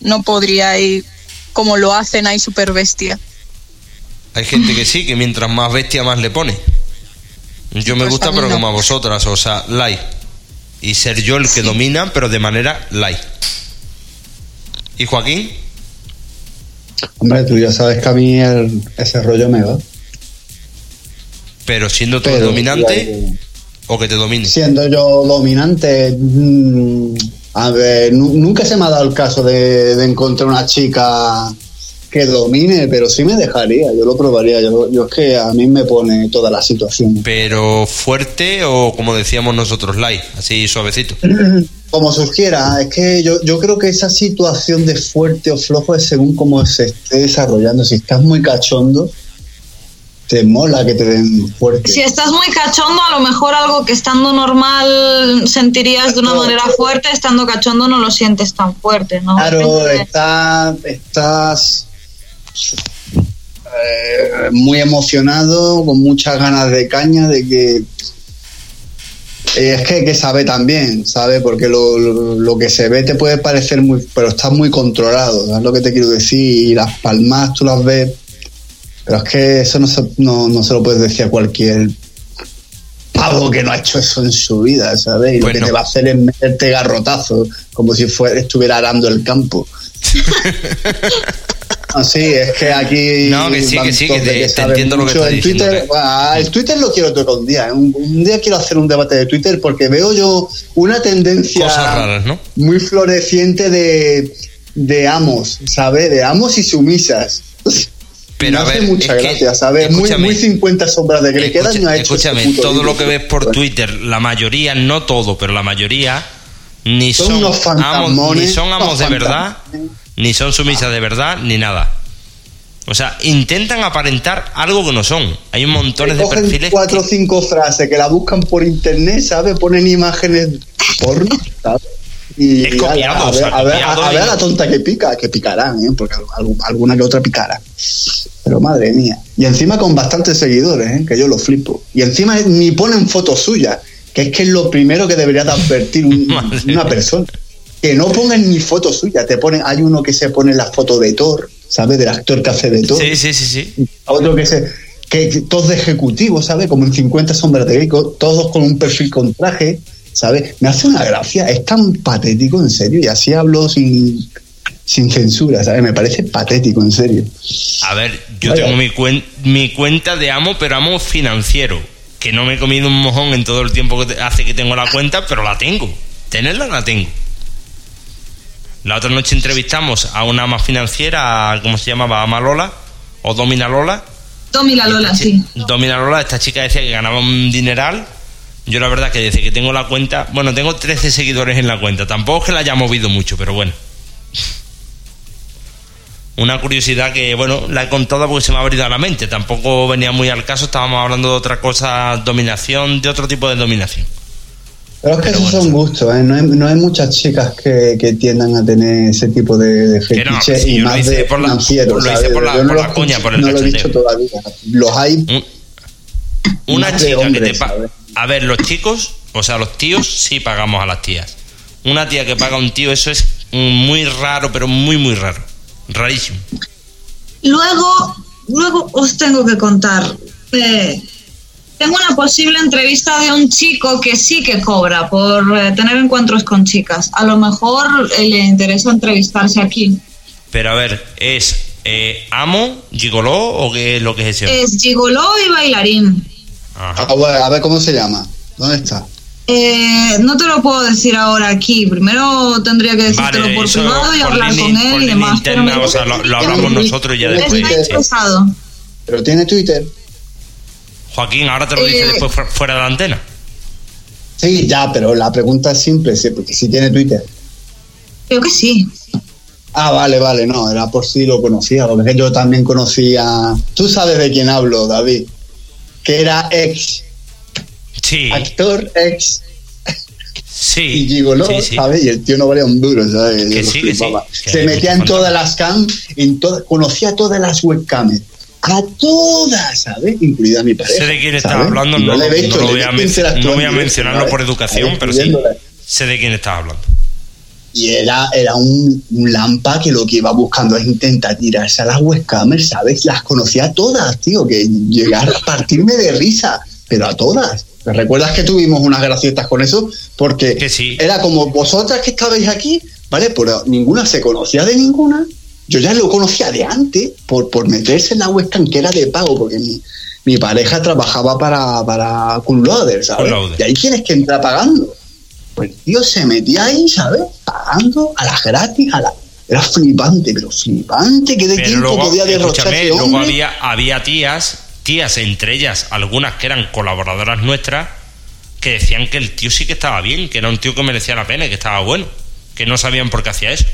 no podría ir como lo hacen ahí super bestia. Hay gente que sí, que mientras más bestia más le pone. Yo me Pues gusta, pero no. como a vosotras, o sea, light. Y ser yo el que domina, pero de manera light. ¿Y Joaquín? Hombre, tú ya sabes que a mí el- ese rollo me va. Pero siendo tú Pero, dominante o que te domine. siendo yo dominante, mm, a ver, nu- nunca se me ha dado el caso de, de encontrar una chica que domine, pero sí me dejaría, yo lo probaría. Yo, yo es que a mí me pone toda la situación. Pero fuerte o como decíamos nosotros, light, así suavecito. Como surgiera, es que yo, yo creo que esa situación de fuerte o flojo es según cómo se esté desarrollando. Si estás muy cachondo, te mola que te den fuerte. Si estás muy cachondo, a lo mejor algo que estando normal sentirías de una manera fuerte, estando cachondo no lo sientes tan fuerte, ¿no? Claro, está- estás eh, muy emocionado, con muchas ganas de caña, de que es que hay que sabe también, ¿sabe? Porque lo, lo- lo que se ve te puede parecer muy, pero está muy controlado, ¿sabes lo que te quiero decir? Y las palmas tú las ves, pero es que eso no se, no, no se lo puedes decir a cualquier pavo que no ha hecho eso en su vida, ¿sabes? Y Pues lo que no. te va a hacer es meterte garrotazos, como si fuera, estuviera arando el campo. No, sí, es que aquí. No, que sí, que sí, que te- saben entiendo lo que estás diciendo, Twitter, que- ah, el Twitter lo quiero tocar un día. ¿eh? Un, un día quiero hacer un debate de Twitter porque veo yo una tendencia Cosas raras, ¿no? muy floreciente de, de amos, ¿sabes? De amos y sumisas. Pero a ver, mucha es que- gracia, ¿sabes? Muy, muy 50 sombras de Grey. ¿Qué Escucha- daño ha hecho escúchame, este todo lo que ves por Twitter, la mayoría, no todo, pero la mayoría, ni Son son, unos amos, ni son amos de verdad. Ni son sumisas de verdad, ni nada. O sea, intentan aparentar algo que no son. Hay un montón de perfiles. cuatro o cinco frases que la buscan por internet, ¿sabes? Ponen imágenes porno, ¿sabes? Y Es copiado, a, o ver, sea, a, ver, a- ver a la tonta que pica, que picarán, ¿eh? Porque algu- alguna que otra picará. Pero madre mía. Y encima con bastantes seguidores, ¿eh? Que yo lo flipo. Y encima ni ponen fotos suyas, que es que es lo primero que debería de advertir un- una persona. Que no pongan ni foto suya, te ponen, hay uno que se pone la foto de Thor, ¿sabes? Del actor que hace de Thor. Sí, sí, sí, sí. Otro que se, que todos de ejecutivo, ¿sabes? Como en 50 sombras de Grey, co- todos con un perfil con traje, ¿sabes? Me hace una gracia, es tan patético, en serio, y así hablo sin, sin censura, ¿sabes? Me parece patético, en serio. A ver, yo Vaya. tengo mi, cuen- mi cuenta de amo, pero amo financiero. Que no me he comido un mojón en todo el tiempo que hace que tengo la cuenta, pero la tengo. Tenerla la tengo. La otra noche entrevistamos a una ama financiera, ¿cómo se llamaba? Ama Lola o Domina Lola. La Lola, sí. Domina Lola, esta chica decía que ganaba un dineral. Yo la verdad que desde que tengo la cuenta, bueno, tengo 13 seguidores en la cuenta. Tampoco es que la haya movido mucho, pero bueno. Una curiosidad que, bueno, la he contado porque se me ha abrido a la mente. Tampoco venía muy al caso, estábamos hablando de otra cosa, dominación, de otro tipo de dominación. Pero es que esos bueno, son gustos, ¿eh? No hay, no hay muchas chicas que, que tiendan a tener ese tipo de, de no, fetiches sí, y más hice de por la- financieros, lo hice por la- Yo no por lo la coña, por el No lo he dicho todavía. Los hay Un- una chica que te paga. A ver, los chicos, o sea, los tíos sí pagamos a las tías. Una tía que paga a un tío, eso es muy raro, pero muy, muy raro. Rarísimo. Luego, luego os tengo que contar. eh, tengo una posible entrevista de un chico que sí que cobra por eh, tener encuentros con chicas. A lo mejor eh, le interesa entrevistarse aquí. Pero a ver, ¿es eh, amo, gigoló o qué es lo que es ese? Es gigoló y bailarín. Ajá. A ver, a ver cómo se llama. ¿Dónde está? Eh, no te lo puedo decir ahora aquí. Primero tendría que decírtelo Vale, por eso privado y por hablar línea- con él y demás. pero interna, me- o sea, lo, lo hablamos nosotros ya después. Pero tiene Twitter. Joaquín, ahora te lo dice Eh, después fu- fuera de la antena. Sí, ya, pero la pregunta es simple, sí, porque si tiene Twitter. Creo que sí. Ah, vale, vale, no, era por si lo conocía, porque yo también conocía. Tú sabes de quién hablo, David. Que era ex Sí, actor, ex sí. y gigoló, sí, sí. ¿sabes? Y el tío no valía un duro, ¿sabes? Que sí, que que Se metía en todas las cam, en todas, conocía todas las webcams. A todas, ¿sabes? Incluida mi pareja. Sé de quién estás hablando, no, visto, no lo le voy he a, visto no voy a mencionarlo por educación, pero sí sé de quién estás hablando. Y era, era un, un lampa que lo que iba buscando es intentar tirarse a las webcamers, ¿sabes? Las conocía a todas, tío, que llegar a partirme de risa, pero a todas. ¿Te recuerdas que tuvimos unas gracietas con eso? Porque sí. era como vosotras que estabais aquí, ¿vale? Pero ninguna se conocía de ninguna. Yo ya lo conocía de antes por, por meterse en la webcam que era de pago, porque mi, mi pareja trabajaba para, para Cool Loader, ¿sabes? Cool. Y ahí tienes que entrar pagando. Pues el tío se metía ahí, ¿sabes? Pagando a las gratis, a la... Era flipante, pero flipante, que de Pero tiempo luego, podía derrochar luego había, había tías, tías, entre ellas algunas que eran colaboradoras nuestras, que decían que el tío sí que estaba bien, que era un tío que merecía la pena y que estaba bueno, que no sabían por qué hacía eso.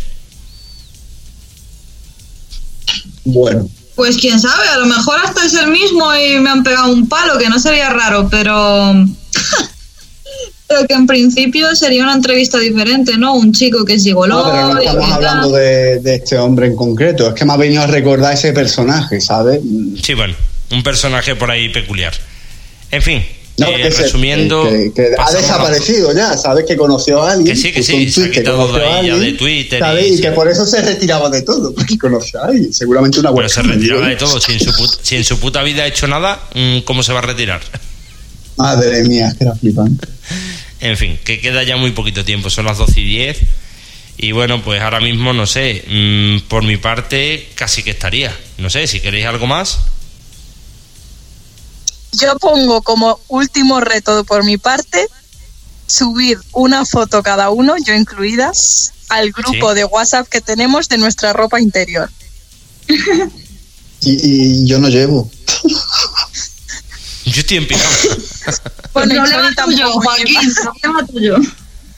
Bueno, Pues quién sabe, a lo mejor hasta es el mismo y me han pegado un palo, que no sería raro, pero. pero que en principio sería una entrevista diferente, ¿no? Un chico que es gigoló. no, pero no estamos hablando de, de este hombre en concreto. Es que me ha venido a recordar ese personaje, ¿sabes? Sí, bueno, un personaje por ahí peculiar. En fin, No, eh, resumiendo... que, que ha desaparecido ya, ¿sabes? Que conoció a alguien. Que sí, que sí, se ha quitado de alguien, de Twitter ¿sabes? y que por eso se retiraba de todo, porque conoció a alguien. Seguramente una Pero se retiraba de todo. Si en, su put- si en su puta vida ha hecho nada, mm, ¿cómo se va a retirar? Madre mía, que era flipante. En fin, que queda ya muy poquito tiempo, son las 12 y 10. Y bueno, pues ahora mismo, no sé, mm, por mi parte casi que estaría. No sé, si queréis algo más. Yo pongo como último reto por mi parte subir una foto cada uno, yo incluida, al grupo Sí. de WhatsApp que tenemos de nuestra ropa interior. Y, y yo no llevo. Yo estoy en pijama. Bueno, y problema Sony tuyo, tampoco Joaquín, lleva. problema tuyo.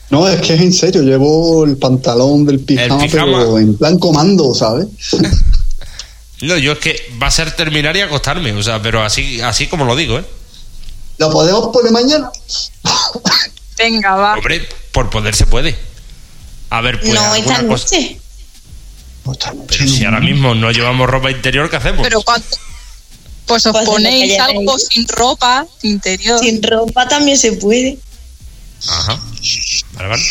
No, es que es en serio, llevo el pantalón del pijama, pijama. pero en plan comando, ¿sabes? No, yo es que va a ser terminar y acostarme, o sea, pero así, así como lo digo, ¿eh? ¿Lo podemos poner mañana? Venga, va. Hombre, por poder se puede. A ver, pues no, esta cosa- noche. Pues noche Pero si ahora mismo no llevamos ropa interior, ¿qué hacemos? Pero cuando... Pues os Pues ponéis algo sin ropa interior. Sin ropa también se puede. Ajá. Vale, vale.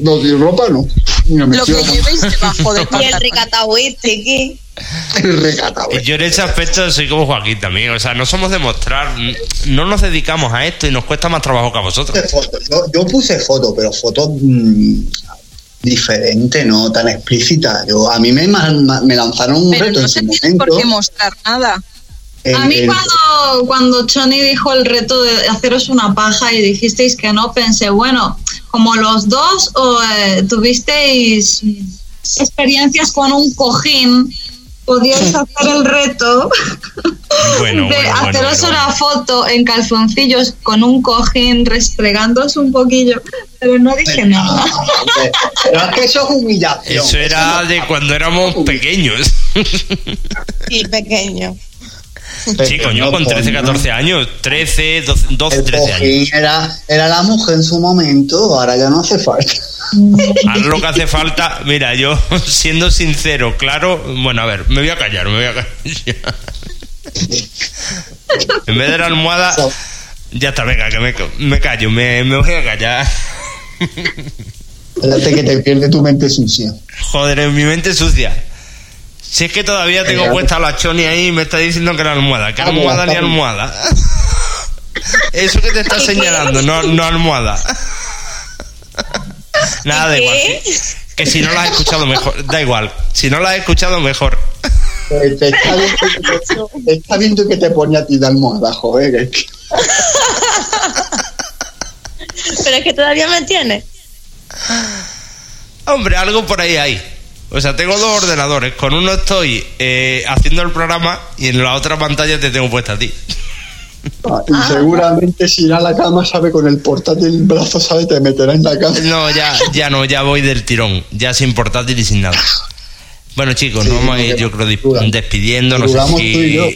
No, sin ropa no. Me Lo que llevéis debajo del Y el recatado este, ¿qué? el recatado. Yo en ese aspecto soy como Joaquín también. O sea, no somos de mostrar. No nos dedicamos a esto y nos cuesta más trabajo que a vosotros. Yo, yo puse fotos, pero fotos mm, diferentes, no tan explícitas. Yo, a mí me, me lanzaron un Pero reto no en se su tiene por qué mostrar nada. el- A mí el- cuando, cuando Choni dijo el reto de haceros una paja y dijisteis que no, pensé, bueno, como los dos o, eh, tuvisteis experiencias con un cojín, podíais hacer el reto Bueno, de bueno, haceros bueno, una foto en calzoncillos con un cojín restregándose un poquillo, pero no dije nada. Pero es que eso es humillación. Eso era de cuando éramos pequeños. Sí, pequeño. Coño, no, con 13, coño. 14 años. 13, 12, 12 El 13 años. era, era la mujer en su momento, ahora ya no hace falta. Ahora lo que hace falta, mira, yo siendo sincero, claro, bueno, a ver, me voy a callar, me voy a callar. En vez de la almohada, ya está, venga, que me, me callo, me, me voy a callar. Espérate que te pierde tu mente sucia. Joder, mi mente sucia. Si es que todavía tengo puesta la choni ahí y me está diciendo que la almohada, que pues almohada ni almohada. Eso que te está señalando, no, no almohada. Nada, da igual. ¿Qué? Que si no la has escuchado mejor, da igual. Si no la has escuchado mejor. Eh, Te está, viendo que te, te está viendo que te pone a ti de almohada, joder. Pero es que todavía me tienes. Hombre, algo por ahí hay. O sea, tengo dos ordenadores. Con uno estoy eh, haciendo el programa y en la otra pantalla te tengo puesta a ti. Ah, Y seguramente si irá a la cama, sabe, con el portátil el brazo, sabe, te meterá en la cama. No, ya, ya no, ya voy del tirón. Ya sin portátil y sin nada. Bueno, chicos, Sí, nos vamos a ir, yo creo, despidiendo. No sé tú y yo.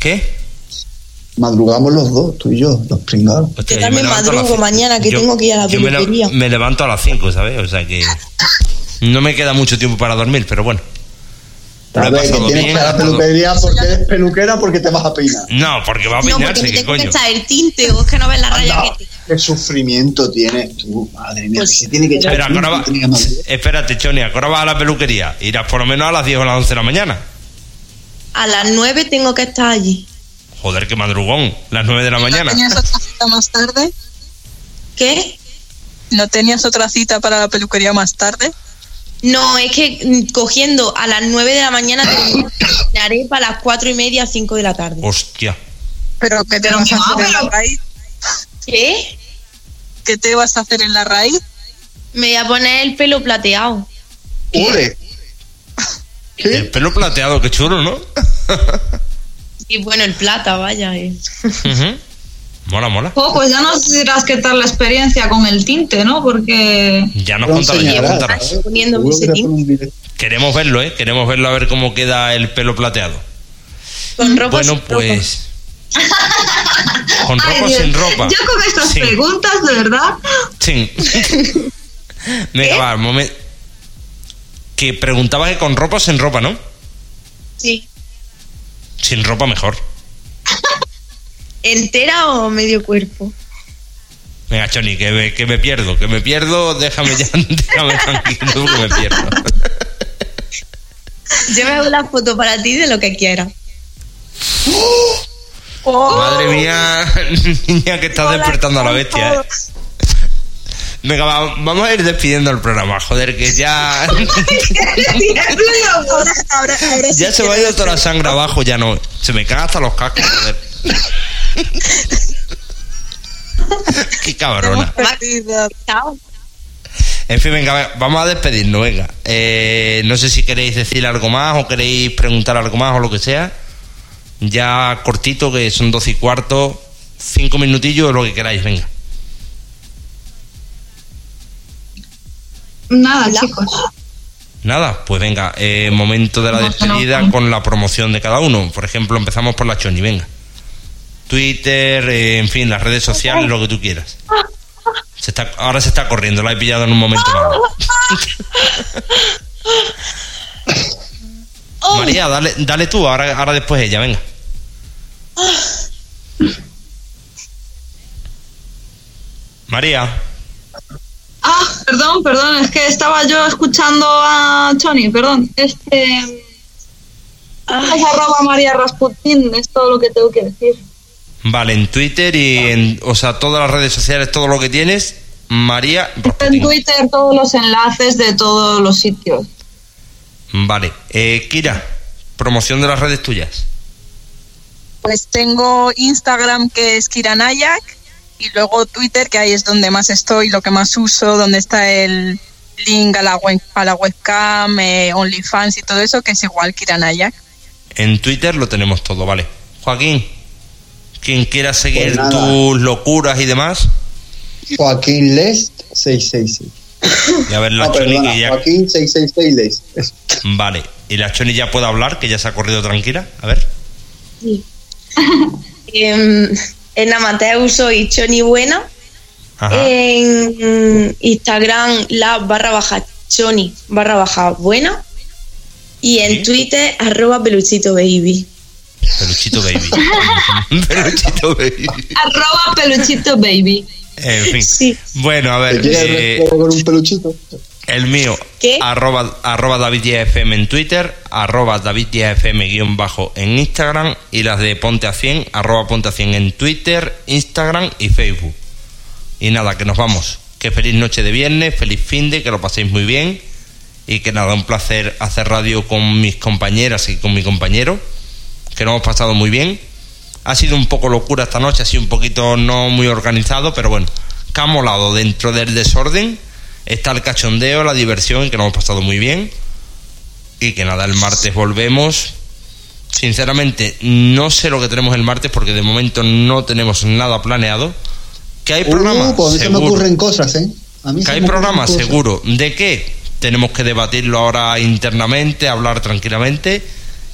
¿Qué? Madrugamos los dos, tú y yo, los pringados. Hostia, Yo me también madrugo mañana, que tengo que ir a la yo me, peluquería. me levanto a las 5, ¿sabes? O sea que. No me queda mucho tiempo para dormir, pero bueno. A ver, que tienes bien. que ir a la peluquería porque eres peluquera porque te vas a peinar. No, porque va a No, porque peinarse, me ¿qué tengo que coño? echar el tinte o es que no ves la raya Anda, que te... qué sufrimiento tienes tú, madre mía. Pues, que se tiene que echar Espera, tinte, ahora va- tiene que madrugar. Espérate, Choni, ahora vas a la peluquería. Irás por lo menos a las 10 o las 11 de la mañana. A las 9 tengo que estar allí. Joder, qué madrugón. Las 9 de la mañana. ¿No tenías otra cita más tarde? ¿Qué? ¿No tenías otra cita para la peluquería más tarde? No, es que mm, cogiendo a las 9 de la mañana terminaré para las 4 y media, 5 de la tarde. Hostia. ¿Pero qué te Pero vas a hacer en la raíz? ¿Qué? ¿Qué te vas a hacer en la raíz? Me voy a poner el pelo plateado. Ole. El ¿Qué? pelo plateado, qué chulo, ¿no? Y bueno, el plata, vaya. eh. Mola, mola. Oh, pues ya nos dirás qué tal la experiencia con el tinte, ¿no? Porque Ya nos contarás, ya enseñarás, contarás. Queremos verlo, ¿eh? Queremos verlo a ver cómo queda el pelo plateado. Con ropa Bueno, sin ropa. pues. Con Ay, ropa o Dios, sin ropa. Yo con estas Sí. preguntas, de verdad. Sí. Venga, va, momento. Que preguntaba que con ropa o sin ropa, ¿no? Sí. Sin ropa mejor. ¿Entera o medio cuerpo? Venga, Choni, que me, que me pierdo, que me pierdo, déjame ya, déjame tranquilo, que me pierdo. Yo me hago la foto para ti de lo que quieras. Madre mía, niña que estás despertando a la bestia, ¿eh? Venga, va, vamos a ir despidiendo el programa, joder, que ya. ya se me ha ido toda la sangre abajo, ya no. Se me caen hasta los cascos, joder. Qué cabrona. Chao. En fin, venga, va- vamos a despedirnos, venga. Eh, no sé si queréis decir algo más o queréis preguntar algo más o lo que sea. Ya cortito, que son doce y cuarto, cinco minutillos o lo que queráis, venga. Nada, chicos. Nada, pues venga, eh, momento de la despedida con la promoción de cada uno. Por ejemplo, empezamos por la Choni, venga. Twitter, eh, en fin, las redes sociales, lo que tú quieras. Se está, ahora se está corriendo, la he pillado en un momento malo. María, dale, dale tú, ahora, ahora después ella, venga. María, Ah, Perdón, perdón, es que estaba yo escuchando a Choni, perdón. Este. Es arroba María Rasputin, es todo lo que tengo que decir. Vale, en Twitter y en, o sea, todas las redes sociales, todo lo que tienes, María En. Twitter todos los enlaces de todos los sitios. Vale, eh, Kira, promoción de las redes tuyas. Pues tengo Instagram que es Kiranayak y luego Twitter que ahí es donde más estoy, lo que más uso, donde está el link a la, web, a la webcam, eh, OnlyFans y todo eso, que es igual Kiranayak. En Twitter lo tenemos todo, vale. Joaquín, quien quiera seguir Pues nada. tus locuras y demás, Joaquín Lest 666. y a ver la Ah, Choni perdona, que ya... Joaquín 666 Lest. Eso. Vale, y la Choni ya puede hablar, que ya se ha corrido tranquila. A ver. Em, en Amateur soy Choni Buena. Ajá. En Instagram la barra baja Choni barra baja buena. Y en Sí. Twitter arroba peluchito baby. Peluchito baby. Peluchito baby. Arroba peluchito baby. En fin. Sí. Bueno, a ¿Te ver. eh, con un peluchito? el mío, ¿Qué? arroba, arroba DavidYFM en Twitter, arroba DavidYFM guion bajo en Instagram y las de Ponte a 100, arroba Ponte a 100 en Twitter, Instagram y Facebook. Y nada, que nos vamos. Que feliz noche de viernes, feliz fin de, que lo paséis muy bien y que nada, un placer hacer radio con mis compañeras y con mi compañero, que nos hemos pasado muy bien. Ha sido un poco locura esta noche, ha sido un poquito no muy organizado, pero bueno, que ha molado dentro del desorden. Está el cachondeo, la diversión que nos hemos pasado muy bien. Y que nada, el martes volvemos. Sinceramente, no sé lo que tenemos el martes porque de momento no tenemos nada planeado. Que hay programas, Uh, pues a mí se me seguro. ocurren cosas, ¿eh? A mí Que hay programas, seguro. ¿De qué? Tenemos que debatirlo ahora internamente, hablar tranquilamente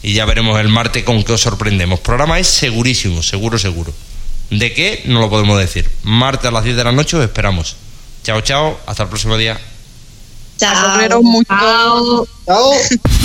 y ya veremos el martes con qué os sorprendemos. Programa es segurísimo, seguro, seguro. ¿De qué? No lo podemos decir. Martes a las 10 de la noche os esperamos. Chao, chao. Hasta el próximo día. Chao. Chao. Chao.